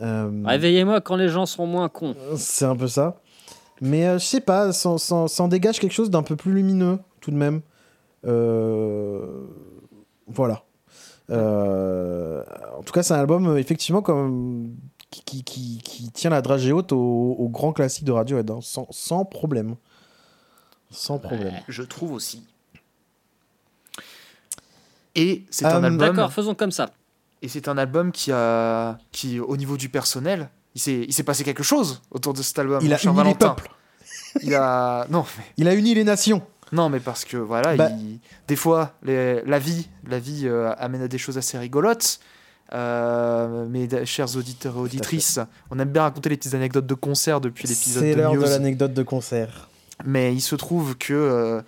Euh, Réveillez-moi quand les gens seront moins cons. C'est un peu ça. Mais je sais pas, ça, ça, dégage quelque chose d'un peu plus lumineux, tout de même. Voilà. en tout cas, c'est un album, effectivement, comme, qui, qui, qui, tient la dragée haute au, grand classique de Radiohead, hein, sans, sans problème. Sans problème. Je trouve aussi. Et c'est un euh, album. D'accord, faisons comme ça. Et c'est un album qui a, qui au niveau du personnel, il s'est, il s'est passé quelque chose autour de cet album. Il a uni Valentin. les peuples. Il a, non. Il a uni les nations. Non, mais parce que voilà, bah- des fois, les... la vie, la vie euh, amène à des choses assez rigolotes. Euh, mes chers auditeurs et auditrices, on aime bien raconter les petites anecdotes de concert depuis l'épisode de C'est l'heure de l'anecdote de concert. Mais il se trouve que euh,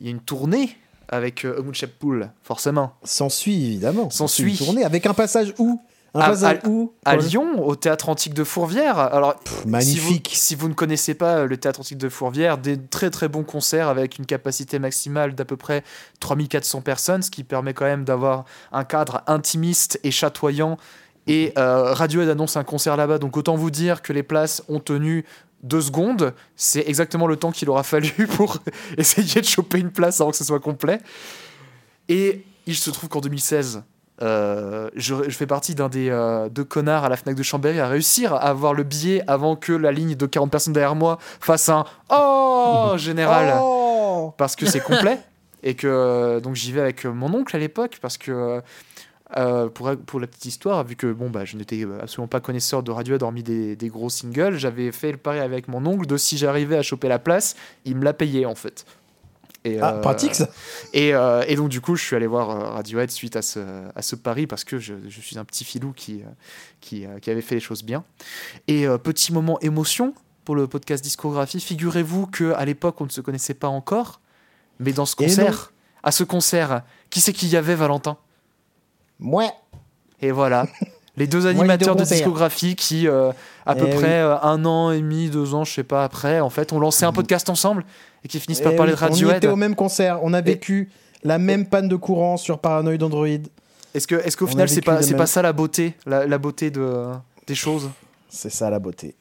il y a une tournée avec euh, Pool, forcément. S'ensuit évidemment. S'ensuit une tournée avec un passage où? Un à, passage où? à Lyon, au théâtre antique de Fourvière. Alors, magnifique. Si vous, ne connaissez pas euh, le théâtre antique de Fourvière, des très très bons concerts avec une capacité maximale d'à peu près 3400 personnes, ce qui permet quand même d'avoir un cadre intimiste et chatoyant. Et euh, Radiohead annonce un concert là-bas, donc autant vous dire que les places ont tenu deux secondes, c'est exactement le temps qu'il aura fallu pour essayer de choper une place avant que ce soit complet. Et il se trouve qu'en 2016, euh, je, fais partie d'un des euh, deux connards à la Fnac de Chambéry à réussir à avoir le billet avant que la ligne de 40 personnes derrière moi fasse un Oh général oh Parce que c'est complet. et que donc j'y vais avec mon oncle à l'époque parce que euh, pour, pour la petite histoire, vu que bon, bah, je n'étais absolument pas connaisseur de Radiohead hormis des, des gros singles, j'avais fait le pari avec mon oncle de si j'arrivais à choper la place, il me l'a payé en fait. Et, ah, euh, pratique ça et, euh, et, donc du coup, je suis allé voir Radiohead suite à ce, à ce pari parce que je, je suis un petit filou qui, qui, qui, avait fait les choses bien. Et petit moment émotion pour le podcast discographie, figurez-vous qu'à l'époque, on ne se connaissait pas encore, mais dans ce concert, à ce concert, qui c'est qu'il y avait Valentin? Moi. Et voilà. Les deux animateurs de discographie qui, euh, à peu eh près euh, un an et demi, deux ans, je sais pas, après, en fait, ont lancé un mhm. podcast ensemble et qui finissent par eh parler de Radiohead. On était au même concert, on a vécu la même panne de courant sur Paranoid Android. Est-ce que, est-ce qu'au final, c'est pas, c'est pas ça la beauté, la, beauté de, des choses? C'est ça la beauté.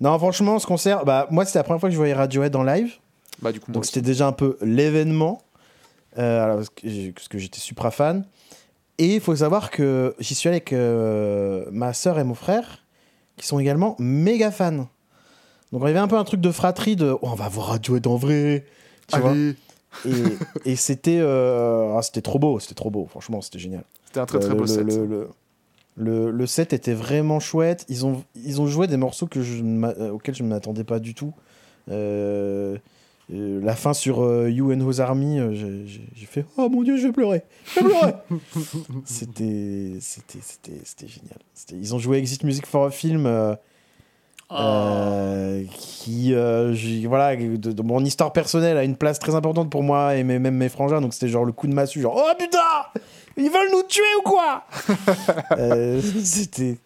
Non, franchement, ce concert, bah, moi, c'était la première fois que je voyais Radiohead en live. Bah, du coup, Donc, c'était déjà un peu l'événement. Euh, parce que j'étais supra fan. Et il faut savoir que j'y suis allé avec euh, ma sœur et mon frère, qui sont également méga fans. Donc il y avait un peu un truc de fratrie de oh, on va voir Radiohead en vrai. Tu vois et, et c'était euh, ah, c'était trop beau, c'était trop beau, franchement, c'était génial. C'était un très très Euh, beau le, set. Le, le, set était vraiment chouette. Ils ont, ils ont joué des morceaux que je auxquels je ne m'attendais pas du tout. Euh, euh, la fin sur euh, You and His Army, euh, j'ai- fait Oh mon dieu, je vais pleurer. Je vais pleurer. C'était c'était- c'était- c'était génial. C'était- Ils ont joué Exit Music for a Film. euh, Oh. euh, qui euh, j'ai- voilà de, de mon histoire personnelle a une place très importante pour moi et mes- même mes frangins donc c'était genre le coup de massue genre oh putain ils veulent nous tuer ou quoi? Euh, c'était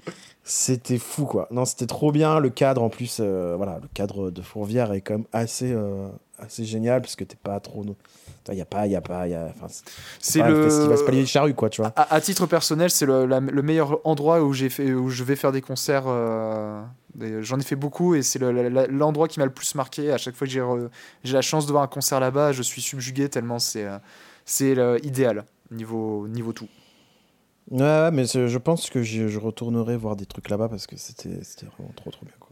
c'était fou quoi non c'était trop bien le cadre en plus euh, voilà le cadre de Fourvière est quand même assez euh, assez génial parce que t'es pas trop il y a pas il y a pas il y a enfin c'est le festival. Spalier de Charrue quoi tu vois À, à titre personnel, c'est le, le meilleur endroit où, j'ai fait, où je vais faire des concerts. euh, J'en ai fait beaucoup et c'est le- l'endroit qui m'a le plus marqué. À chaque fois que j'ai re- la chance de voir un concert là-bas, je suis subjugué tellement c'est euh, c'est idéal niveau, niveau tout. ouais, mais je pense que je, retournerai voir des trucs là-bas parce que c'était c'était vraiment trop trop bien quoi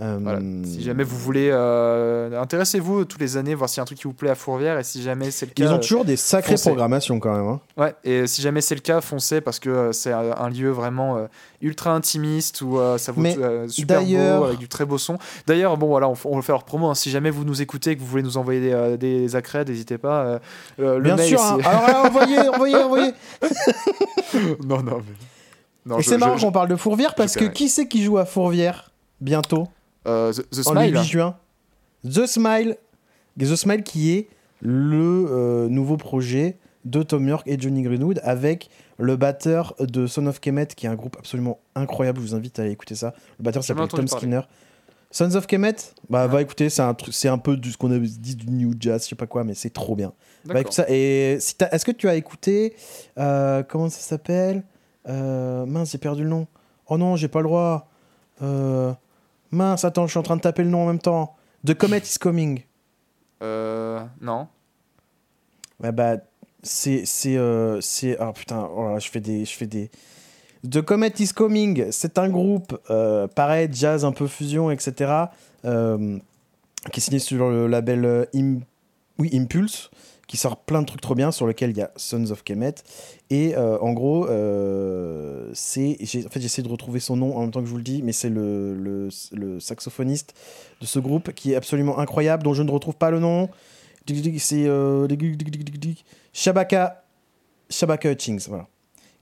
Euh, Voilà. Si jamais vous voulez, euh, intéressez-vous tous les années, voir s'il y a un truc qui vous plaît à Fourvière et si jamais c'est le cas. Ils ont toujours des sacrées foncez. programmations quand même. hein. Ouais, et si jamais c'est le cas, foncez parce que euh, c'est un lieu vraiment ultra intimiste où ça euh, super beau avec du très beau son. D'ailleurs, bon voilà, on, on le fait hors promo. hein. Si jamais vous nous écoutez et que vous voulez nous envoyer des, des accrèdes, n'hésitez pas. le Bien mail, sûr. hein. Alors envoyez, envoyez, envoyez. non, non, mais. Non, Et c'est marrant qu'on parle de Fourvière parce que qui c'est qui joue à Fourvière bientôt? Euh, The, The en Smile. le 8 juin The Smile. The Smile qui est le euh, nouveau projet de Tom York et Johnny Greenwood avec le batteur de Son of Kemet qui est un groupe absolument incroyable. Je vous invite à aller écouter ça. Le batteur s'appelle Tom parler. Skinner. Sons of Kemet, bah va écouter, c'est un truc, c'est un peu du, ce qu'on a dit du new jazz, je sais pas quoi, mais c'est trop bien. Bah, D'accord. écoute ça. Et si t'as- est-ce que tu as écouté euh, comment ça s'appelle? Euh, Mince, j'ai perdu le nom. Oh non, j'ai pas le droit. Euh, mince, attends, je suis en train de taper le nom en même temps. The Comet is Coming. Euh, non. Ouais, bah, c'est c'est euh, c'est ah putain, oh là je fais des je fais des The Comet is Coming. C'est un groupe euh, pareil, jazz un peu fusion, etc. euh, qui est signé sur le label euh, Im- oui, Impulse, qui sort plein de trucs trop bien, sur lequel il y a Sons of Kemet. Et euh, en gros, euh, c'est. En fait, j'essaie de retrouver son nom en même temps que je vous le dis, mais c'est le, saxophoniste de ce groupe qui est absolument incroyable, dont je ne retrouve pas le nom. C'est euh, Shabaka, Shabaka Hutchings, voilà,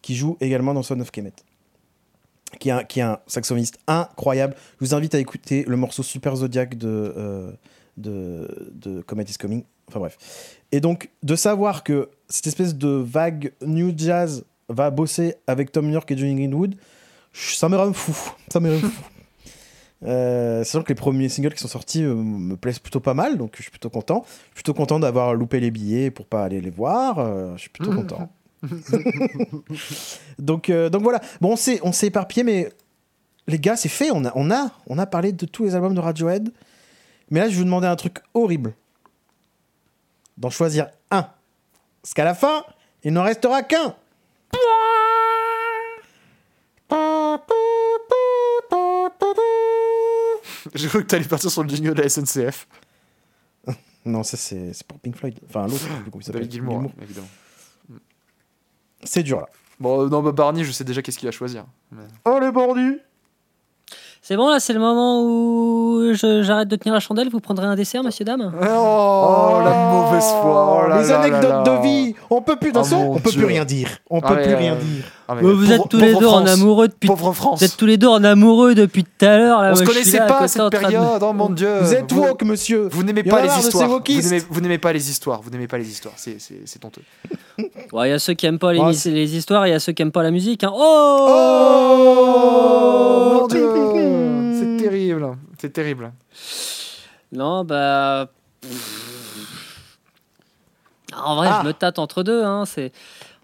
qui joue également dans Son of Kemet. Qui est, un, saxophoniste incroyable. Je vous invite à écouter le morceau Super Zodiac de, de Comet is Coming. Enfin bref. Et donc, de savoir que cette espèce de vague new jazz va bosser avec Tom York et Johnny Greenwood, ça me rend fou. Ça me rend fou. Euh, sachant que les premiers singles qui sont sortis euh, me plaisent plutôt pas mal, donc je suis plutôt content. Je suis plutôt content d'avoir loupé les billets pour pas aller les voir. euh, je suis plutôt content. donc, euh, donc voilà. Bon, on s'est, on s'est éparpillé, mais les gars, c'est fait. On a, on, a, on a parlé de tous les albums de Radiohead. Mais là, je vais vous demander un truc horrible. D'en choisir un. Parce qu'à la fin, il n'en restera qu'un. J'ai cru que t'allais partir sur le jingle de la SNCF. Non, ça c'est pour Pink Floyd. Enfin, l'autre, plus comment il s'appelle. Gilmour, Gilmour. hein, évidemment. C'est dur là. Bon, euh, non, bah Barney, je sais déjà qu'est-ce qu'il va choisir. Mais- Oh les bordus C'est bon, là, c'est le moment où je- j'arrête de tenir la chandelle. Vous prendrez un dessert, monsieur, dame? Oh, la mauvaise foi. Oh là Les là anecdotes là là. de vie On peut plus, de toute Oh façon, mon on peut Dieu. plus rien dire. On Ah peut mais, plus euh, rien dire. Ah, mais Vous vous pauvre- êtes tous les deux en amoureux depuis. Pauvre France. Vous êtes tous les deux en amoureux depuis tout à l'heure. On se connaissait là, pas cette de- période, oh mon dieu. Vous êtes woke, monsieur Vous n'aimez pas les histoires. Vous n'aimez, vous pas les histoires. Vous n'aimez pas les histoires. C'est, honteux. Ouais, Il y a ceux qui aiment pas les, Ouais, les histoires, il y a ceux qui aiment pas la musique. hein. Oh, Oh dieu. C'est terrible. C'est terrible. Non, bah. En vrai, Ah. je me tâte entre deux. Hein. C'est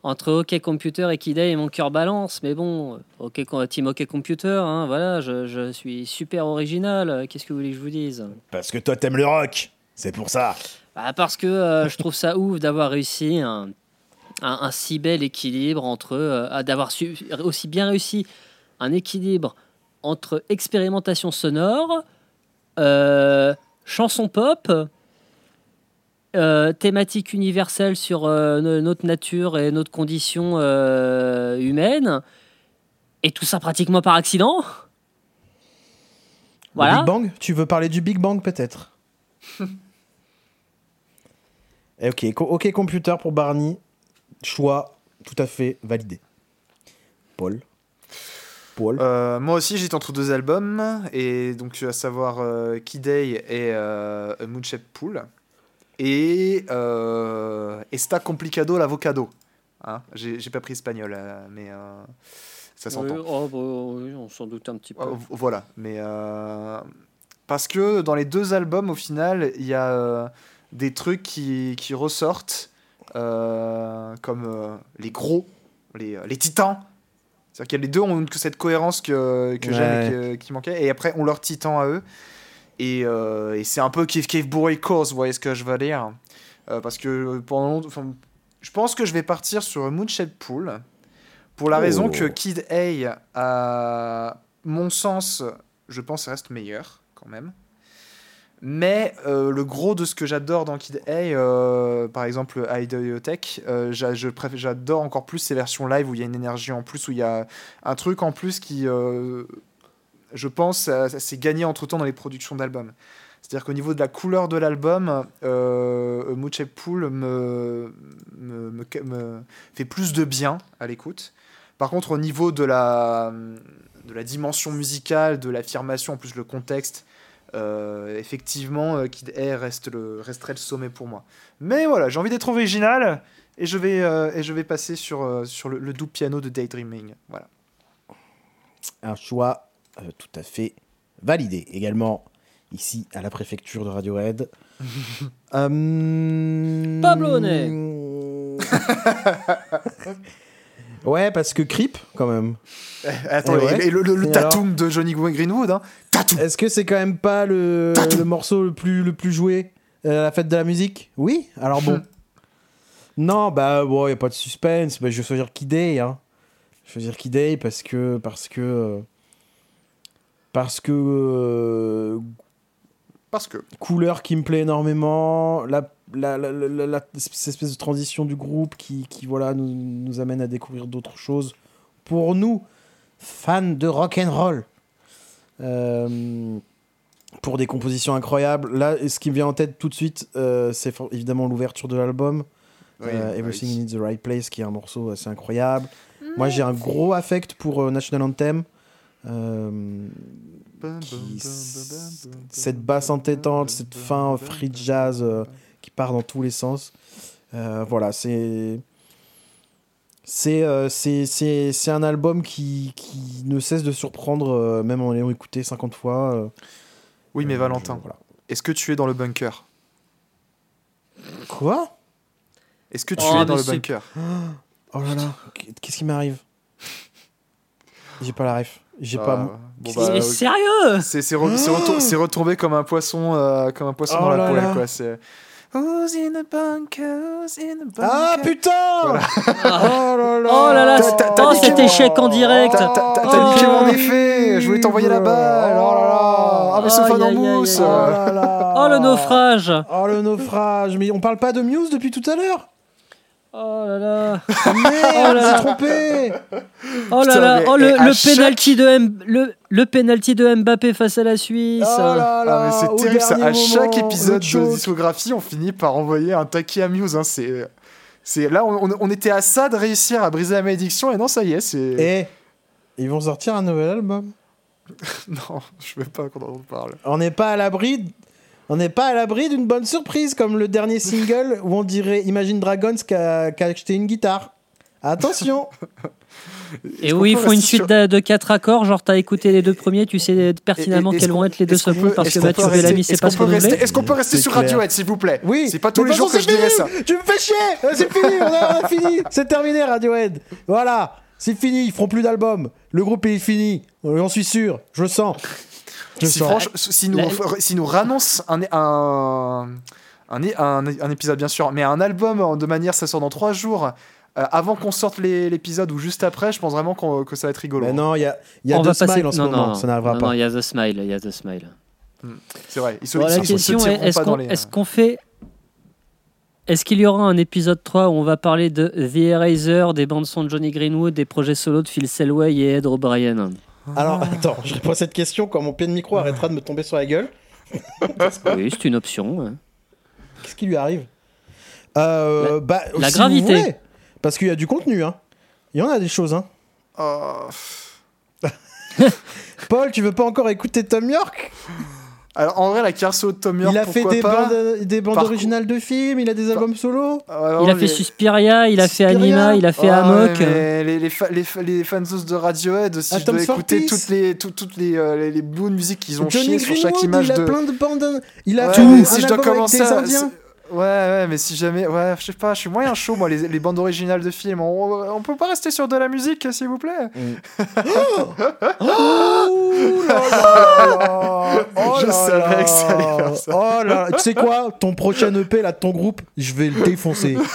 entre OK Computer et Kid A et mon cœur balance. Mais bon, OK, Team OK Computer, hein, voilà, je, je suis super original. Qu'est-ce que vous voulez que je vous dise? Parce que toi, t'aimes le rock. C'est pour ça. Bah, Parce que euh, je trouve ça ouf d'avoir réussi un, un, un si bel équilibre entre. euh, d'avoir aussi bien réussi un équilibre entre expérimentation sonore, euh, chanson pop euh, thématique universelle sur euh, no- notre nature et notre condition euh, humaine. Et tout ça pratiquement par accident. Le Voilà. Big Bang? Tu veux parler du Big Bang peut-être? Eh, Ok, co- ok computer pour Barney. Choix tout à fait validé. Paul. Paul. Euh, moi aussi, j'étais entre deux albums, et donc à savoir euh, Kid Day et euh, A Moonshaped Pool. Et euh, Esta Complicado l'Avocado. Hein J'ai pas pris espagnol, euh, mais euh, ça s'entend. Oui, oh, bah, oui, on s'en doute un petit peu. Euh, vo- Voilà, mais euh, parce que dans les deux albums, au final, il y a euh, des trucs qui, qui ressortent, euh, comme euh, les gros, les, les titans. C'est-à-dire que les deux ont cette cohérence que, que j'aime et que- qui manquait, et après ont leur titan à eux. Et, euh, et c'est un peu kiff kiff bourré cause, vous voyez ce que je veux dire Euh, Parce que pendant je pense que je vais partir sur Moonshade Pool. Pour la Oh. raison que Kid A, à mon sens, je pense reste meilleur quand même. Mais euh, le gros de ce que j'adore dans Kid A, euh, par exemple euh, préfère- j'adore encore plus ces versions live où il y a une énergie en plus, où il y a un truc en plus qui, je pense, s'est gagné entre temps dans les productions d'albums. C'est-à-dire qu'au niveau de la couleur de l'album, euh, Pool me, fait plus de bien à l'écoute. Par contre, au niveau de la, dimension musicale, de l'affirmation, en plus le contexte, euh, effectivement, euh, Kid A reste le, resterait le sommet pour moi. Mais voilà, j'ai envie d'être original et je vais, euh, et je vais passer sur, sur le, le doux piano de Daydreaming. Voilà. Un choix euh, tout à fait validé. Également, ici, à la préfecture de Radiohead. Euh, Pablo Honnet. ouais, parce que Creep, quand même. Eh, attends, Et ouais. et, et le, le, tatum de Johnny Greenwood, hein. Est-ce que c'est quand même pas le, le morceau le plus, le plus joué euh, à la fête de la musique? Oui Alors bon. non, bah bon, y a pas de suspense. Bah, je vais choisir Kid Day, hein. Je vais choisir Kid Day parce que. Parce que. Parce que. euh, Parce que. couleur qui me plaît énormément, la, la, la, la- la- cette espèce de transition du groupe qui, qui voilà, nous, nous amène à découvrir d'autres choses. Pour nous, fans de rock and roll, Euh, pour des compositions incroyables. Là, ce qui me vient en tête tout de suite, euh, c'est évidemment l'ouverture de l'album, Oui, euh, oui. Everything in the Right Place, qui est un morceau assez incroyable. Moi, j'ai un gros affect pour euh, National Anthem. Euh, qui- cette basse entêtante, cette fin free jazz euh, qui part dans tous les sens. Euh, voilà, c'est. C'est euh, c'est- c'est- c'est un album qui, qui ne cesse de surprendre, euh, même en l'ayant écouté 50 fois. euh, Oui, mais euh, Valentin, je- voilà. est-ce que tu es dans le bunker? Quoi? Est-ce que tu Oh, es dans le bunker? Oh là là, qu'est-ce qui m'arrive? J'ai pas la ref. J'ai Ah, pas. bon, Mais bah, ok. sérieux C'est c'est re- c'est retombé comme un poisson, euh, comme un poisson Oh dans la là poêle, quoi. C'est. Who's in the bunker? Who's in the bunker? Ah putain Voilà. Oh là là Oh là là, oh, cet échec en direct T'as Oh. niqué mon effet! Je voulais t'envoyer la balle! Oh là là! Ah, mais ce fan en mousse! Oh Oh le naufrage Oh le naufrage Mais on parle pas de Muse depuis tout à l'heure? Oh là là Ah, Merde, Oh là trompé Oh là Putain, là Oh et le, le chaque- penalty de M- le, le penalty de Mbappé face à la Suisse Oh là Ah, là, mais c'est terrible ça. À chaque épisode de discographie, on finit par envoyer un taquet à Muse. Hein. C'est. C'est là, on, était à ça de réussir à briser la malédiction, et non, ça y est, c'est. Eh Ils vont sortir un nouvel album. Non, je veux pas qu'on en parle. On n'est pas à l'abri... On n'est pas à l'abri d'une bonne surprise, comme le dernier single où on dirait Imagine Dragons qui a, qui a acheté une guitare. Attention Et qu'on oui, ils font une suite sur- de, de quatre accords, genre t'as écouté les deux premiers, tu sais pertinemment quels vont qu'on- être les deux qu'on secondes parce que qu'on Mathieu Bellamy est-ce pas qu'on peut rester- renouvelé. Est-ce qu'on peut rester C'est sur. Radiohead, s'il vous plaît Oui C'est pas tous les jours que je dirais c'est ça. fini Tu me fais chier C'est fini on a, on a fini C'est terminé Radiohead Voilà C'est fini, ils feront plus d'albums. Le groupe est fini. J'en suis sûr. Je le sens. Si, franchement, si nous, La- si nous rannoncent un, un, un, un, un épisode, bien sûr, mais un album de manière, ça sort dans trois jours, euh, avant qu'on sorte l'épisode ou juste après, je pense vraiment que ça va être rigolo. Mais non, il y a, y a On deux va passer. en ce non, moment. non, ça n'arrivera pas. non, il y a The Smile, il y a The Smile. C'est vrai. Ils se, Bon, ils la se question est est-ce qu'on les- est-ce qu'on fait Est-ce qu'il y aura un épisode 3 où on va parler de The Eraser, des bandes son de Johnny Greenwood, des projets solo de Phil Selway et Ed O'Brien? Alors, attends, je réponds à cette question quand mon pied de micro arrêtera de me tomber sur la gueule. oui, c'est une option. Qu'est-ce qui lui arrive? Euh, La, bah, la si gravité. voulez, parce qu'il y a du contenu. Hein. Il y en a des choses. Hein. Oh. Paul, tu veux pas encore écouter Tom York? Alors en vrai, la Carso de Tom York, Il a fait pourquoi des pas bandes, des bandes Par originales de films, il a des albums solo. Ah, Il a fait Suspiria, il a fait. Anima, il a fait Ouais, Amok. mais les, les, fa- les, fa- les fansos de Radiohead, si je Atoms dois écouter Peace. toutes les, tout- toutes les, euh, les, les bouts de musique qu'ils ont Johnny chié sur chaque image il a de. plein de bandes. Il a Ouais, un si je dois commencer à-. Ouais, ouais, mais si jamais. Ouais, je sais pas, je suis moyen chaud, moi, les, les bandes originales de films. On, on peut pas rester sur de la musique, s'il vous plaît? Oh là là Oh Je là savais là. que ça allait faire ça. Oh là. Tu sais quoi? Ton prochain EP là de ton groupe, je vais le défoncer.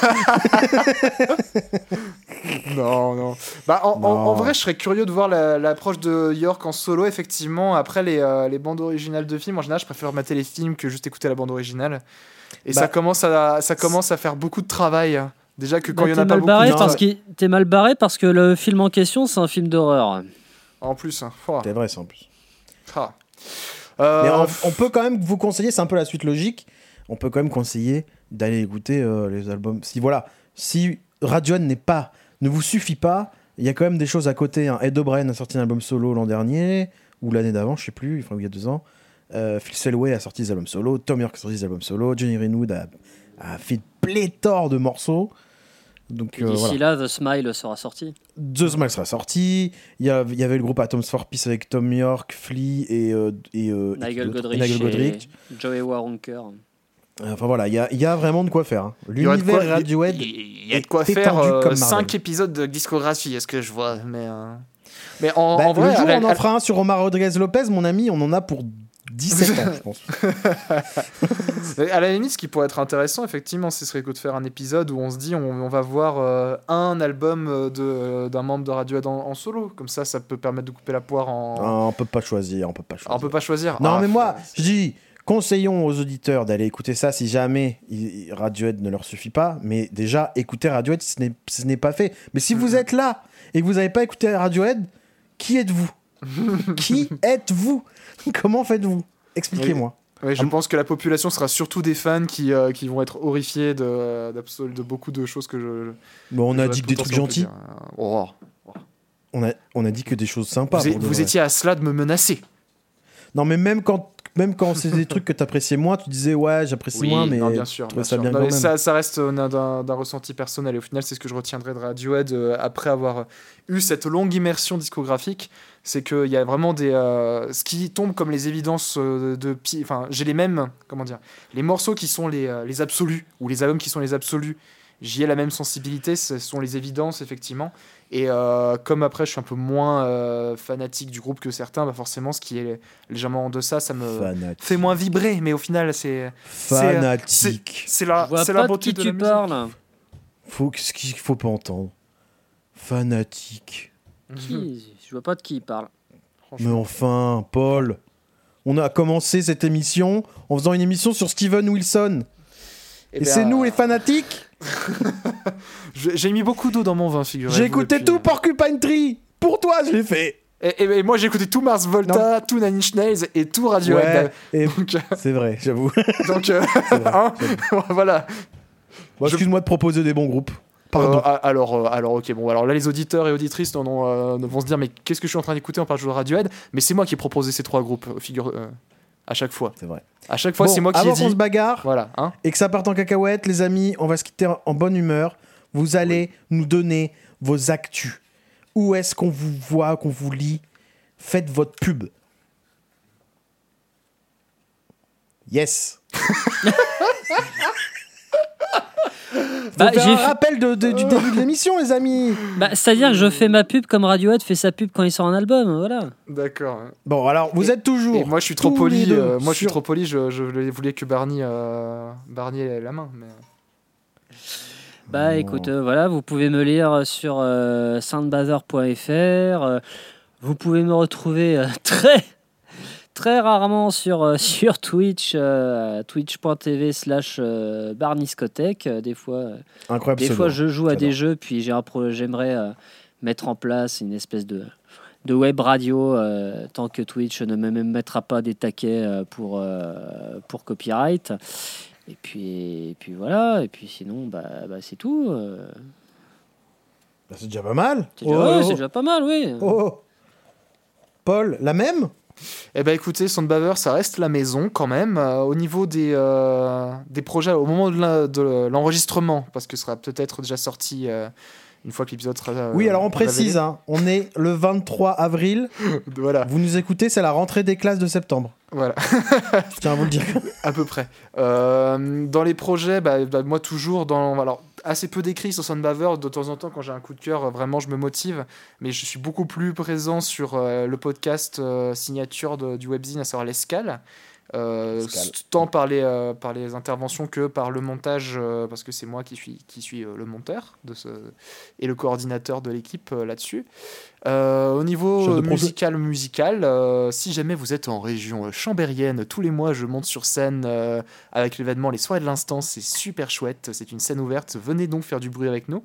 Non, non. Bah, en, en- Non. en vrai, je serais curieux de voir la- l'approche de York en solo, effectivement. Après, les, euh, les bandes originales de films, en général, je préfère mater les films que juste écouter la bande originale. Et Bah, ça, commence à, ça commence à faire beaucoup de travail. Déjà que quand Bah, il y en a pas mal beaucoup. barré parce t'es mal barré parce que le film en question c'est un film d'horreur. En plus. hein. Oh. C'est vrai ça en plus. Ah. Euh, Mais on, on peut quand même vous conseiller, c'est un peu la suite logique. On peut quand même conseiller d'aller écouter euh, les albums. Si voilà, si Radiohead n'est pas, ne vous suffit pas, il y a quand même des choses à côté. hein. Ed O'Brien a sorti un album solo l'an dernier ou l'année d'avant, je sais plus, enfin il y a deux ans. Euh, Phil Selway a sorti des albums solo, Tom York a sorti des albums solo, Johnny Greenwood a, a fait pléthore de morceaux. Donc Et euh, D'ici voilà. là, The Smile sera sorti. The Smile sera sorti. Il y, a- il y avait le groupe Atoms for Peace avec Tom York, Flea et, euh, et, euh, et Nigel Godrich, Nigel et Godrich. Joey Waronker. Enfin voilà, il y a, y a vraiment de quoi faire. hein. il y aurait de L'univers quoi- Radiohead. Y a de quoi faire étendu comme Marvel. 5 épisodes de discographie, est-ce que je vois Mais, euh, mais en, Bah, en vrai, le jour on en fera un sur Omar Rodriguez Lopez, mon ami, on en a pour 17 ans, je pense. À la limite, ce qui pourrait être intéressant, effectivement, ce serait que de faire un épisode où on se dit on, on va voir euh, un album euh, de- d'un membre de Radiohead en, en solo. Comme ça, ça peut permettre de couper la poire en. Ah, on peut pas choisir, on peut pas Ah, choisir. on peut pas choisir. Non, Ah, mais moi, je dis, conseillons aux auditeurs d'aller écouter ça si jamais Radiohead ne leur suffit pas. Mais déjà, écouter Radiohead, ce n'est- ce n'est pas fait. Mais si vous êtes là et que vous n'avez pas écouté Radiohead, qui êtes-vous? Qui êtes-vous? Comment faites-vous? Expliquez-moi. Oui, je Ah, pense que la population sera surtout des fans qui, euh, qui vont être horrifiés de, de beaucoup de choses que je. Bon, on a dit que des trucs gentils. peut dire. Oh. On a, on a dit que des choses sympas. vous, vous étiez à cela de me menacer. Non, mais même quand, même quand c'est des trucs que t'appréciais moins, tu disais ouais, j'apprécie moins, mais non, bien sûr. trouvais bien ça sûr. bien Non, quand mais même. ça, ça reste euh, d'un- ressenti personnel. Et au final, c'est ce que je retiendrai de Radiohead euh, après avoir eu cette longue immersion discographique. C'est qu'il y a vraiment des. euh, ce qui tombe comme les évidences de. Enfin, j'ai les mêmes. Comment dire Les morceaux qui sont les, les absolus, ou les albums qui sont les absolus, j'y ai la même sensibilité. Ce sont les évidences, effectivement. Et euh, comme après, je suis un peu moins euh, fanatique du groupe que certains, bah forcément, ce qui est légèrement en deçà, ça me Fanatique. fait moins vibrer. Mais au final, c'est. Fanatique. C'est Je la, vois c'est pas la de beauté qui de tu la musique. parles. Faut ce qu'il faut pas entendre. Fanatique. Qui? Je vois pas de qui il parle. Mais enfin, Paul, on a commencé cette émission en faisant une émission sur Steven Wilson. Eh Et, c'est nous les fanatiques. J'ai mis beaucoup d'eau dans mon vin, figurez J'ai écouté tout Porcupine Tree. Pour toi, je l'ai fait. Et, et- et moi, j'ai écouté tout Mars Volta, tout Nine Inch Nails et tout Radiohead. Ouais, euh, c'est vrai, j'avoue. donc, euh, vrai, hein, voilà. Bon, Je- Excuse-moi de proposer des bons groupes. Pardon. Euh, alors, euh, alors, ok, bon, alors là, les auditeurs et auditrices non, non, euh, vont se dire, mais qu'est-ce que je suis en train d'écouter? Parle toujours de Radiohead, mais c'est moi qui ai proposé ces trois groupes, euh, figure, euh, à chaque fois. c'est vrai. À chaque fois, Bon, c'est moi qui ai avant qu'on se bagarre Voilà, hein. et que ça parte en cacahuète, les amis, on va se quitter en bonne humeur. Vous allez nous donner vos actus. Où est-ce qu'on vous voit, qu'on vous lit? Faites votre pub. Yes. Bah, j'ai un fait- rappel de- de- du début de l'émission, les amis. Bah, C'est-à-dire que je fais ma pub comme Radiohead fait sa pub quand il sort un album, voilà. D'accord. Bon, alors, vous êtes toujours. Et moi, je suis trop poli. euh, moi, je suis trop poli. Je, je voulais que Barney, euh, Barney ait la main. Mais... Bah écoute, euh, voilà, vous pouvez me lire sur euh, soundbather.fr. euh, vous pouvez me retrouver euh, très très rarement sur, sur Twitch, twitch.tv slash barniscotech. Des fois, Incroyable des fois, je joue à des jeux, puis j'ai un pro- j'aimerais euh, mettre en place une espèce de, de web radio euh, tant que Twitch ne me me mettra pas des taquets euh, pour, euh, pour copyright. Et puis, et puis voilà, et puis sinon, bah, bah, c'est tout. euh. Bah, c'est déjà pas mal. C'est déjà, Oh, ouais, oh, oh. déjà pas mal, oui. Oh. Paul, la même? Eh ben écoutez, Soundbaver, ça reste la maison quand même. Euh, au niveau des, euh, des projets, au moment de l'enregistrement, parce que ce sera peut-être déjà sorti euh, une fois que l'épisode sera. euh, Oui, alors on précise, hein, on est le 23 avril. Voilà, Vous nous écoutez, c'est la rentrée des classes de septembre. voilà. Je tiens à vous le dire. À peu près. Euh, dans les projets, bah, bah, moi toujours dans. Alors, assez peu d'écrits sur Soundbaver. De temps en temps, quand j'ai un coup de cœur, vraiment, je me motive. Mais je suis beaucoup plus présent sur euh, le podcast euh, signature de- du webzine, à savoir l'escale. Euh, tant par les, euh, par les interventions que par le montage, euh, parce que c'est moi qui suis, qui suis euh, le monteur de ce, et le coordinateur de l'équipe euh, là-dessus. Euh, au niveau musical, musical, euh, si jamais vous êtes en région euh, chambérienne, tous les mois je monte sur scène euh, avec l'événement Les Soirées de l'Instant, c'est super chouette, c'est une scène ouverte, venez donc faire du bruit avec nous.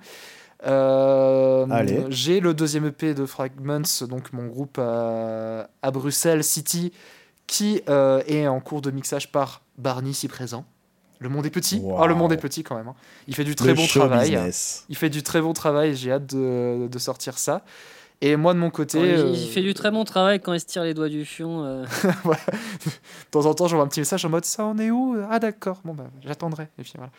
Euh, Allez. J'ai le deuxième EP de Fragments, donc mon groupe à, à Bruxelles City, qui euh, est en cours de mixage par Barney si présent. Le monde est petit. Wow. Ah, le monde est petit quand même. hein. Il fait du très Le bon travail. business. Il fait du très bon travail. J'ai hâte de, de sortir ça. Et moi de mon côté, il, euh, il fait du très bon travail quand il se tire les doigts du fion. euh. voilà. de temps en temps, j'envoie un petit message en mode ça, on est où? Ah d'accord, bon bah j'attendrai. Et puis voilà.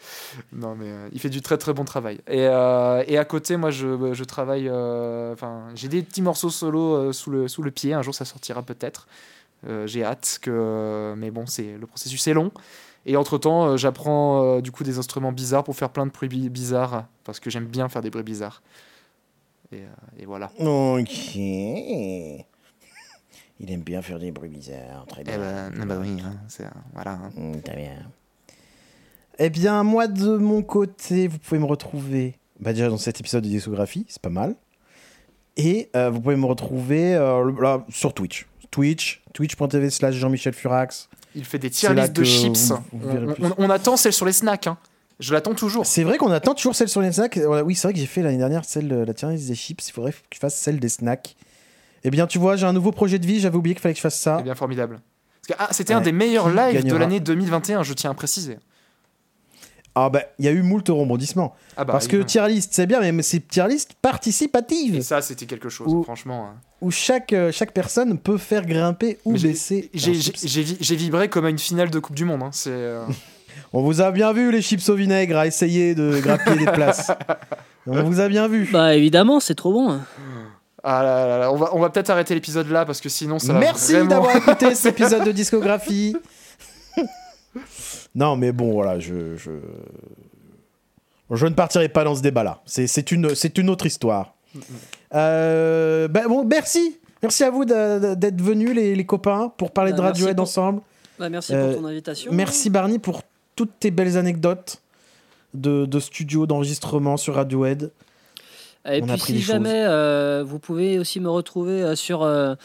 Non mais euh, il fait du très très bon travail. Et, euh, et à côté, moi je, je travaille. euh, Enfin, j'ai des petits morceaux solo euh, sous le sous le pied. Un jour, ça sortira peut-être. Euh, j'ai hâte que. Mais bon, c'est le processus est long. Et entre temps, j'apprends euh, du coup des instruments bizarres pour faire plein de bruits bi- bizarres parce que j'aime bien faire des bruits bizarres. Et, euh, et voilà. Ok. Il aime bien faire des bruits bizarres. Très Eh bien. ben, bah oui, hein, voilà. hein. Mm, Très bien. Eh bien, moi, de mon côté, vous pouvez me retrouver bah, déjà dans cet épisode de discographie, c'est pas mal. Et euh, vous pouvez me retrouver euh, là, sur Twitch. Twitch, twitch.tv slash Jean-Michel Furax. Il fait des tier lists de chips. vous- vous verrez on, plus. on- on attend celle sur les snacks. hein. Je l'attends toujours. C'est vrai qu'on attend toujours celle sur les snacks. Oui, c'est vrai que j'ai fait l'année dernière celle de la tier list des chips. Il faudrait que je fasse celle des snacks. Eh bien, tu vois, j'ai un nouveau projet de vie. J'avais oublié qu'il fallait que je fasse ça. Bien formidable. Parce que, ah, c'était un des meilleurs lives de l'année 2021, je tiens à préciser. Ah, bah, il y a eu moult rebondissements. Ah bah, Parce que tier list, c'est bien, mais c'est tier list Et participative. ça, c'était quelque chose, franchement. hein. Où chaque, euh, chaque personne peut faire grimper ou Mais baisser. J'ai vibré comme à une finale de Coupe du Monde. hein. C'est. euh, On vous a bien vu, les chips au vinaigre, à essayer de grappiller des places. On vous a bien vu. Bah évidemment, c'est trop bon. hein. Ah là là là, on va, on va peut-être arrêter l'épisode là parce que sinon ça va Merci vraiment- d'avoir écouté cet épisode de discographie. Non, mais bon, voilà, je, je, je ne partirai pas dans ce débat-là. C'est, une, une autre histoire. Euh, ben bon, merci. Merci à vous d'être venus, les, les copains, pour parler Bah, de merci Radiohead pour- ensemble. Bah, merci Euh, pour ton invitation. Merci Barney pour toutes tes belles anecdotes de, de studio, d'enregistrement sur Radiohead. Et on puis si jamais euh, vous pouvez aussi me retrouver euh, sur euh,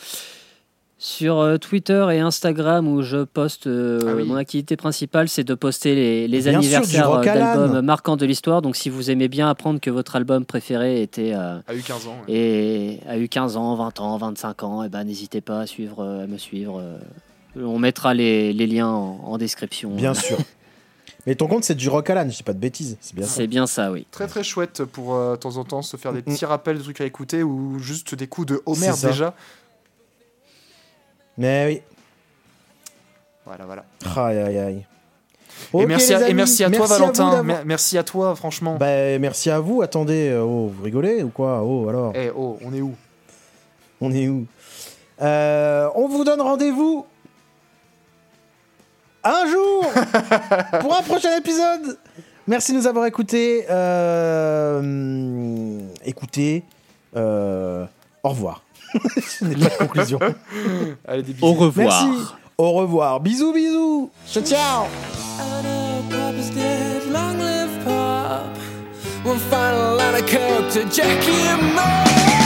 sur euh, Twitter et Instagram où je poste euh, Ah oui. mon activité principale, c'est de poster les, les anniversaires euh, d'albums marquants de l'histoire. Donc si vous aimez bien apprendre que votre album préféré était euh, A eu 15 ans. ouais. et a eu 15 ans, 20 ans, 25 ans, et ben n'hésitez pas à suivre, à me suivre. on mettra les, les liens en, en description. Bien sûr. Mais ton compte, c'est du rock Alan, je dis pas de bêtises. C'est bien ça. C'est bien ça, oui. Très très chouette pour euh, de temps en temps se faire des Mm. petits rappels de trucs à écouter ou juste des coups de Homer déjà. Mais oui. Voilà, voilà. Aïe, aïe, aïe. et, merci à, et amis, merci à toi, merci Valentin. merci à toi, franchement. Bah, merci à vous. Attendez, euh, oh, vous rigolez ou quoi? Oh, alors, Eh oh, on est où? On est où? Euh, On vous donne rendez-vous un jour pour un prochain épisode. Merci de nous avoir écoutés. Euh, écoutez, euh, au revoir. Ce n'est pas de conclusion. Allez, des bisous. Au revoir. Merci. Au revoir. Bisous, bisous. Ciao, ciao. One final line of Jackie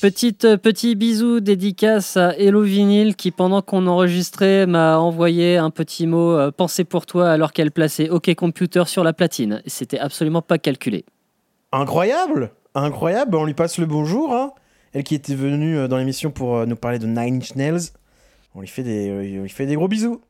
Petite, euh, petit bisou dédicace à Hello Vinyl qui, pendant qu'on enregistrait, m'a envoyé un petit mot euh, pensée pour toi alors qu'elle plaçait OK Computer sur la platine. C'était absolument pas calculé. Incroyable Incroyable, on lui passe le bonjour. Hein. Elle qui était venue euh, dans l'émission pour euh, nous parler de Nine Inch Nails. On lui fait des, on lui fait des gros bisous.